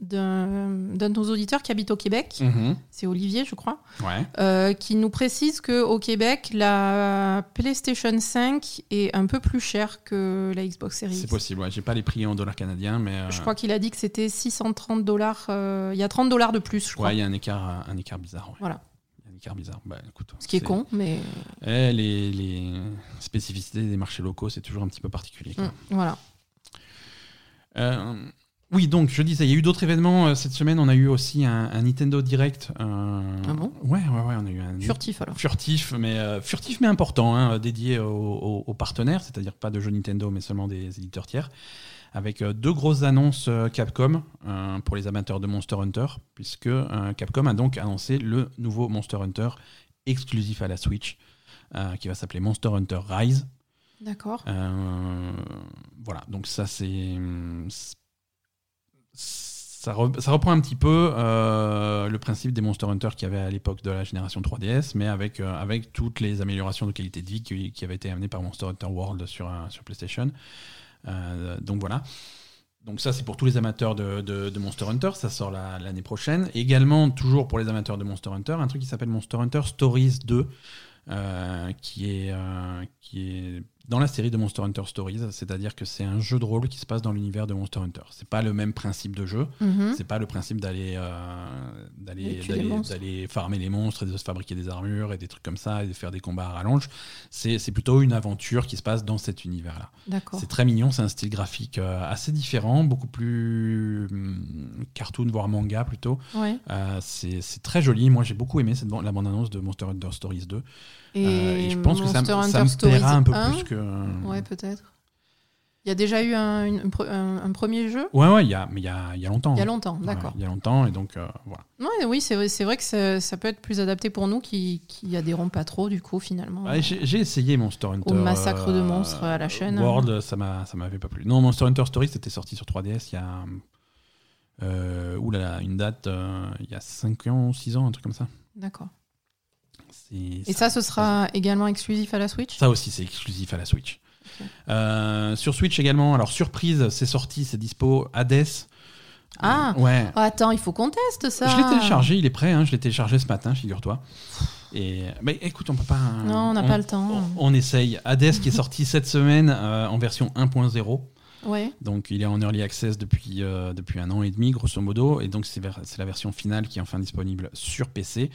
de nos auditeurs qui habite au Québec. Mhm. C'est Olivier, je crois, Ouais. euh, qui nous précise que au Québec, la PlayStation 5 est un peu plus chère que la Xbox Series. C'est possible. Ouais. J'ai pas les prix en dollars canadiens, mais Je crois qu'il a dit que c'était 630 dollars. Il y a 30 dollars de plus, je crois. ouais, il y a un écart, un écart bizarre. ouais. Voilà. Bizarre. Bah, écoute, Ce qui est con, mais Eh, les, les spécificités des marchés locaux, c'est toujours un petit peu particulier. quoi. mm, voilà. Euh, oui, donc je disais, il y a eu d'autres événements euh, cette semaine. On a eu aussi un, un Nintendo Direct. euh, Ah bon? Ouais, ouais, ouais, on a eu un Furtif alors. furtif, mais euh, furtif mais important, hein, dédié aux, aux- aux partenaires, c'est-à-dire pas de jeux Nintendo, mais seulement des éditeurs tiers, avec euh, deux grosses annonces euh, Capcom euh, pour les amateurs de Monster Hunter, puisque euh, Capcom a donc annoncé le nouveau Monster Hunter exclusif à la Switch, euh, qui va s'appeler Monster Hunter Rise. D'accord. Voilà, donc ça c'est. Ça, re- ça reprend un petit peu le principe des Monster Hunter qu'il y avait à l'époque de la génération 3DS, mais avec, avec toutes les améliorations de qualité de vie qui, qui avaient été amenées par Monster Hunter World sur, sur PlayStation. Euh, donc voilà. Donc ça c'est pour tous les amateurs de, Monster Hunter, ça sort la- l'année prochaine. Également, toujours pour les amateurs de Monster Hunter, un truc qui s'appelle Monster Hunter Stories 2, euh, qui, est, euh, qui est dans la série de Monster Hunter Stories, c'est-à-dire que c'est un jeu de rôle qui se passe dans l'univers de Monster Hunter. C'est pas le même principe de jeu, Mhm. c'est pas le principe d'aller euh, d'aller farmer les monstres et de se fabriquer des armures et des trucs comme ça et de faire des combats à rallonge. C'est plutôt une aventure qui se passe dans cet univers-là. C'est très mignon, c'est un style graphique euh, assez différent, beaucoup plus hum, cartoon, voire manga plutôt. Ouais. Euh, c'est très joli. Moi, j'ai beaucoup aimé cette, la bande-annonce de Monster Hunter Stories 2. Et, Euh, et je pense que ça, me- ça plaira un peu 1, plus que. Ouais, peut-être. Il y a déjà eu un, une- un pre- un- un premier jeu Ouais, ouais, il y a, mais il y a, il y a longtemps. il y a longtemps, d'accord. il y a longtemps, et donc euh, voilà. Ouais, oui, c'est vrai, vrai que ça, ça peut être plus adapté pour nous qui, qui adhérons pas trop, du coup, finalement. J'ai essayé Monster Hunter. Au massacre de euh, monstres à la chaîne. World, ça m'a- ça m'avait pas plu. Non, Monster Hunter Stories, c'était sorti sur 3DS il y a. Euh, oulala, une date, euh, il y a 5 ans, 6 ans, un truc comme ça. D'accord. Et ça, ce sera également exclusif à la Switch? Ça aussi, c'est exclusif à la Switch. Euh, sur Switch également, alors surprise, c'est sorti, c'est dispo Hades. Ah. Euh, Ouais. Oh, Attends, il faut qu'on teste ça Je l'ai téléchargé, il est prêt, hein, je l'ai téléchargé ce matin, figure-toi. Et mais écoute, on peut pas. Non, on n'a pas le temps. On, on essaye. Hades qui est [LAUGHS] sorti cette semaine euh, en version 1.0. Ouais, Donc il est en early access depuis, euh, depuis un an et demi, grosso modo. Et donc c'est la version finale qui est enfin disponible sur PC.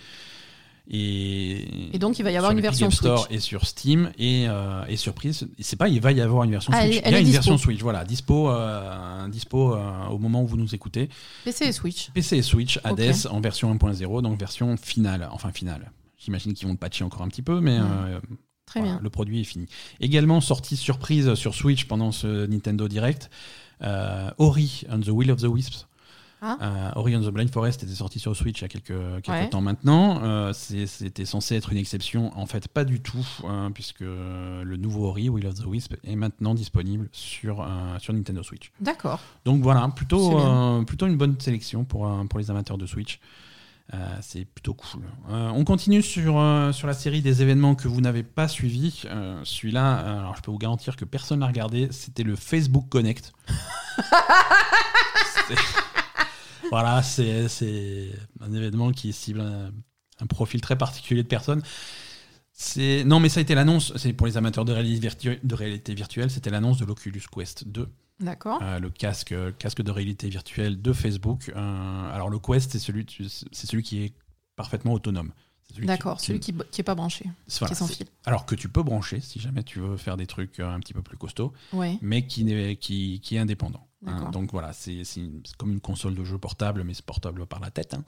Et, Et donc, il va y avoir une version Game Store Switch. et sur Steam. Et, euh, et surprise, c'est pas il va y avoir une version Ah, elle Switch. il y a une dispo. version Switch, voilà, dispo, euh, dispo euh, au moment où vous nous écoutez. PC et Switch. PC et Switch. Hades en version 1.0, donc version finale. Enfin finale. J'imagine qu'ils vont le patcher encore un petit peu, mais euh, Très voilà, bien. le produit est fini. Également sortie surprise sur Switch pendant ce Nintendo Direct, Ori and the Will of the Wisps. Ah. Euh, Ori and the Blind Forest était sorti sur Switch il y a quelques, quelques Ouais. temps maintenant. Euh, C'était censé être une exception. En fait, pas du tout, hein, puisque le nouveau Ori, Will of the Wisp, est maintenant disponible sur, euh, sur Nintendo Switch. D'accord. Donc voilà, plutôt, euh, plutôt une bonne sélection pour, pour les amateurs de Switch. Euh, c'est plutôt cool. Euh, on continue sur, euh, sur la série des événements que vous n'avez pas suivis. Celui-là, alors je peux vous garantir que personne n'a regardé. C'était le Facebook Connect. [LAUGHS] Voilà, c'est un événement qui cible un, un profil très particulier de personnes. Non, mais ça a été l'annonce. C'est pour les amateurs de virtu- de réalité virtuelle. C'était l'annonce de l'Oculus Quest 2. D'accord. Euh, le casque, casque de réalité virtuelle de Facebook. Euh, alors le Quest, c'est celui, c'est celui qui est parfaitement autonome. C'est celui qui- D'accord. qui- Celui qui qui est pas branché, voilà, qui est sans fil. Alors que tu peux brancher si jamais tu veux faire des trucs euh, un petit peu plus costauds, Ouais. mais qui, n'est- qui, qui est indépendant. Hein. Donc voilà, c'est comme une console de jeu portable, mais c'est portable par la tête. hein,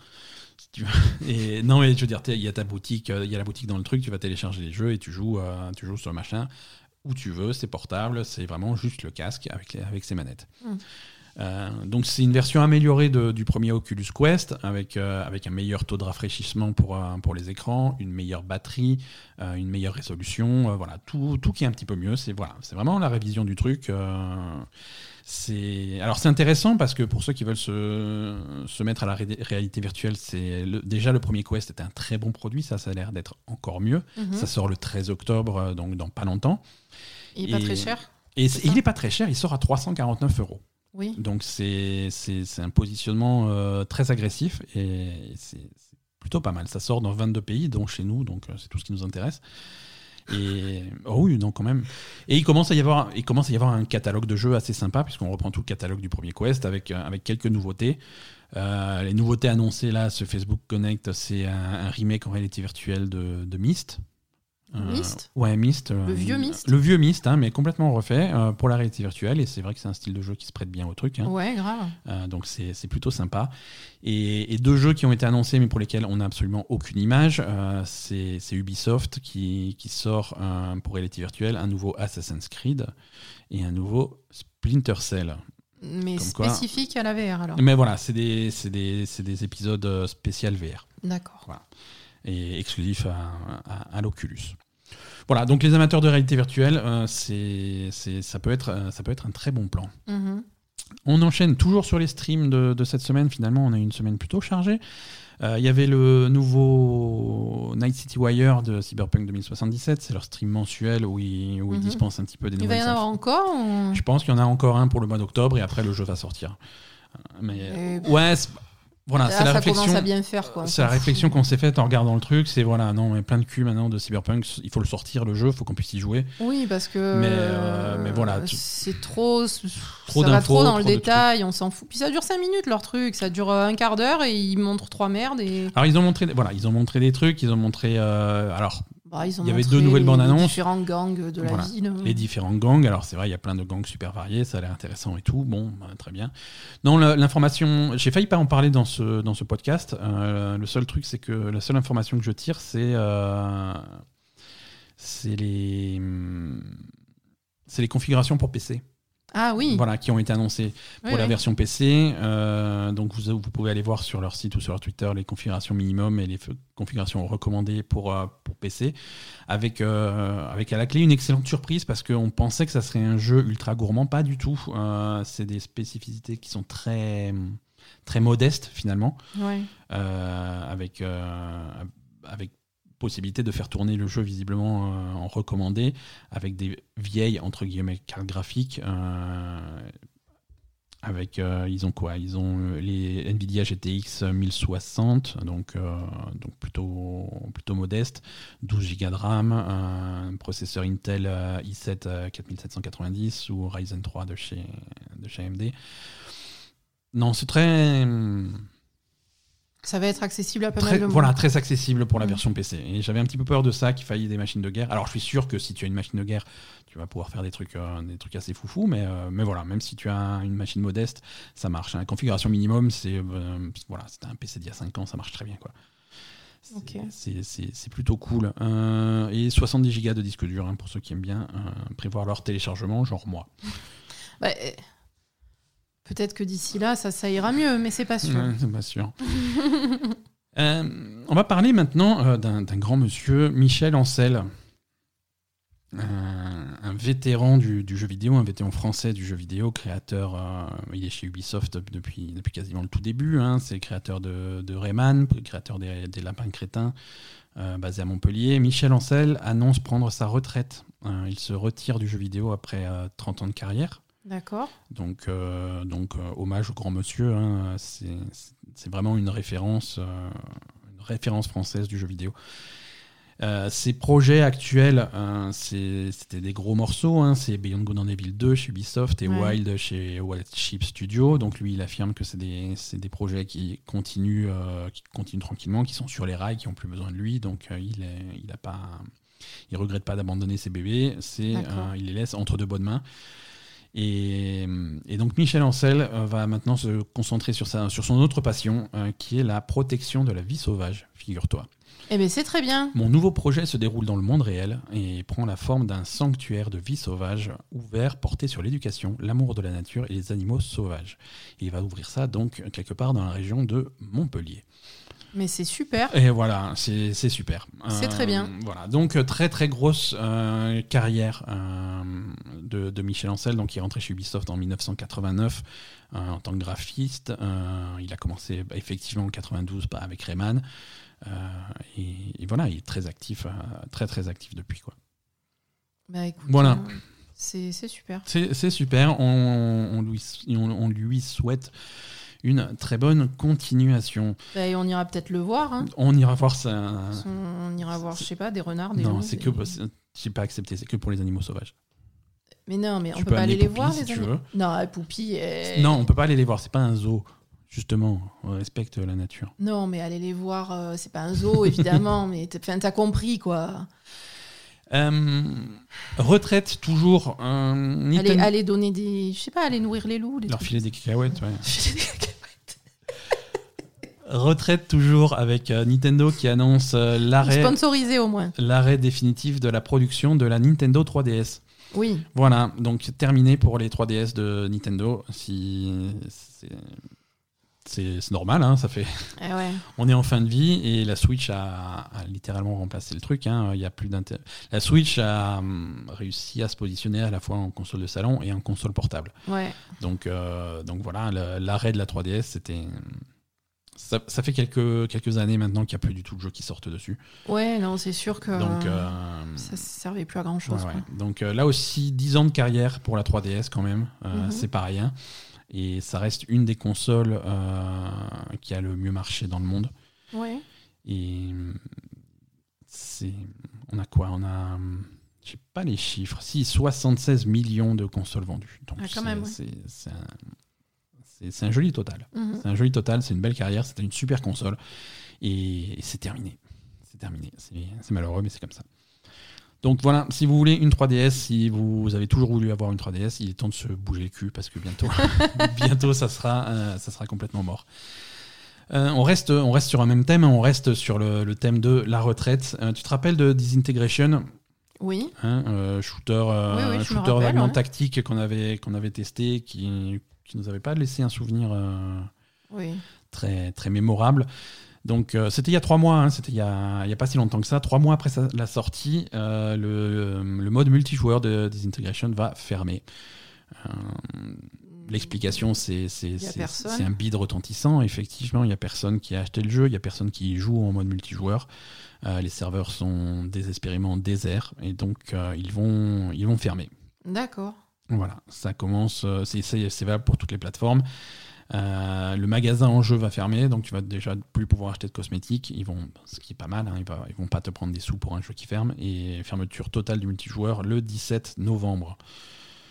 si tu veux. [LAUGHS] Et non, mais je veux dire, il y a ta boutique, euh, il y a la boutique dans le truc, tu vas télécharger les jeux et tu joues, euh, tu joues sur le machin où tu veux, c'est portable, c'est vraiment juste le casque avec, les- avec ses manettes. Hmm. Euh, donc c'est une version améliorée de- du premier Oculus Quest avec, euh, avec un meilleur taux de rafraîchissement pour, euh, pour les écrans, une meilleure batterie, une meilleure résolution, voilà, tout, tout qui est un petit peu mieux. C'est voilà, c'est vraiment la révision du truc. C'est alors c'est intéressant parce que pour ceux qui veulent se, se mettre à la ré- réalité virtuelle, c'est déjà le premier Quest était un très bon produit, ça ça a l'air d'être encore mieux. Mhm. Ça sort le 13 octobre, euh, donc dans pas longtemps. Il est pas très cher. Et c'est- il n'est pas très cher, il sort à 349 euros. Oui. Donc c'est un positionnement euh, très agressif et c'est c'est plutôt pas mal. Ça sort dans 22 pays, dont chez nous, donc euh, c'est tout ce qui nous intéresse. Et il commence à y avoir, un catalogue de jeux assez sympa puisqu'on reprend tout le catalogue du premier Quest avec euh, quelques nouveautés. Euh, les nouveautés annoncées là, ce Facebook Connect, c'est un, un remake en réalité virtuelle de, de Myst. Euh, Myst Ouais, Myst. euh, Le vieux Myst Le vieux Myst, hein, mais complètement refait euh, pour la réalité virtuelle. Et c'est vrai que c'est un style de jeu qui se prête bien au truc. hein. Ouais, grave. Donc c'est plutôt sympa. Et, et deux jeux qui ont été annoncés mais pour lesquels on n'a absolument aucune image, c'est Ubisoft qui, qui sort pour réalité virtuelle un nouveau Assassin's Creed et un nouveau Splinter Cell. Mais Comme quoi- spécifique à la VR alors. Mais voilà, c'est des, des, des épisodes spécial VR D'accord. et exclusifs à, à- à l'Oculus. Voilà, donc les amateurs de réalité virtuelle, euh, c'est c'est- ça, peut être, euh, ça peut être un très bon plan. Mhm. On enchaîne toujours sur les streams de, de cette semaine. Finalement, on a eu une semaine plutôt chargée. Euh, Il y avait le nouveau Night City Wire de Cyberpunk 2077. C'est leur stream mensuel où ils, où ils Mhm. dispensent un petit peu des Il va y nouvelles en avoir encore ou- Je pense qu'il y en a encore un pour le mois d'octobre et après le jeu va sortir. Mais Et- ouais, c'est- voilà, Là, c'est la ça réflexion. commence à bien faire quoi. on C'est la réflexion qu'on s'est faite en regardant le truc. C'est voilà, non, mais plein de cul maintenant de Cyberpunk. Il faut le sortir le jeu, il faut qu'on puisse y jouer. Oui, parce que Mais, euh, mais voilà, tu- c'est trop, Trop ça va d'infos, trop dans trop le détail, on s'en fout. Puis ça dure 5 minutes leur truc, ça dure euh, un quart d'heure et ils montrent trois merdes et Alors ils ont montré, voilà, ils ont montré des trucs. Ils ont montré, euh, alors bah, ils ont Il y avait deux nouvelles les- bandes les annonces. différents gangs de la Voilà. ville. les différents gangs. Alors c'est vrai, il y a plein de gangs super variés, ça a l'air intéressant et tout. Bon, bah, très bien. Non, l'information, j'ai failli pas en parler dans ce, dans ce podcast. Euh, le seul truc, c'est que la seule information que je tire, c'est euh, c'est les c'est les configurations pour PC. Ah oui. Voilà, qui ont été annoncées Oui, pour la oui. version PC. Euh, donc vous, vous pouvez aller voir sur leur site ou sur leur Twitter les configurations minimum et les configurations recommandées pour, euh, pour PC. Avec, euh, avec à la clé une excellente surprise parce qu'on pensait que ça serait un jeu ultra gourmand. Pas du tout. C'est des spécificités qui sont très, très modestes finalement. Ouais. Avec, avec possibilité de faire tourner le jeu visiblement euh, en recommandé avec des vieilles entre guillemets cartes graphiques euh, avec euh, ils ont quoi? Ils ont les Nvidia GTX 1060 donc donc plutôt plutôt modeste 12 Go de RAM un processeur Intel euh, i7 euh, 4790 ou Ryzen 3 de chez de chez AMD non c'est très Ça va être accessible à pas Très, mal de monde. voilà, très accessible pour la version PC. Et j'avais un petit peu peur de ça, qu'il faille des machines de guerre. Alors je suis sûr que si tu as une machine de guerre, tu vas pouvoir faire des trucs, euh, des trucs assez foufous, mais, euh, mais voilà, même si tu as une machine modeste, ça marche. La configuration minimum, c'est euh, voilà, c'était un PC d'il y a 5 ans, ça marche très bien. quoi. C'est- Ok. C'est c'est- c'est plutôt cool. Et 70 Go de disque dur, hein, pour ceux qui aiment bien prévoir leur téléchargement, genre moi. [LAUGHS] Bah, Peut-être que d'ici là, ça, ira mieux, mais c'est pas sûr. C'est pas sûr. [LAUGHS] Euh, on va parler maintenant euh, d'un grand monsieur, Michel Ancel. Un, un vétéran du, jeu vidéo, un vétéran français du jeu vidéo, créateur, euh, il est chez Ubisoft depuis, quasiment le tout début, hein, c'est le créateur de, de Rayman, créateur des, Lapins Crétins, euh, basé à Montpellier. Michel Ancel annonce prendre sa retraite. Euh, il se retire du jeu vidéo après euh, 30 ans de carrière. D'accord. Donc, euh, donc euh, hommage au grand monsieur. hein, c'est vraiment une référence, euh, une référence française du jeu vidéo. Ses projets actuels, c'était des gros morceaux. hein, c'est Beyond Good and Evil 2 chez Ubisoft et Ouais. Wild chez Wild Sheep Studio. Donc lui, il affirme que c'est des, des projets qui continuent, qui continuent tranquillement, qui sont sur les rails, qui n'ont plus besoin de lui. Donc il est, il a pas, il regrette pas d'abandonner ses bébés. C'est, il les laisse entre de bonnes mains. Et, et donc Michel Ancel euh, va maintenant se concentrer sur, sa, sur son autre passion, euh, qui est la protection de la vie sauvage, figure-toi. Eh bien, c'est très bien. Mon nouveau projet se déroule dans le monde réel et prend la forme d'un sanctuaire de vie sauvage ouvert porté sur l'éducation, l'amour de la nature et les animaux sauvages. Et il va ouvrir ça donc quelque part dans la région de Montpellier. Mais c'est super. Et voilà, c'est super. C'est très bien. Voilà, donc euh, très très grosse euh, carrière euh, de, de Michel Ancel, donc il est rentré chez Ubisoft en 1989 euh, en tant que graphiste. Euh, il a commencé bah, effectivement en 92 bah, avec Rayman. Euh, et, et voilà, il est très actif, euh, très très actif depuis quoi. Bah, écoute, Voilà. euh, c'est super. C'est c'est super. On, on lui, on, on lui souhaite une très bonne continuation. Bah, et on ira peut-être le voir. hein. On ira voir ça. On ira voir, je sais pas, des renards, des Non, c'est des- que c'est- j'ai pas accepté. C'est que pour les animaux sauvages. Mais non, mais on peut pas aller les voir, Poupie, les si animaux. Non, Poupie. elle- Non, on peut pas aller les voir. C'est pas un zoo. Justement, on respecte la nature. Non, mais aller les voir, euh, c'est pas un zoo, évidemment, [LAUGHS] mais t'as compris, quoi. Euh, retraite toujours. Nintendo- aller donner des. Je sais pas, aller nourrir les loups. des Leur trucs. filer des cacahuètes. ouais. [LAUGHS] Retraite toujours avec euh, Nintendo qui annonce euh, l'arrêt Sponsorisé au moins. l'arrêt définitif de la production de la Nintendo 3DS. Oui. Voilà, donc terminé pour les 3DS de Nintendo. Si c'est- normal, hein, ça fait. [LAUGHS] Eh ouais. On est en fin de vie et la Switch a, a littéralement remplacé le truc. hein. Il y a plus La Switch a hum, réussi à se positionner à la fois en console de salon et en console portable. Ouais. Donc, euh, donc voilà, l'arrêt de la 3DS, c'était. Ça, ça fait quelques, quelques années maintenant qu'il n'y a plus du tout de jeux qui sortent dessus. Ouais, non, c'est sûr que Donc, euh, ça servait plus à grand chose. Ouais, ouais. Donc euh, là aussi, 10 ans de carrière pour la 3DS quand même, Euh, Mhm. c'est pas rien. Et ça reste une des consoles qui a le mieux marché dans le monde. Ouais. Et c'est, on a quoi? On a, je sais pas les chiffres, si 76 millions de consoles vendues. Donc Ah, quand c'est, même, ouais. C'est, un, joli total. Mhm. C'est un joli total, c'est une belle carrière, c'était une super console. Et, et c'est terminé. C'est terminé. C'est malheureux, mais c'est comme ça. Donc voilà, si vous voulez une 3DS, si vous avez toujours voulu avoir une 3DS, il est temps de se bouger le cul parce que bientôt, [LAUGHS] bientôt ça, sera, euh, ça sera complètement mort. Euh, on, reste, on reste sur un même thème, on reste sur le, le thème de la retraite. Euh, tu te rappelles de Disintegration? Oui. hein, shooter, Oui, shooter rappelle, vaguement ouais. tactique qu'on avait, qu'on avait testé, qui, qui nous avait pas laissé un souvenir euh, Oui. très, très mémorable. Donc euh, c'était il y a trois mois, hein, c'était il y a, pas si longtemps que ça. Trois mois après sa- la sortie, euh, le, le mode multijoueur de Disintegration va fermer. L'explication, c'est un bid retentissant. Effectivement, il n'y a personne qui a acheté le jeu, il n'y a personne qui joue en mode multijoueur. Les serveurs sont désespérément déserts et donc ils, vont, ils vont fermer. D'accord. Voilà, ça commence, euh, c'est- valable pour toutes les plateformes. Euh, le magasin en jeu va fermer, donc tu vas déjà plus pouvoir acheter de cosmétiques. Ils vont, ce qui est pas mal, hein, ils, va- vont pas te prendre des sous pour un jeu qui ferme. Et fermeture totale du multijoueur le 17 novembre.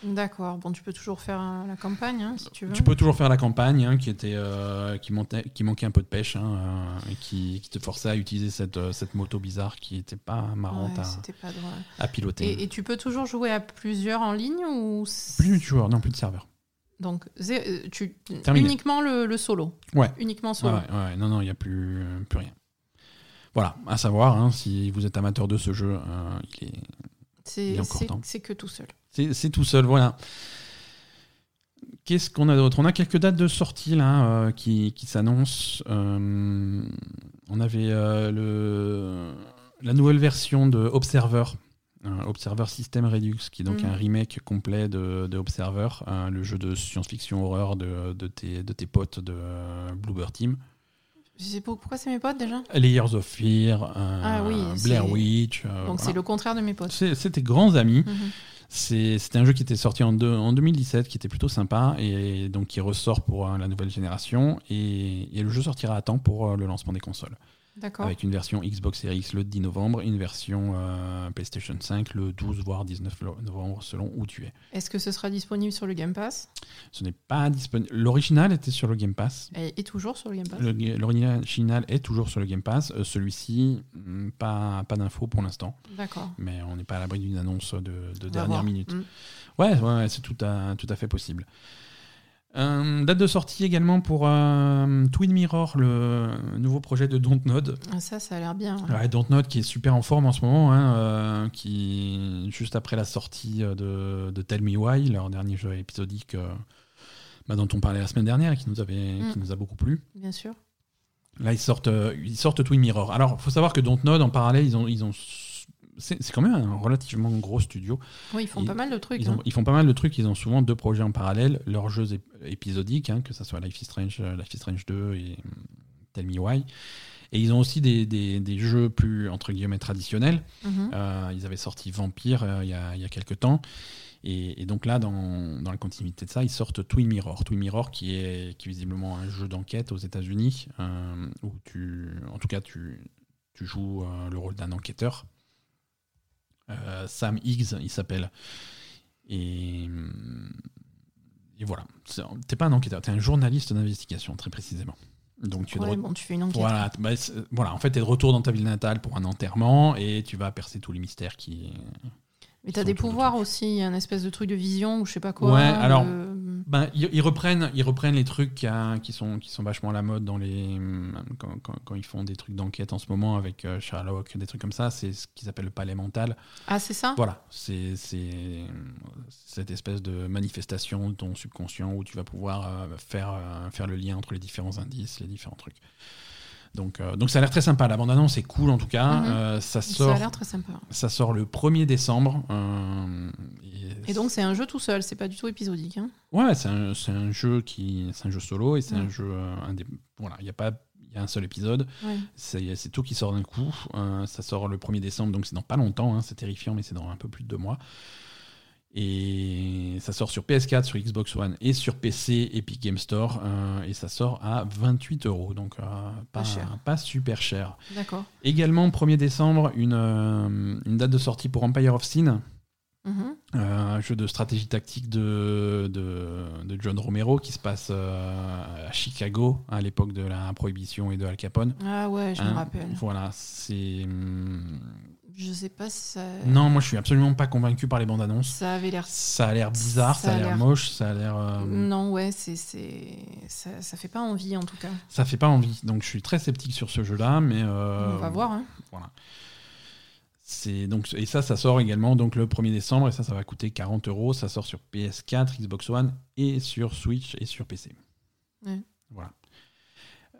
D'accord. Bon, tu peux toujours faire la campagne, hein, si tu veux. Tu peux toujours faire la campagne hein, qui, était, euh, qui, montait, qui manquait un peu de pêche, hein, euh, et qui, qui te forçait à utiliser cette, euh, cette moto bizarre qui était pas marrante Ouais, à, pas piloter. Et, et tu peux toujours jouer à plusieurs en ligne ou Plus de multijoueur, non, plus de serveur. donc tu Terminé. uniquement le, le solo. Ouais. Uniquement solo. ouais, ouais, non, non, il n'y a plus, plus rien. Voilà, à savoir, si vous êtes amateur de ce jeu, il est, c'est que tout seul. C'est, tout seul, voilà. Qu'est-ce qu'on a d'autre? On a quelques dates de sortie là euh, qui, qui s'annoncent. Euh, on avait euh, le, la nouvelle version de Observer, Observer System Redux, qui est donc Mhm. un remake complet de, de Observer, le jeu de science-fiction horreur de, de, tes, de tes potes de Bluebird Team. Je sais pas pourquoi c'est mes potes déjà? Layers of Fear, Ah oui, Blair Witch. Donc voilà. c'est le contraire de mes potes. C'est- tes grands amis. Mhm. C'était un jeu qui était sorti en, deux- en 2017, qui était plutôt sympa, et donc qui ressort pour euh, la nouvelle génération. Et, et le jeu sortira à temps pour euh, le lancement des consoles. Avec une version Xbox Series X le 10 novembre, une version euh, PlayStation 5 le 12 voire 19 novembre selon où tu es. Est-ce que ce sera disponible sur le Game Pass? Ce n'est pas disponible. L'original était sur le Game Pass. Et est toujours sur le Game Pass? L'original est toujours sur le Game Pass. Euh, Celui-ci, hmm, pas, pas d'infos pour l'instant. D'accord. Mais on n'est pas à l'abri d'une annonce de, dernière voir. minute. Mm. Ouais, ouais, ouais, c'est tout à, tout à fait possible. Euh, date de sortie également pour euh, Twin Mirror, le nouveau projet de Dontnod. Ah, Ça, ça a l'air bien. ouais. Ouais, Dontnod qui est super en forme en ce moment, hein, euh, qui juste après la sortie de, de Tell Me Why, leur dernier jeu épisodique bah, dont on parlait la semaine dernière et qui nous, avait, Mm. qui nous a beaucoup plu. Bien sûr. Là, ils sortent, ils sortent Twin Mirror. Alors, il faut savoir que Dontnod, en parallèle, ils ont, ils ont, c'est quand même un relativement gros studio. Oui, ils font Ils- pas mal de trucs. Ils, hein. ont- ils font pas mal de trucs. Ils ont souvent deux projets en parallèle. Leurs jeux ép- épisodiques, hein, que ce soit Life is Strange, euh, Life is Strange 2 et hum, Tell Me Why. Et ils ont aussi des, des- des jeux plus, entre guillemets, traditionnels. Mhm. Euh, ils avaient sorti Vampire euh, il y, a, y a quelques temps. Et, et donc là, dans, dans la continuité de ça, ils sortent Twin Mirror. Twin Mirror, qui est, qui est visiblement un jeu d'enquête aux États-Unis, euh, où tu, en tout cas, tu, tu joues le rôle d'un enquêteur. Euh, Sam Higgs, il s'appelle. Et, et voilà. T'es pas un enquêteur, t'es un journaliste d'investigation, très précisément. Donc tu es de bon, tu fais une enquête. voilà, bah, voilà, en fait, tu es de retour dans ta ville natale pour un enterrement et tu vas percer tous les mystères qui. Mais t'as sont des de pouvoirs aussi, une espèce de truc de vision ou je sais pas quoi. Ouais, alors- euh, Ben, ils, ils reprennent, ils reprennent les trucs qui, a- qui sont, qui sont vachement à la mode dans les, quand, quand- quand ils font des trucs d'enquête en ce moment avec euh, Sherlock, des trucs comme ça. C'est ce qu'ils appellent le palais mental. Ah, c'est ça? Voilà, c'est c'est cette espèce de manifestation de ton subconscient où tu vas pouvoir euh, faire, euh, faire le lien entre les différents indices, les différents trucs. Donc, euh, donc ça a l'air très sympa. La bande-annonce est cool en tout cas. Mhm. Euh, ça Ça sort. a l'air très sympa. Ça sort le 1er décembre. euh, et Et donc, c'est un jeu tout seul, c'est pas du tout épisodique. Hein. ouais, c'est un, un jeu qui, c'est un jeu solo et c'est un jeu Voilà, il y a pas, il y a un seul épisode. Ouais. C'est c'est tout qui sort d'un coup. Euh, ça sort le 1er décembre, donc c'est dans pas longtemps. hein, c'est terrifiant, mais c'est dans un peu plus de deux mois. Et ça sort sur PS4, sur Xbox One et sur PC Epic Game Store. euh, et ça sort à 28 euros, donc euh, pas, Pas cher. pas super cher. D'accord. Également, 1er décembre, une, euh, une date de sortie pour Empire of Sin. Mhm. Euh, un jeu de stratégie tactique de, de, de John Romero qui se passe à Chicago à l'époque de la prohibition et de Al Capone. Ah ouais, je me Hein, rappelle. Voilà, c'est. Je sais pas si ça. Non, moi je suis absolument pas convaincu par les bandes annonces. Ça avait l'air. Ça a l'air bizarre, ça, a l'air moche, ça a l'air. euh, Non, ouais, c'est, c'est... Ça, ça fait pas envie en tout cas. Ça fait pas envie. Donc je suis très sceptique sur ce jeu-là, mais. euh, On va voir. Hein. Voilà. C'est donc et ça, ça sort également donc le 1er décembre et ça, ça va coûter 40 euros. Ça sort sur PS4, Xbox One et sur Switch et sur PC. Ouais. Voilà.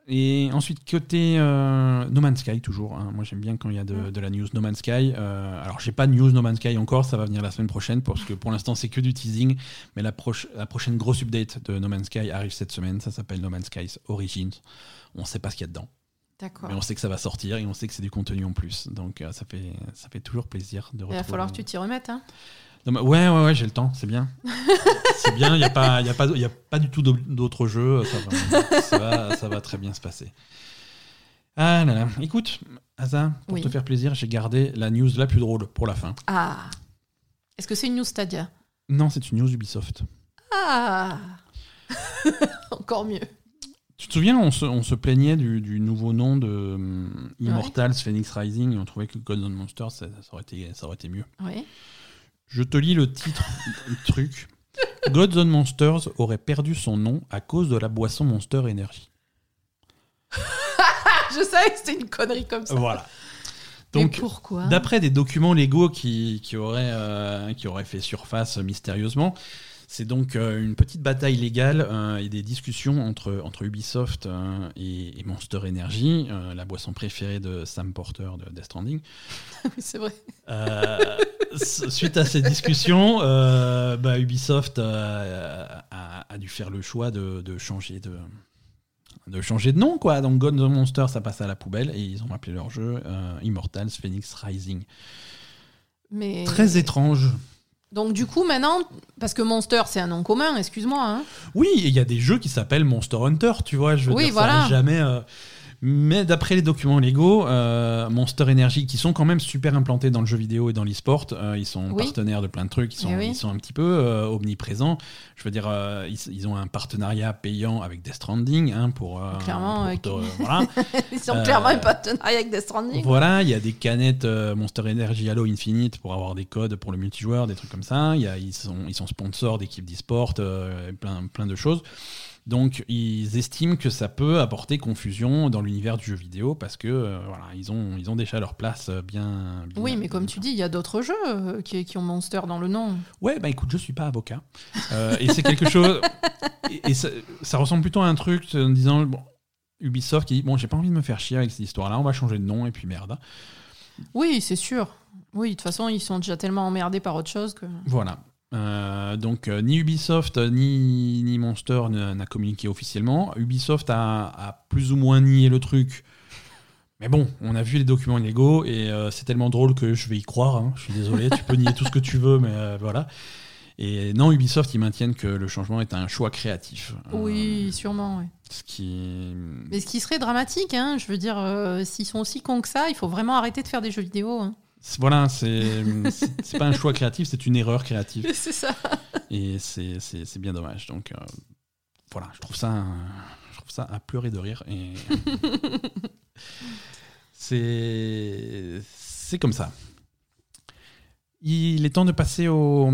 Et ensuite côté euh, No Man's Sky toujours. hein. Moi j'aime bien quand il y a de, de la news No Man's Sky. Euh, alors j'ai pas de news No Man's Sky encore, ça va venir la semaine prochaine parce que pour l'instant c'est que du teasing. Mais la, proche- la prochaine grosse update de No Man's Sky arrive cette semaine. Ça s'appelle No Man's Sky Origins. On sait pas ce qu'il y a dedans. D'accord. Mais on sait que ça va sortir et on sait que c'est du contenu en plus. Donc euh, ça, fait, ça fait toujours plaisir de Il retrouver. va falloir que tu t'y remettes. Hein. Non, mais ouais, ouais, ouais, j'ai le temps, c'est bien. [LAUGHS] c'est bien, il n'y a, pas- y a, pas- y a pas du tout d'au- d'autres jeux. Ça va, ça, va, ça va très bien se passer. Ah là là. Écoute, Asa, pour Oui. te faire plaisir, j'ai gardé la news la plus drôle pour la fin. Ah Est-ce que c'est une news Stadia? Non, c'est une news Ubisoft. Ah [LAUGHS] Encore mieux. Tu te souviens, on se, on se plaignait du, du nouveau nom de hum, Immortals Phoenix Rising et on trouvait que Golden Monster, ça, ça aurait été, ça aurait été mieux. Oui. Je te lis le titre du truc. Gods and Monsters aurait perdu son nom à cause de la boisson Monster Energy. [LAUGHS] Je savais que c'était une connerie comme ça. Voilà. Mais Donc, pourquoi? d'après des documents légaux qui, qui, auraient, euh, qui auraient fait surface mystérieusement, c'est donc euh, une petite bataille légale euh, et des discussions entre, entre Ubisoft euh, et, et Monster Energy, la boisson préférée de Sam Porter de Death Stranding. [LAUGHS] Oui, c'est vrai. Suite à ces discussions, bah, Ubisoft a, a dû faire le choix de, de changer de de changer de nom quoi. Donc Gone the Monster ça passe à la poubelle et ils ont appelé leur jeu euh, Immortals Phoenix Rising. Mais... Très étrange. Donc du coup maintenant, parce que Monster c'est un nom commun, excuse-moi. Hein. Oui, il y a des jeux qui s'appellent Monster Hunter, tu vois. Je veux Oui, dire, voilà. ça jamais. euh, Mais d'après les documents légaux, euh, Monster Energy, qui sont quand même super implantés dans le jeu vidéo et dans l'e-sport, euh, ils sont Oui. partenaires de plein de trucs, ils sont, Eh oui. ils sont un petit peu euh, omniprésents. Je veux dire, euh, ils, ils ont un partenariat payant avec Death Stranding hein, pour. Clairement, pour voilà. [LAUGHS] Ils ont Euh, clairement un partenariat avec Death Stranding. Voilà, il y a des canettes Monster Energy Halo Infinite pour avoir des codes pour le multijoueur, des trucs comme ça. Il y a, ils, sont, ils sont sponsors d'équipes d'e-sport, plein, plein de choses. Donc, ils estiment que ça peut apporter confusion dans l'univers du jeu vidéo parce que euh, voilà, ils ont, ils ont déjà leur place euh, bien. bien- Oui, mais comme tu dis, il y a d'autres jeux euh, qui, qui ont Monster dans le nom. Ouais, bah écoute, je suis pas avocat. Euh, et c'est quelque chose. Et, et ça, ça ressemble plutôt à un truc en disant bon, Ubisoft qui dit Bon, j'ai pas envie de me faire chier avec cette histoire-là, on va changer de nom et puis merde. Oui, c'est sûr. Oui, de toute façon, ils sont déjà tellement emmerdés par autre chose que. Voilà. Euh, donc euh, ni Ubisoft euh, ni, ni Monster n'a communiqué officiellement. Ubisoft a, a plus ou moins nié le truc. Mais bon, on a vu les documents illégaux et euh, c'est tellement drôle que je vais y croire. hein. Je suis désolé, tu peux nier tout ce que tu veux, mais voilà. Et non, Ubisoft, ils maintiennent que le changement est un choix créatif. Oui, sûrement, oui. ce qui. Mais ce qui serait dramatique, hein, je veux dire, s'ils sont aussi cons que ça, il faut vraiment arrêter de faire des jeux vidéo. hein. Voilà, c'est pas un choix créatif, c'est une erreur créative. [LAUGHS] C'est ça. Et c'est- bien dommage. Donc euh, voilà, je trouve ça, je trouve ça à pleurer de rire. Et [LAUGHS] c'est c'est comme ça. Il est temps de passer au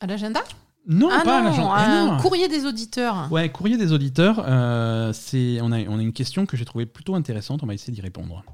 À l'agenda? Non Ah pas à l'agenda. non. courrier des auditeurs. Ouais, courrier des auditeurs. euh, c'est on a on a une question que j'ai trouvée plutôt intéressante. On va essayer d'y répondre.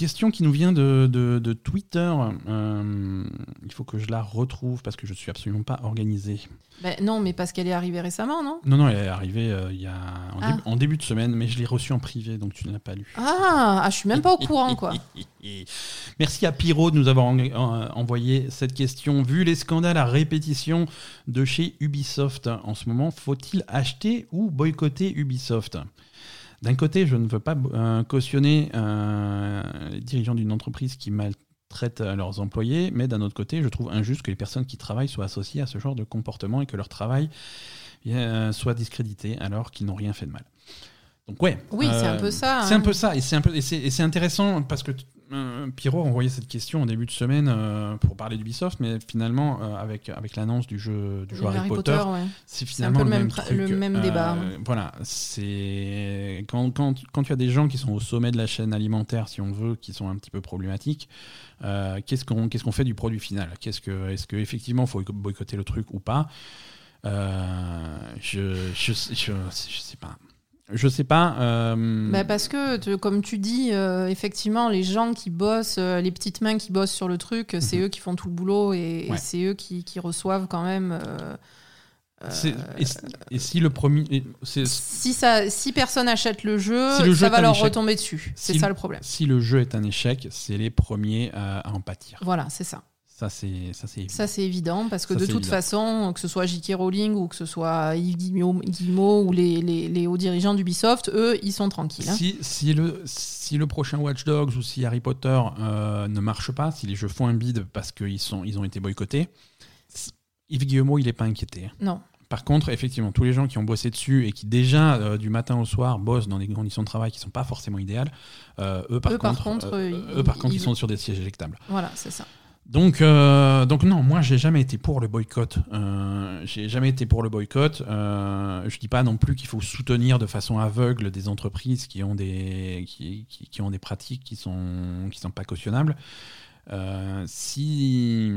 Question qui nous vient de, de- de Twitter. Euh, il faut que je la retrouve parce que je suis absolument pas organisé. Ben, non, mais parce qu'elle est arrivée récemment, non? Non, non, elle est arrivée euh, il y a, en, Ah. début, en début de semaine, mais je l'ai reçue en privé, donc tu ne l'as pas lu. ah, ah, je suis même pas au courant, quoi. [LAUGHS] Merci à Pyro de nous avoir en- en- envoyé cette question. Vu les scandales à répétition de chez Ubisoft en ce moment, faut-il acheter ou boycotter Ubisoft? D'un côté, je ne veux pas euh, cautionner euh, les dirigeants d'une entreprise qui maltraitent euh, leurs employés, mais d'un autre côté, je trouve injuste que les personnes qui travaillent soient associées à ce genre de comportement et que leur travail euh, soit discrédité alors qu'ils n'ont rien fait de mal. Donc ouais. Oui, c'est un peu ça, C'est hein. un peu ça, et c'est un peu, c'est, et c'est intéressant parce que euh, Pierrot a envoyé cette question en début de semaine euh, pour parler d'Ubisoft, mais finalement euh, avec avec l'annonce du jeu du jeu Harry, Potter, ouais. c'est finalement peu le même, même tra- truc. le même débat. Voilà, c'est quand, quand, quand tu as des gens qui sont au sommet de la chaîne alimentaire, si on veut, qui sont un petit peu problématiques, euh, qu'est-ce qu'on qu'est-ce qu'on fait du produit final? Qu'est-ce que est-ce que effectivement faut boycotter le truc ou pas? Euh, je, je, je, je, je sais pas. Je sais pas. euh, Bah, parce que, te- comme tu dis, euh, effectivement, les gens qui bossent, euh, les petites mains qui bossent sur le truc, c'est Mhm. eux qui font tout le boulot et, c'est eux qui, qui reçoivent quand même. c'est- et, si- et si le premier. c'est- si, ça, si personne achète le jeu, Si le jeu ça va leur échec. retomber dessus. C'est Si ça le- problème. Si le jeu est un échec, c'est les premiers à en pâtir. Voilà, c'est ça. Ça, c'est ça, c'est évident. Ça, c'est évident parce que Ça, de toute évident. façon, que ce soit J.K. Rowling ou que ce soit Yves Guillemot, Guillemot ou les, les, les hauts dirigeants d'Ubisoft, eux, ils sont tranquilles. hein. Si, si, le, si le prochain Watch Dogs ou si Harry Potter euh, ne marche pas, si les jeux font un bide parce qu'ils sont, ils ont été boycottés, Yves Guillemot, il n'est pas inquiété. hein. Non. Par contre, effectivement, tous les gens qui ont bossé dessus et qui déjà, euh, du matin au soir, bossent dans des conditions de travail qui ne sont pas forcément idéales, euh, eux, par Eux, par contre, contre, euh, ils- eux, par contre, ils- ils sont sur des sièges éjectables. Voilà, c'est ça. Donc, euh, donc non, moi j'ai jamais été pour le boycott. Euh, j'ai jamais été pour le boycott. Euh, je dis pas non plus qu'il faut soutenir de façon aveugle des entreprises qui ont des qui, qui- ont des pratiques qui sont qui sont pas cautionnables. Euh, si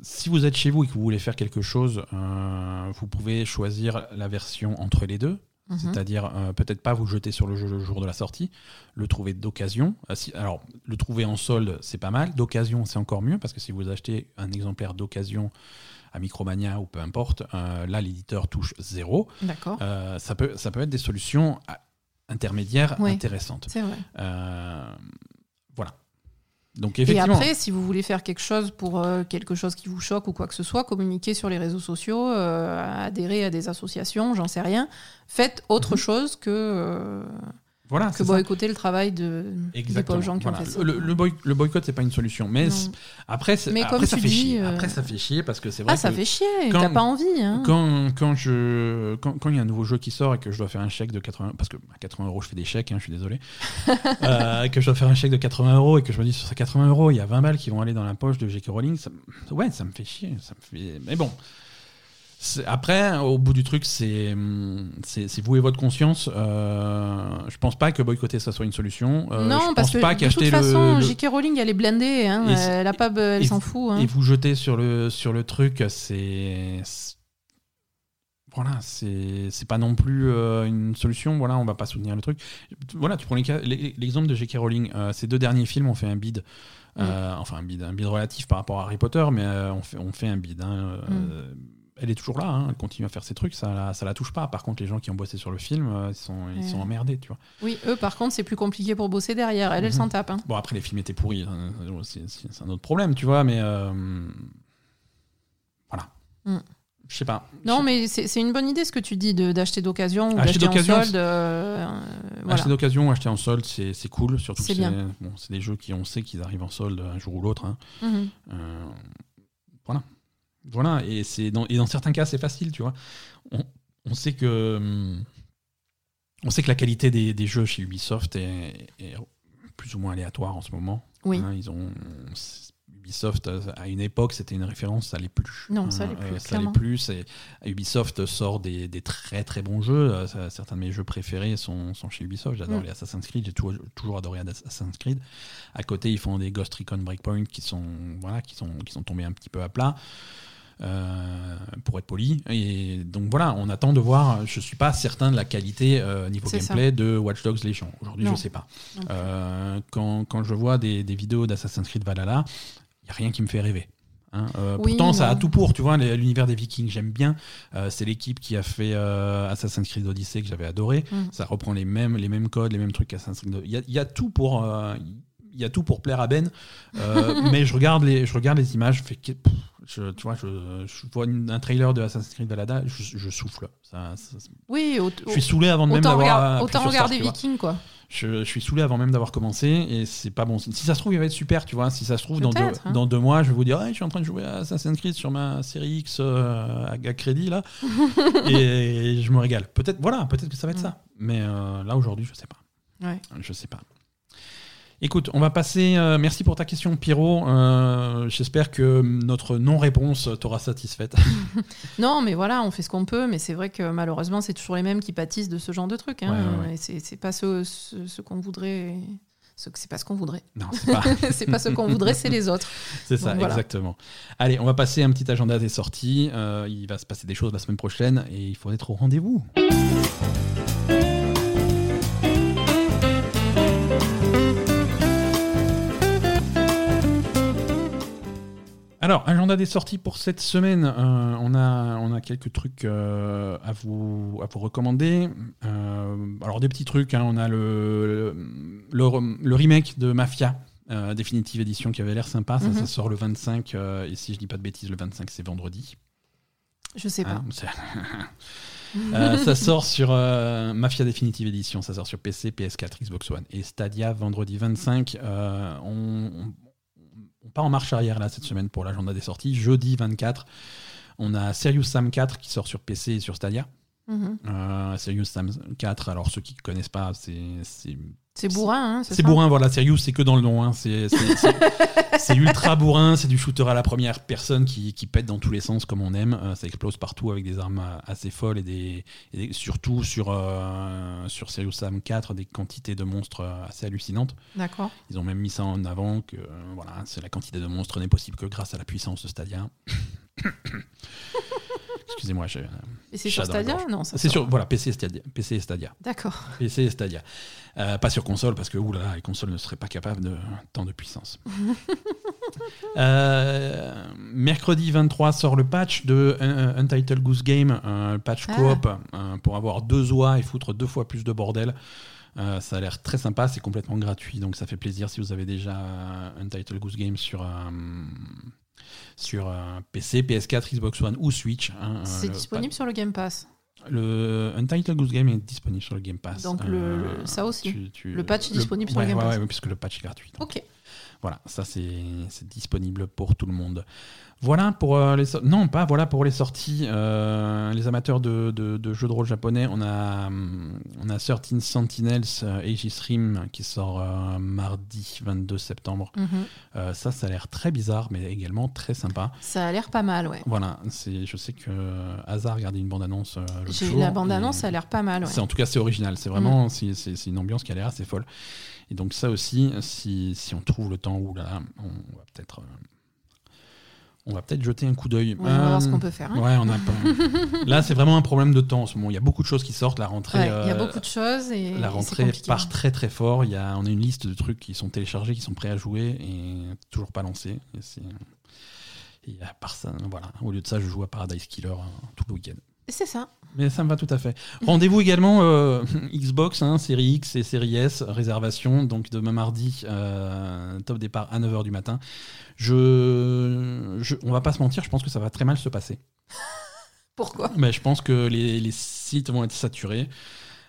si vous êtes chez vous et que vous voulez faire quelque chose, euh, vous pouvez choisir la version entre les deux. Mhm. C'est-à-dire euh, peut-être pas vous jeter sur le jeu le jour de la sortie, le trouver d'occasion. Euh, alors le trouver en solde, c'est pas mal. D'occasion, c'est encore mieux parce que si vous achetez un exemplaire d'occasion à Micromania ou peu importe, euh, là l'éditeur touche zéro. D'accord. Euh, ça peut ça peut être des solutions à- intermédiaires Oui. intéressantes. C'est vrai. Euh. Donc Et après, si vous voulez faire quelque chose pour euh, quelque chose qui vous choque ou quoi que ce soit, communiquez sur les réseaux sociaux, euh, adhérez à des associations, j'en sais rien. Faites autre Mhm. chose que. Voilà, que ça. boycotter le travail de des pauvres gens qui Voilà. ont fait ça. Le, le boy- le boycott, c'est pas une solution. Mais après, Mais après comme ça tu fait dis, chier. euh, Après, ça fait chier parce que c'est vrai Ah, ça fait chier, t'as pas envie. Hein. quand, quand je quand, quand il y a un nouveau jeu qui sort et que je dois faire un chèque de 80 parce que à 80 euros je fais des chèques, hein, je suis désolé, [LAUGHS] euh, que je dois faire un chèque de 80 euros et que je me dis sur ces 80 euros il y a 20 balles qui vont aller dans la poche de J.K. Rowling, ça, ouais, ça me fait chier, ça me fait. Mais bon. Après, au bout du truc, c'est hum, c'est vous et votre conscience. Euh, je pense pas que boycotter ça soit une solution. Euh, je non, parce pense que pas de toute façon, le, J.K. Rowling, elle est blindée. Hein. C'est- elle a pas, elle s'en fout. Hein. et vous jeter sur le sur le truc, c'est voilà, c'est pas non plus euh, une solution. Voilà, on va pas soutenir le truc. Voilà, tu prends l'exemple de J.K. Rowling. euh, ces deux derniers films ont fait un bid. euh, Enfin, un bid, un bid relatif par rapport à Harry Potter, mais euh, on, fait, on fait un bid. hein, euh, Elle est toujours là, hein, elle continue à faire ses trucs, ça, la- ça la touche pas. Par contre, les gens qui ont bossé sur le film, euh, ils, sont, ils Ouais. sont emmerdés, tu vois. Oui, eux, par contre, c'est plus compliqué pour bosser derrière. Elle, elle Mhm. s'en tape. Hein. Bon, après, les films étaient pourris, hein, c'est un autre problème, tu vois, mais euh, voilà. Mm. Je sais pas. Non, mais c'est une bonne idée ce que tu dis de- d'acheter d'occasion ou Acheter d'acheter en solde. euh, voilà. Acheter d'occasion, acheter en solde, c'est c'est cool, surtout C'est bon, c'est des jeux qui, on sait qu'ils arrivent en solde un jour ou l'autre. hein. Mhm. Voilà. Voilà, et, c'est dans, et dans certains cas, c'est facile, tu vois. On, on sait que. hum, On sait que la qualité des, des jeux chez Ubisoft est, est plus ou moins aléatoire en ce moment. Oui. Hein, ils ont Ubisoft à une époque c'était une référence, ça l'est plus. Non, ça Hein, l'est plus, euh, ça l'est plus. et Ubisoft sort des, des très très bons jeux. Euh, Certains de mes jeux préférés sont, sont chez Ubisoft. J'adore Mm. les Assassin's Creed. J'ai toujours, toujours adoré Assassin's Creed. À côté, ils font des Ghost Recon Breakpoint qui sont voilà qui sont qui sont tombés un petit peu à plat. Euh, pour être poli et donc voilà on attend de voir je suis pas certain de la qualité euh, niveau ça. gameplay de Watch Dogs Legion aujourd'hui je Non. sais pas euh, quand, quand je vois des, des vidéos d'Assassin's Creed Valhalla, il n'y a rien qui me fait rêver. hein. Euh, Oui, pourtant, ça a tout pour, tu vois, l'univers des Vikings, j'aime bien. Euh, c'est l'équipe qui a fait euh, Assassin's Creed Odyssey que j'avais adoré. Mm. Ça reprend les mêmes, les mêmes codes, les mêmes trucs qu'Assassin's Creed. Il y a, il y a tout pour. il y a tout pour plaire à Ben, [LAUGHS] mais je regarde les, je regarde les images, je fais, pff, je, tu vois, je, je vois une- un trailer de Assassin's Creed Valhalla, je, je souffle. Ça- ça- Oui, au- je suis saoulé avant même autant, d'avoir. appuyé autant regarder. Viking, quoi. Je, je suis saoulé avant même d'avoir commencé et c'est pas bon. Si ça se trouve, il va être super, tu vois. Si ça se trouve, dans deux, hein. dans deux mois, je vais vous dire, Ouais, je suis en train de jouer à Assassin's Creed sur ma série X euh, à, à crédit là, [LAUGHS] et, je me régale. Peut-être, voilà, peut-être que ça va être Mm. ça. Mais euh, là aujourd'hui, je sais pas. Ouais. Je sais pas. Écoute, on va passer. euh, merci pour ta question, Pierrot. Euh, J'espère que notre non-réponse t'aura satisfaite. [LAUGHS] Non, mais voilà, on fait ce qu'on peut, mais c'est vrai que malheureusement, c'est toujours les mêmes qui pâtissent de ce genre de truc. Hein. Ouais, ouais, ouais. Et c'est pas ce, ce, ce qu'on voudrait. ce- C'est pas ce qu'on voudrait. non, c'est pas. [LAUGHS] pas ce qu'on voudrait, c'est les autres. [LAUGHS] C'est ça, voilà. exactement. Allez, on va passer un petit agenda des sorties. Euh, il va se passer des choses la semaine prochaine et il faut être au rendez-vous. Alors, agenda des sorties pour cette semaine. Euh, on, a, on a quelques trucs euh, à, vous, à vous recommander. Euh, alors, des petits trucs. hein. on a le, le, le remake de Mafia, définitive édition, qui avait l'air sympa. Ça, Mhm. ça sort le 25. euh, et si je dis pas de bêtises, le 25, c'est vendredi. Je sais pas. Hein, [LAUGHS] Euh, ça sort sur euh, Mafia Definitive Edition, ça sort sur PC, PS4, Xbox One et Stadia vendredi 25. Euh, on, on- part en marche arrière là cette semaine pour l'agenda des sorties. Jeudi 24, on a Serious Sam 4 qui sort sur PC et sur Stadia. Euh, Serious Sam 4, alors ceux qui ne connaissent pas, c'est c'est bourrin, hein, c'est bourrin, voilà. Serious, c'est que dans le nom. hein. [LAUGHS] C'est ultra bourrin. C'est du shooter à la première personne qui, qui pète dans tous les sens comme on aime. Euh, ça explose partout avec des armes assez folles et, des, et des- surtout sur, euh, sur Serious Sam 4, des quantités de monstres euh, assez hallucinantes. D'accord. Ils ont même mis ça en avant que euh, voilà, c'est la quantité de monstres n'est possible que grâce à la puissance de Stadia. [LAUGHS] Excusez-moi, c'est sur Stadia. Non, c'est sur voilà PC et Stadia. PC et Stadia. D'accord. PC et Stadia. Euh, pas sur console parce que oulala, les consoles ne seraient pas capables de tant de puissance. [LAUGHS] Euh, mercredi 23 sort le patch de euh, Untitled Goose Game, un patch Ah. coop pour avoir deux oies et foutre deux fois plus de bordel. Euh, ça a l'air très sympa, c'est complètement gratuit, donc ça fait plaisir si vous avez déjà Untitled Goose Game sur sur un PC, PS4, Xbox One ou Switch. hein, euh, C'est le- disponible sur le Game Pass. Le Untitled Goose Game est disponible sur le Game Pass. Donc le- Euh, ça aussi. tu- tu- Le patch est disponible sur le Game Pass. ouais, puisque le patch est gratuit. Donc, Ok. Voilà, ça c'est c'est disponible pour tout le monde. Voilà pour euh, les so- non pas voilà pour les sorties. euh, les amateurs de, de- de jeux de rôle japonais, on a hum, on a 13 Sentinels euh, Aegis Rim qui sort euh, mardi 22 septembre. Mhm. Euh, ça ça a l'air très bizarre mais également très sympa. Ça a l'air pas mal, ouais. Voilà, c'est je sais que Hazard a regardé une bande annonce. J'ai- La bande-annonce a l'air pas mal, ouais. c'est en tout cas c'est original. C'est vraiment c'est- c'est c'est une ambiance qui a l'air assez folle. Et donc ça aussi, si, si on trouve le temps, ou là, on va peut-être on va peut-être jeter un coup d'œil. On va voir ce Euh, qu'on peut faire. hein. Ouais, on a pas. [LAUGHS] Là, c'est vraiment un problème de temps en ce moment. Il y a beaucoup de choses qui sortent. La rentrée, Ouais, Il y a euh, beaucoup de choses et la rentrée part très très fort. Il y a, on a une liste de trucs qui sont téléchargés, qui sont prêts à jouer et toujours pas lancés. Et à part ça, voilà. Au lieu de ça, je joue à Paradise Killer euh, tout le week-end. C'est ça. Mais ça me va tout à fait. Rendez-vous également euh, [LAUGHS] Xbox, hein, série X et série S, réservation, donc demain mardi, euh, top départ à 9h du matin. Je, je, on va pas se mentir, je pense que ça va très mal se passer. [LAUGHS] Pourquoi? Mais je pense que les, les sites vont être saturés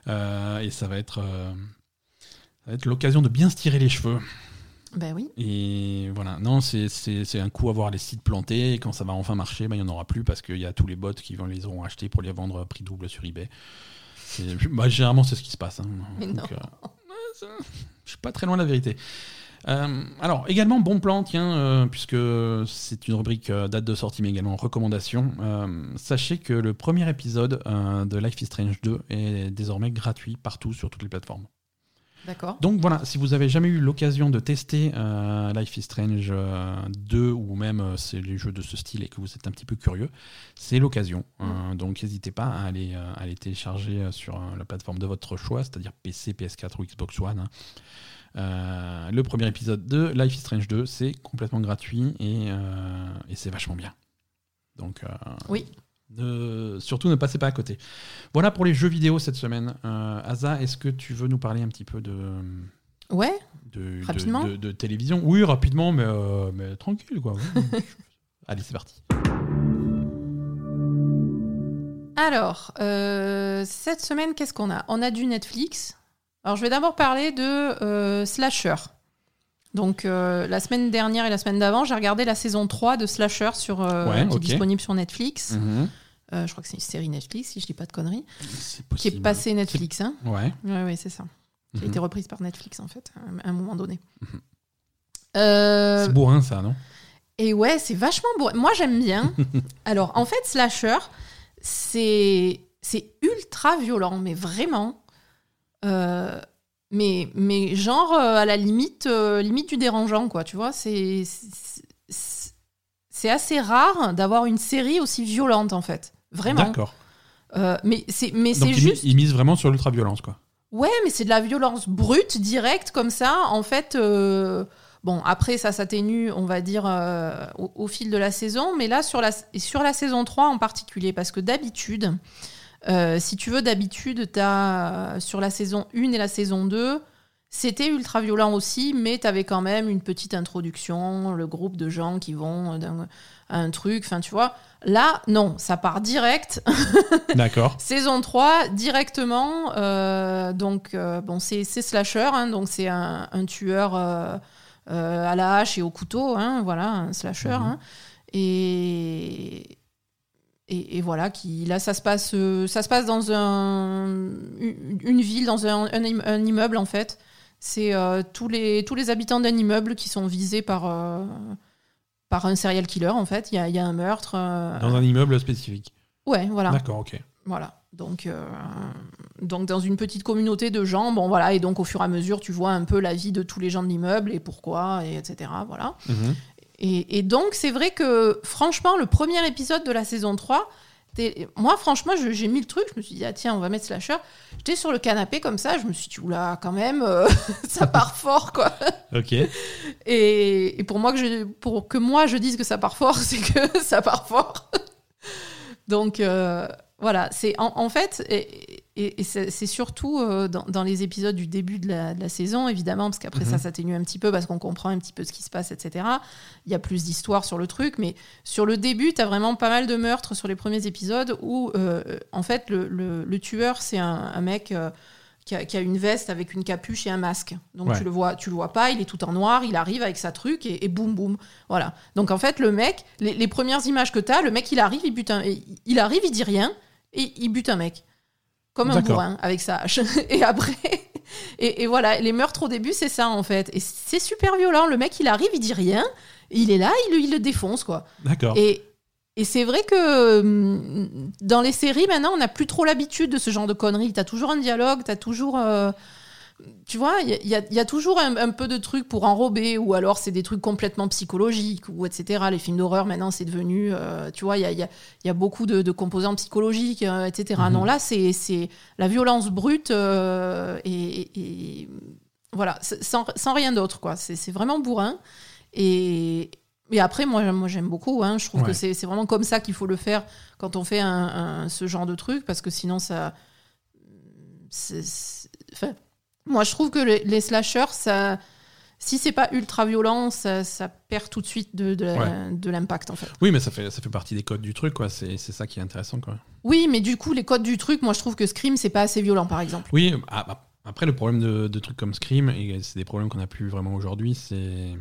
euh, et ça va être, ça va être l'occasion de bien se tirer les cheveux. Ben oui. Et voilà, non, c'est- un coup à voir les sites plantés. Et quand ça va enfin marcher, ben, il n'y en aura plus parce qu'il y a tous les bots qui vont, les auront achetés pour les vendre à prix double sur eBay. Bah, généralement, c'est ce qui se passe. hein. Donc, euh, je suis pas très loin de la vérité. Euh, alors, également, bon plan, tiens, euh, puisque c'est une rubrique euh, date de sortie, mais également recommandation. Sachez que le premier épisode de Life is Strange 2 est désormais gratuit partout sur toutes les plateformes. Donc voilà, si vous avez jamais eu l'occasion de tester euh, Life is Strange euh, 2 ou même euh, c'est les jeux de ce style et que vous êtes un petit peu curieux, c'est l'occasion. Euh, donc n'hésitez pas à aller, euh, à aller télécharger euh, sur euh, la plateforme de votre choix, c'est-à-dire PC, PS4 ou Xbox One. hein. Euh, le premier épisode de Life is Strange 2, c'est complètement gratuit et, euh, et c'est vachement bien. Donc euh, Oui. Surtout ne passez pas à côté. Voilà pour les jeux vidéo cette semaine. Euh, Asa, est-ce que tu veux nous parler un petit peu de, Ouais. de, de- Rapidement de, de télévision? Oui, rapidement, mais, euh, mais tranquille. Quoi. [LAUGHS] Allez, c'est parti. Alors, euh, cette semaine, qu'est-ce qu'on a? On a du Netflix. Alors, je vais d'abord parler de euh, Slasher. Donc, euh, la semaine dernière et la semaine d'avant, j'ai regardé la saison 3 de Slasher sur, euh, Ouais, qui est disponible sur Netflix. Euh, je crois que c'est une série Netflix, si je dis pas de conneries. C'est Qui est passée Netflix. Hein Ouais. ouais, ouais, c'est ça. Qui a Mhm. été reprise par Netflix, en fait, à un moment donné. Mhm. C'est bourrin, ça, non? et ouais, c'est vachement beau. Moi, j'aime bien. [LAUGHS] Alors, en fait, Slasher, c'est c'est ultra violent, mais vraiment. Mais, mais genre, euh, à la limite, euh, limite du dérangeant, quoi. Tu vois, c'est c'est- assez rare d'avoir une série aussi violente, en fait. Vraiment. D'accord. Euh, mais c'est mais c'est juste. ils misent vraiment sur l'ultra-violence, quoi. Ouais, mais c'est de la violence brute, directe, comme ça. En fait, euh, bon, après, ça s'atténue, on va dire, euh, au, au fil de la saison. Mais là, sur la, et sur la saison 3 en particulier, parce que d'habitude, euh, si tu veux, d'habitude, euh, sur la saison 1 et la saison 2, c'était ultra violent aussi, mais tu avais quand même une petite introduction, le groupe de gens qui vont à un truc, enfin, tu vois. Là, non, ça part direct. [LAUGHS] D'accord. Saison 3, directement. euh, donc, euh, bon, c'est slasher, hein, donc c'est un, un tueur euh, à la hache et au couteau, hein, voilà, un slasher. Mhm. hein. et, et, et voilà, qui, là, ça se passe, euh, ça se passe dans un, une, ville, dans un, un im- un immeuble, en fait. C'est euh, tous, les, tous les habitants d'un immeuble qui sont visés par, euh, par un serial killer, en fait. Il y a, y a un meurtre. euh, Dans un immeuble spécifique. Ouais, voilà. D'accord, ok. Voilà. Donc, donc dans une petite communauté de gens, bon voilà, et donc au fur et à mesure, tu vois un peu la vie de tous les gens de l'immeuble et pourquoi, et etc. Voilà. Mhm. Et, et donc c'est vrai que franchement, le premier épisode de la saison 3, t'es- moi franchement, j'ai mis le truc, je me suis dit, ah tiens, on va mettre Slasher. J'étais sur le canapé comme ça, je me suis dit, oula, quand même, euh, [LAUGHS] ça part fort, quoi. Ok. [LAUGHS] Et, et pour, moi que je, pour que moi je dise que ça part fort, [LAUGHS] c'est que ça part fort. Donc euh, voilà, c'est en, en fait, et, et, et c'est surtout euh, dans, dans les épisodes du début de la, de la saison, évidemment, parce qu'après ça Mhm. s'atténue un petit peu, parce qu'on comprend un petit peu ce qui se passe, etc. Il y a plus d'histoire sur le truc, mais sur le début, tu as vraiment pas mal de meurtres sur les premiers épisodes où, euh, en fait, le, le- le tueur, c'est un, un mec euh, qui, a, qui a une veste avec une capuche et un masque. Donc Ouais. tu le vois, tu le vois pas, il est tout en noir, il arrive avec sa truc et, et boum boum. Voilà. Donc en fait, le mec, les, les premières images que tu as, le mec, il arrive, il bute un, il arrive, il dit rien et il bute un mec. Comme un bourrin avec sa hache. [LAUGHS] Et après, et, et voilà, les meurtres au début, c'est ça en fait. Et c'est super violent. Le mec, il arrive, il dit rien, il est là, il, le- il le défonce quoi. D'accord. Et, et c'est vrai que hum, dans les séries, maintenant, on n'a plus trop l'habitude de ce genre de conneries. T'as toujours un dialogue, t'as toujours. euh, tu vois, il y, a- y toujours un, un peu de trucs pour enrober, ou alors c'est des trucs complètement psychologiques, ou etc. Les films d'horreur, maintenant, c'est devenu. euh, tu vois, il y a, il y a- il y a beaucoup de, de composants psychologiques, euh, etc. Mhm. Non, là, c'est la violence brute euh, et, et- voilà, sans, sans rien d'autre, quoi. C'est vraiment bourrin. Et, et après, moi, moi j'aime beaucoup. hein. Je trouve Ouais. que c'est vraiment comme ça qu'il faut le faire quand on fait un, un- ce genre de truc, parce que sinon, ça. enfin, moi, je trouve que les, les slashers, ça. Si c'est pas ultra violent, ça, ça perd tout de suite de, de, la- Ouais. de l'impact en fait. Oui, mais ça fait, ça fait partie des codes du truc, quoi. C'est c'est ça qui est intéressant, quoi. Oui, mais du coup, les codes du truc, moi je trouve que Scream, c'est pas assez violent par exemple. Oui, ah, bah, après, le problème de, de trucs comme Scream, et c'est des problèmes qu'on n'a plus vraiment aujourd'hui, c'est.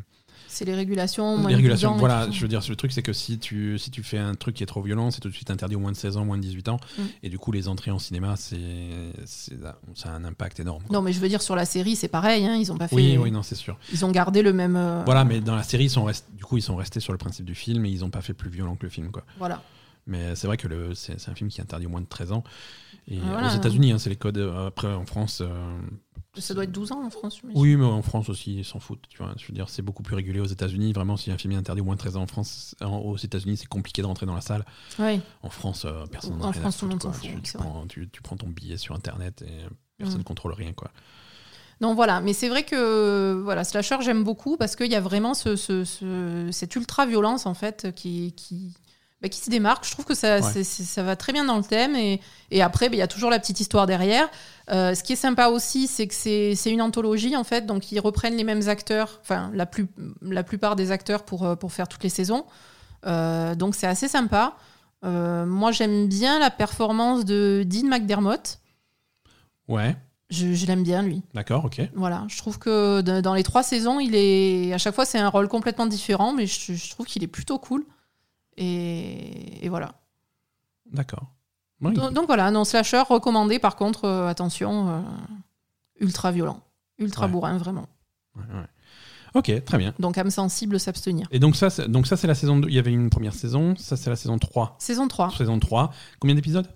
C'est les régulations, moins Les de 12 régulations, voilà, je veux dire, le truc c'est que si tu, si tu fais un truc qui est trop violent, c'est tout de suite interdit aux moins de 16 ans, moins de 18 ans, Mm. et du coup les entrées en cinéma, c'est, ça a un impact énorme. quoi. Non, mais je veux dire, sur la série, c'est pareil, hein, ils ont pas fait. Oui, oui, non, c'est sûr. Ils ont gardé le même. euh, Voilà, mais dans la série, ils sont restés, du coup, ils sont restés sur le principe du film et ils n'ont pas fait plus violent que le film, quoi. voilà. Mais c'est vrai que le, c'est, un film qui est interdit aux moins de 13 ans. Et Voilà. aux États-Unis, hein, c'est les codes. euh, Après, en France. euh, Ça doit être 12 ans en France. Oui, mais en France aussi, ils s'en foutent. Tu vois. Je veux dire, c'est beaucoup plus régulé aux États-Unis. Vraiment, si un film est interdit au moins de 13 ans en France, aux États-Unis, c'est compliqué de rentrer dans la salle. En France, euh, personne En France, tout le monde s'en fout, Tu, prends, tu, tu prends ton billet sur Internet et personne ne Mm. contrôle rien, quoi. Non, voilà. Mais c'est vrai que voilà, Slasher, j'aime beaucoup parce qu'il y a vraiment ce, ce- ce- cette ultra-violence, en fait, qui, qui, bah, qui se démarque. Je trouve que ça, Ouais. ça va très bien dans le thème. Et, et après, bah, il y a toujours la petite histoire derrière. Euh, ce qui est sympa aussi, c'est que c'est une anthologie, en fait. Donc, ils reprennent les mêmes acteurs, enfin, la, plus, la plupart des acteurs pour, euh, pour faire toutes les saisons. Euh, donc, c'est assez sympa. Euh, moi, j'aime bien la performance de Dean McDermott. Ouais, Je, je l'aime bien, lui. d'accord, ok. Voilà, je trouve que dans les trois saisons, il est à chaque fois c'est un rôle complètement différent, mais je, je trouve qu'il est plutôt cool. Et, et voilà. D'accord. Oui. Donc, donc voilà, non slasher recommandé. Par contre, euh, attention, euh, ultra violent, ultra Ouais. bourrin vraiment. Ouais, ouais. Ok, très bien. Donc âme sensible, s'abstenir. Et donc ça, c'est- donc ça c'est la saison 2. Il y avait une première saison, ça c'est la saison 3. Saison 3, Saison 3. Combien d'épisodes?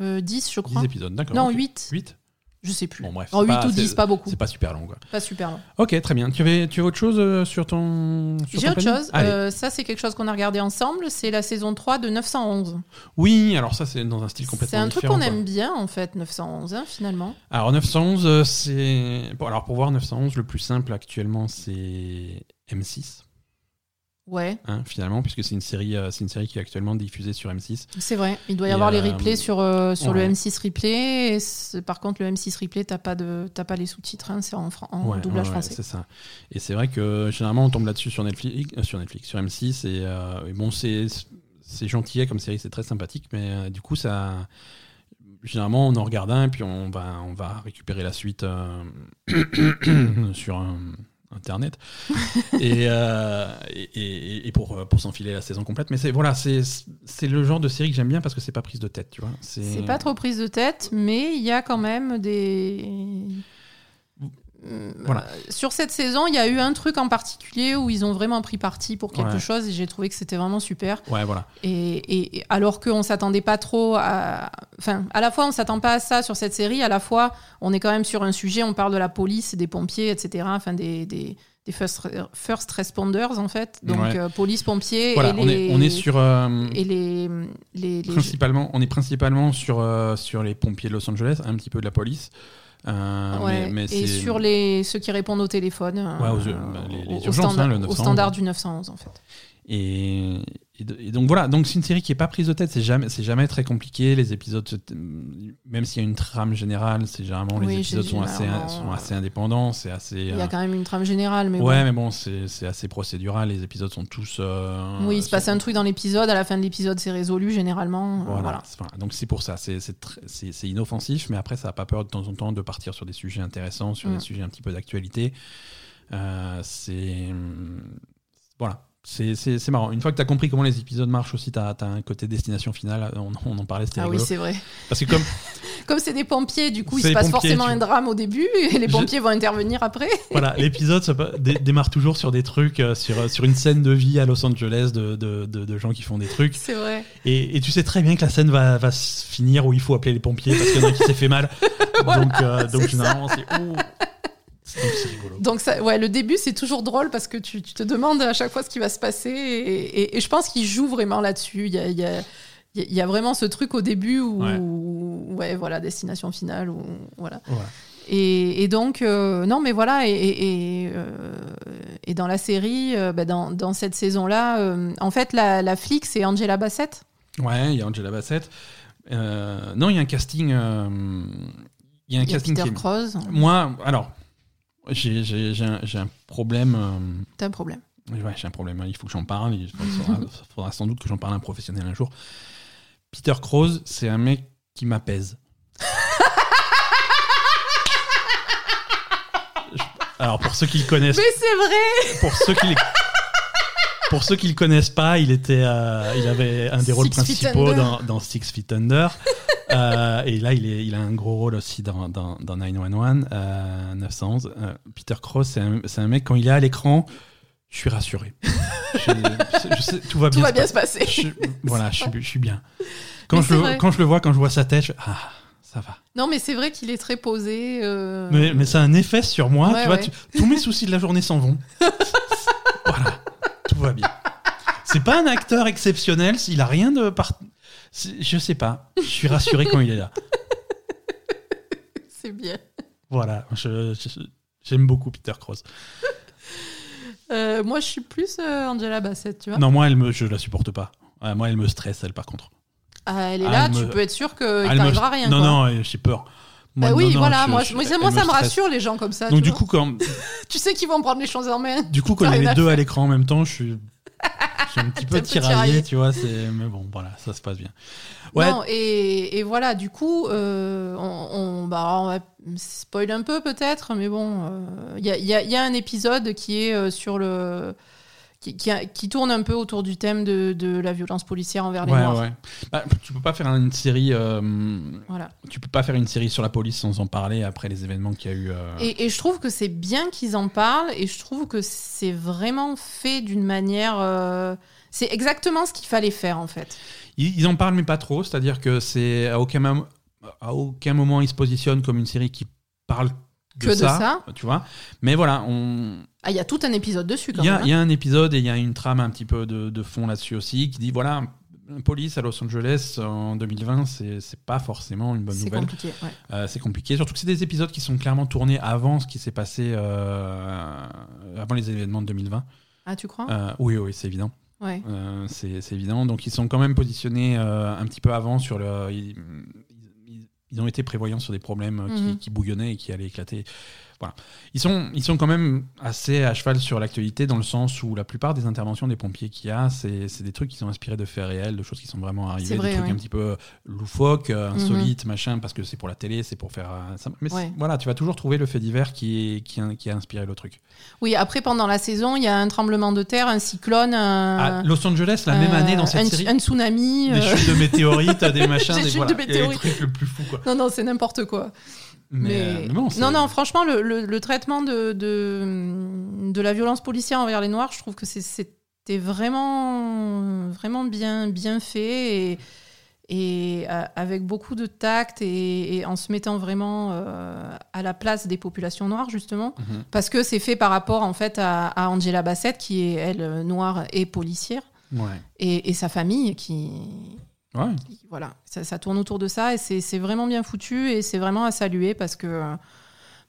Euh, 10 je 10 crois. épisodes, d'accord. Non, ok. 8, 8 je sais plus. Bon, bref. En c'est 8 pas- ou 10, c'est- pas beaucoup, C'est pas super long, quoi. pas super long. Ok, très bien. Tu avais, tu avais autre chose euh, sur ton. J'ai autre chose, euh, ça c'est quelque chose qu'on a regardé ensemble, c'est la saison 3 de 911. Oui, alors ça c'est dans un style complètement C'est un truc différent, qu'on aime bien en fait, 911 hein, finalement. Alors 911, euh, c'est. Bon, alors pour voir 911, le plus simple actuellement c'est M6, Ouais. hein, finalement, puisque c'est une série, euh, c'est une série qui est actuellement diffusée sur M6. C'est vrai, il doit y Et, avoir les euh, replays sur, euh, sur ouais. le M6 replay. et par contre, le M6 replay, t'as pas, de, t'as pas les sous-titres, hein, c'est en, en Ouais, doublage français. c'est ça. Et c'est vrai que généralement on tombe là-dessus sur Netflix, sur Netflix, sur M6 et, et bon c'est c'est gentil comme série, c'est très sympathique, mais du coup ça généralement on en regarde un et puis on va on va récupérer la suite [COUGHS] sur un- internet [LAUGHS] et, euh, et, et- et pour pour s'enfiler la saison complète. Mais c'est voilà c'est c'est le genre de série que j'aime bien parce que c'est pas prise de tête, tu vois. C'est pas trop prise de tête, mais il y a quand même des. Voilà. Euh, Sur cette saison, il y a eu un truc en particulier où ils ont vraiment pris parti pour quelque Ouais. chose et j'ai trouvé que c'était vraiment super. Ouais voilà. Et, et- et alors qu'on s'attendait pas trop à. Enfin, à la fois, on s'attend pas à ça sur cette série, à la fois, on est quand même sur un sujet, on parle de la police, des pompiers, etc. Enfin, des, des, des first, first responders, en fait. Donc, Ouais. euh, police, pompiers. Voilà, et on les, est on est sur euh, Et les. les, les- Principalement, on est principalement sur, euh, sur les pompiers de Los Angeles, un petit peu de la police. Euh, Ouais, mais, mais et sur les, ceux qui répondent au téléphone. Ouais, aux- euh, bah, les- les au- urgences, standard- hein, le Au 911. standard du 911, en fait. Et, et, de- et et donc voilà, donc c'est une série qui est pas prise de tête, c'est jamais, c'est jamais très compliqué. Les épisodes, même s'il y a une trame générale, c'est généralement les épisodes sont assez, sont assez indépendants, c'est assez. Il y euh, a quand même une trame générale, mais ouais, bon. mais bon, c'est assez procédural. Les épisodes sont tous. euh, Oui, il se passe un truc dans l'épisode, à la fin de l'épisode, c'est résolu généralement. euh, Voilà. Donc c'est pour ça, c'est c'est inoffensif, mais après ça n'a pas peur de temps en temps de partir sur des sujets intéressants, sur Mm. des sujets un petit peu d'actualité. Euh, c'est voilà, c'est marrant. Une fois que tu as compris comment les épisodes marchent aussi, tu as, un côté destination finale. On, on en parlait, c'était Ah oui, c'est vrai. Parce que comme [LAUGHS] Comme c'est des pompiers, du coup, il se passe pompiers, forcément un drame au début, et les Je- pompiers vont intervenir après. [LAUGHS] voilà, l'épisode dé- démarre toujours sur des trucs, euh, sur, sur une scène de vie à Los Angeles de, de, de- de gens qui font des trucs. C'est vrai. Et, et tu sais très bien que la scène va, va se finir où il faut appeler les pompiers parce qu'il y en a qui s'est fait mal. [LAUGHS] Donc, euh, donc généralement, c'est. Rigolo. Donc, ça, ouais, le début, c'est toujours drôle parce que tu, tu te demandes à chaque fois ce qui va se passer. Et, et- et je pense qu'il joue vraiment là-dessus. Il y a, il y, a, il y a vraiment ce truc au début où, Ouais. ouais, voilà, destination finale. Où, voilà. Voilà. Et, et donc, euh, non, mais voilà, et, et, euh, et dans la série, euh, bah, dans, dans cette saison-là, euh, en fait, la, la flic, c'est Angela Bassett. Ouais, il y a Angela Bassett. Euh, non, il y a un casting. euh, Il y a un y a casting Peter qui est-. Moi, alors, j'ai j'ai- j'ai un, j'ai un problème. euh, T'as un problème. Ouais, j'ai un problème. hein, Il faut que j'en parle. Il faudra, faudra [LAUGHS] sans doute que j'en parle à un professionnel un jour. Peter Krause, c'est un mec qui m'apaise. Je- Alors, pour ceux qui le connaissent, Mais c'est vrai pour ceux qui les- pour ceux qui le connaissent pas, il était, euh, il avait un des rôles Feet principaux Under. dans, dans Six Feet Under. Euh, et là, il, est, il a un gros rôle aussi dans, dans, dans 911, euh, 911. Euh, Peter Cross, c'est un, mec, quand il est à l'écran, je suis rassuré. Je, je sais, tout va Tout bien, va se bien passer. se passer. Je- voilà, je suis, je suis bien. Quand je, le, vrai. quand je le vois, quand je vois sa tête, je- ah, ça va. Non, mais c'est vrai qu'il est très posé. euh, Mais, mais ça a un effet sur moi. Ouais, tu vois, ouais. tu- tous mes soucis de la journée s'en vont. voilà, tout va bien. C'est pas un acteur exceptionnel. Il a rien de part... Je sais pas. Je suis rassuré quand il est là. [LAUGHS] C'est bien. Voilà. je- je- J'aime beaucoup Peter Cross. Euh, moi, je suis plus euh, Angela Bassett, tu vois. Non, moi, elle me, je la supporte pas. Ouais, moi, elle me stresse, elle, par contre. Ah, elle est Ah, là, elle tu me- peux être sûr qu'il me- t'arrivera rien. Non, quoi. non, j'ai peur. Moi, Bah oui, non, non, voilà, je- moi, je- moi, ça me rassure les gens comme ça. Donc tu du vois. coup, quand, [LAUGHS] tu sais qu'ils vont prendre les choses en main. du coup, [LAUGHS] quand il y a les deux à l'écran en même temps, je suis, je suis un petit [LAUGHS] peu tiraillé, tu vois. Mais bon, voilà, ça se passe bien. Ouais, Non, et, et voilà, du coup, euh, on, on- bah, on va spoiler un peu peut-être, mais bon, euh, il y, a, il y a- il y a un épisode qui est euh, sur le. Qui, qui a- qui tourne un peu autour du thème de, de la violence policière envers les ouais, Noirs. ouais. Bah, tu peux pas faire une série. euh, Voilà. tu peux pas faire une série sur la police sans en parler après les événements qu'il y a eu. euh, Et, et je trouve que c'est bien qu'ils en parlent et je trouve que c'est vraiment fait d'une manière. euh, c'est exactement ce qu'il fallait faire en fait. Ils, ils en parlent mais pas trop, c'est-à-dire que c'est à aucun, mom- à aucun moment ils se positionnent comme une série qui parle Que de ça, ça. tu vois. Mais voilà, on, Ah, il y a tout un épisode dessus quand il y, a- même. hein. il y a un épisode et il y a une trame un petit peu de, de fond là-dessus aussi qui dit voilà, police à Los Angeles en 2020, c'est c'est pas forcément une bonne C'est nouvelle. compliqué. ouais. Euh, c'est compliqué, surtout que c'est des épisodes qui sont clairement tournés avant ce qui s'est passé, euh, avant les événements de 2020. Ah, tu crois? Euh, oui, oui, c'est évident. Ouais. C'est c'est évident. Donc ils sont quand même positionnés un petit peu avant sur le. Ils, ils- ont été prévoyants sur des problèmes qui, Mhm. qui bouillonnaient et qui allaient éclater. Voilà. Ils sont, ils sont quand même assez à cheval sur l'actualité dans le sens où la plupart des interventions des pompiers qu'il y a, c'est des trucs qui sont inspirés de faits réels, de choses qui sont vraiment arrivées, vrai, des trucs ouais. un petit peu loufoques, euh, insolites, machin, parce que c'est pour la télé, c'est pour faire. euh, ça- Mais Ouais. voilà, tu vas toujours trouver le fait divers qui, est- qui, a, qui a inspiré le truc. Oui, après, pendant la saison, il y a un tremblement de terre, un cyclone, un, À Los Angeles, la même euh, année dans cette un, série. un tsunami. des euh, chutes de météorites, des [LAUGHS] machins, Des des, chutes voilà, de météorites. trucs le plus fou quoi. Non, non, c'est n'importe quoi. Mais, Mais, euh, non, non, franchement, le, le- le traitement de, de, de la violence policière envers les Noirs, je trouve que c'était vraiment, vraiment bien, bien fait et, et euh, avec beaucoup de tact et, et en se mettant vraiment euh, à la place des populations noires, justement. Mhm. Parce que c'est fait par rapport, en fait, à, à Angela Bassett, qui est, elle, noire et policière, Ouais. et, et sa famille qui, Ouais. voilà, ça, ça tourne autour de ça et c'est vraiment bien foutu et c'est vraiment à saluer parce que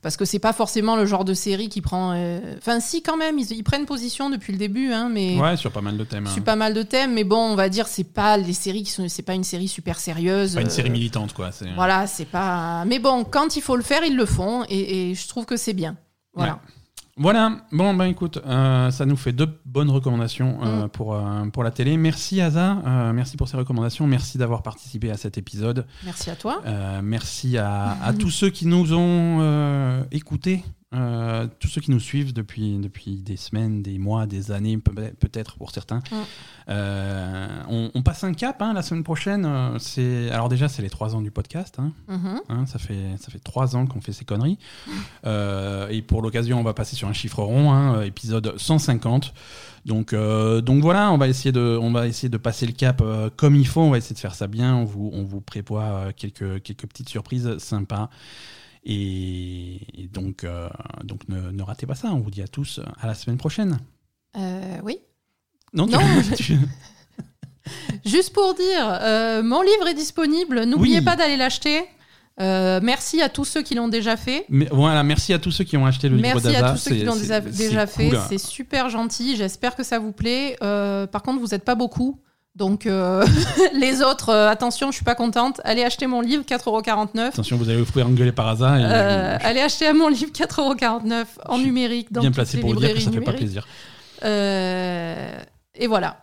parce que c'est pas forcément le genre de série qui prend. euh, Enfin, si quand même, ils, ils prennent position depuis le début, hein, mais Ouais, sur pas mal de thèmes. hein. sur pas mal de thèmes. Mais bon, on va dire, c'est pas les séries qui sont, c'est pas une série super sérieuse. Pas une euh, série militante, quoi. Voilà, c'est pas. Mais bon, quand il faut le faire, ils le font, et, et je trouve que c'est bien. Voilà. Voilà, bon ben écoute, euh, ça nous fait deux bonnes recommandations euh, Mm. pour, euh, pour la télé. Merci Asa, euh, merci pour ces recommandations, merci d'avoir participé à cet épisode. Merci à toi. Merci à, à tous ceux qui nous ont écoutés, euh, tous ceux qui nous suivent depuis, depuis des semaines, des mois, des années, peut- peut-être pour certains. Mm. Euh, on, on passe un cap hein, la semaine prochaine. euh, C'est alors déjà c'est les trois ans du podcast. hein. Mhm. Hein, ça, fait, ça fait trois ans qu'on fait ces conneries. [LAUGHS] Euh, et pour l'occasion, on va passer sur un chiffre rond, hein, euh, épisode 150. Donc, euh, donc voilà, on va, essayer de, on va essayer de passer le cap euh, comme il faut. On va essayer de faire ça bien. On vous, on vous prévoit euh, quelques, quelques petites surprises sympas. Et, et donc, euh, donc ne, ne ratez pas ça. On vous dit à tous à la semaine prochaine. Euh, oui. Non, Non, [LAUGHS] tu- [LAUGHS] Juste pour dire, euh, mon livre est disponible. N'oubliez Oui. pas d'aller l'acheter. Euh, merci à tous ceux qui l'ont déjà fait. Mais voilà, merci à tous ceux qui ont acheté le livre Merci à tous ceux qui l'ont déjà, fait. cool. C'est super gentil. J'espère que ça vous plaît. Euh, par contre, vous n'êtes pas beaucoup. Donc, euh, [LAUGHS] les autres, euh, attention, je suis pas contente. Allez acheter mon livre, 4,49€. Attention, vous allez vous faire engueuler par hasard. et- Euh, allez acheter mon livre 4,49€ en numérique dans bien placé pour vous dire que ça fait pas numériques. plaisir. Et voilà.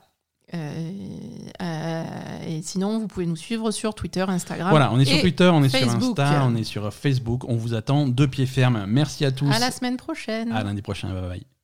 Et sinon, vous pouvez nous suivre sur Twitter, Instagram. Voilà, on est sur Twitter, on est sur. Insta, on est sur Facebook. On vous attend deux pieds fermes. Merci à tous. À la semaine prochaine. À lundi prochain. Bye bye.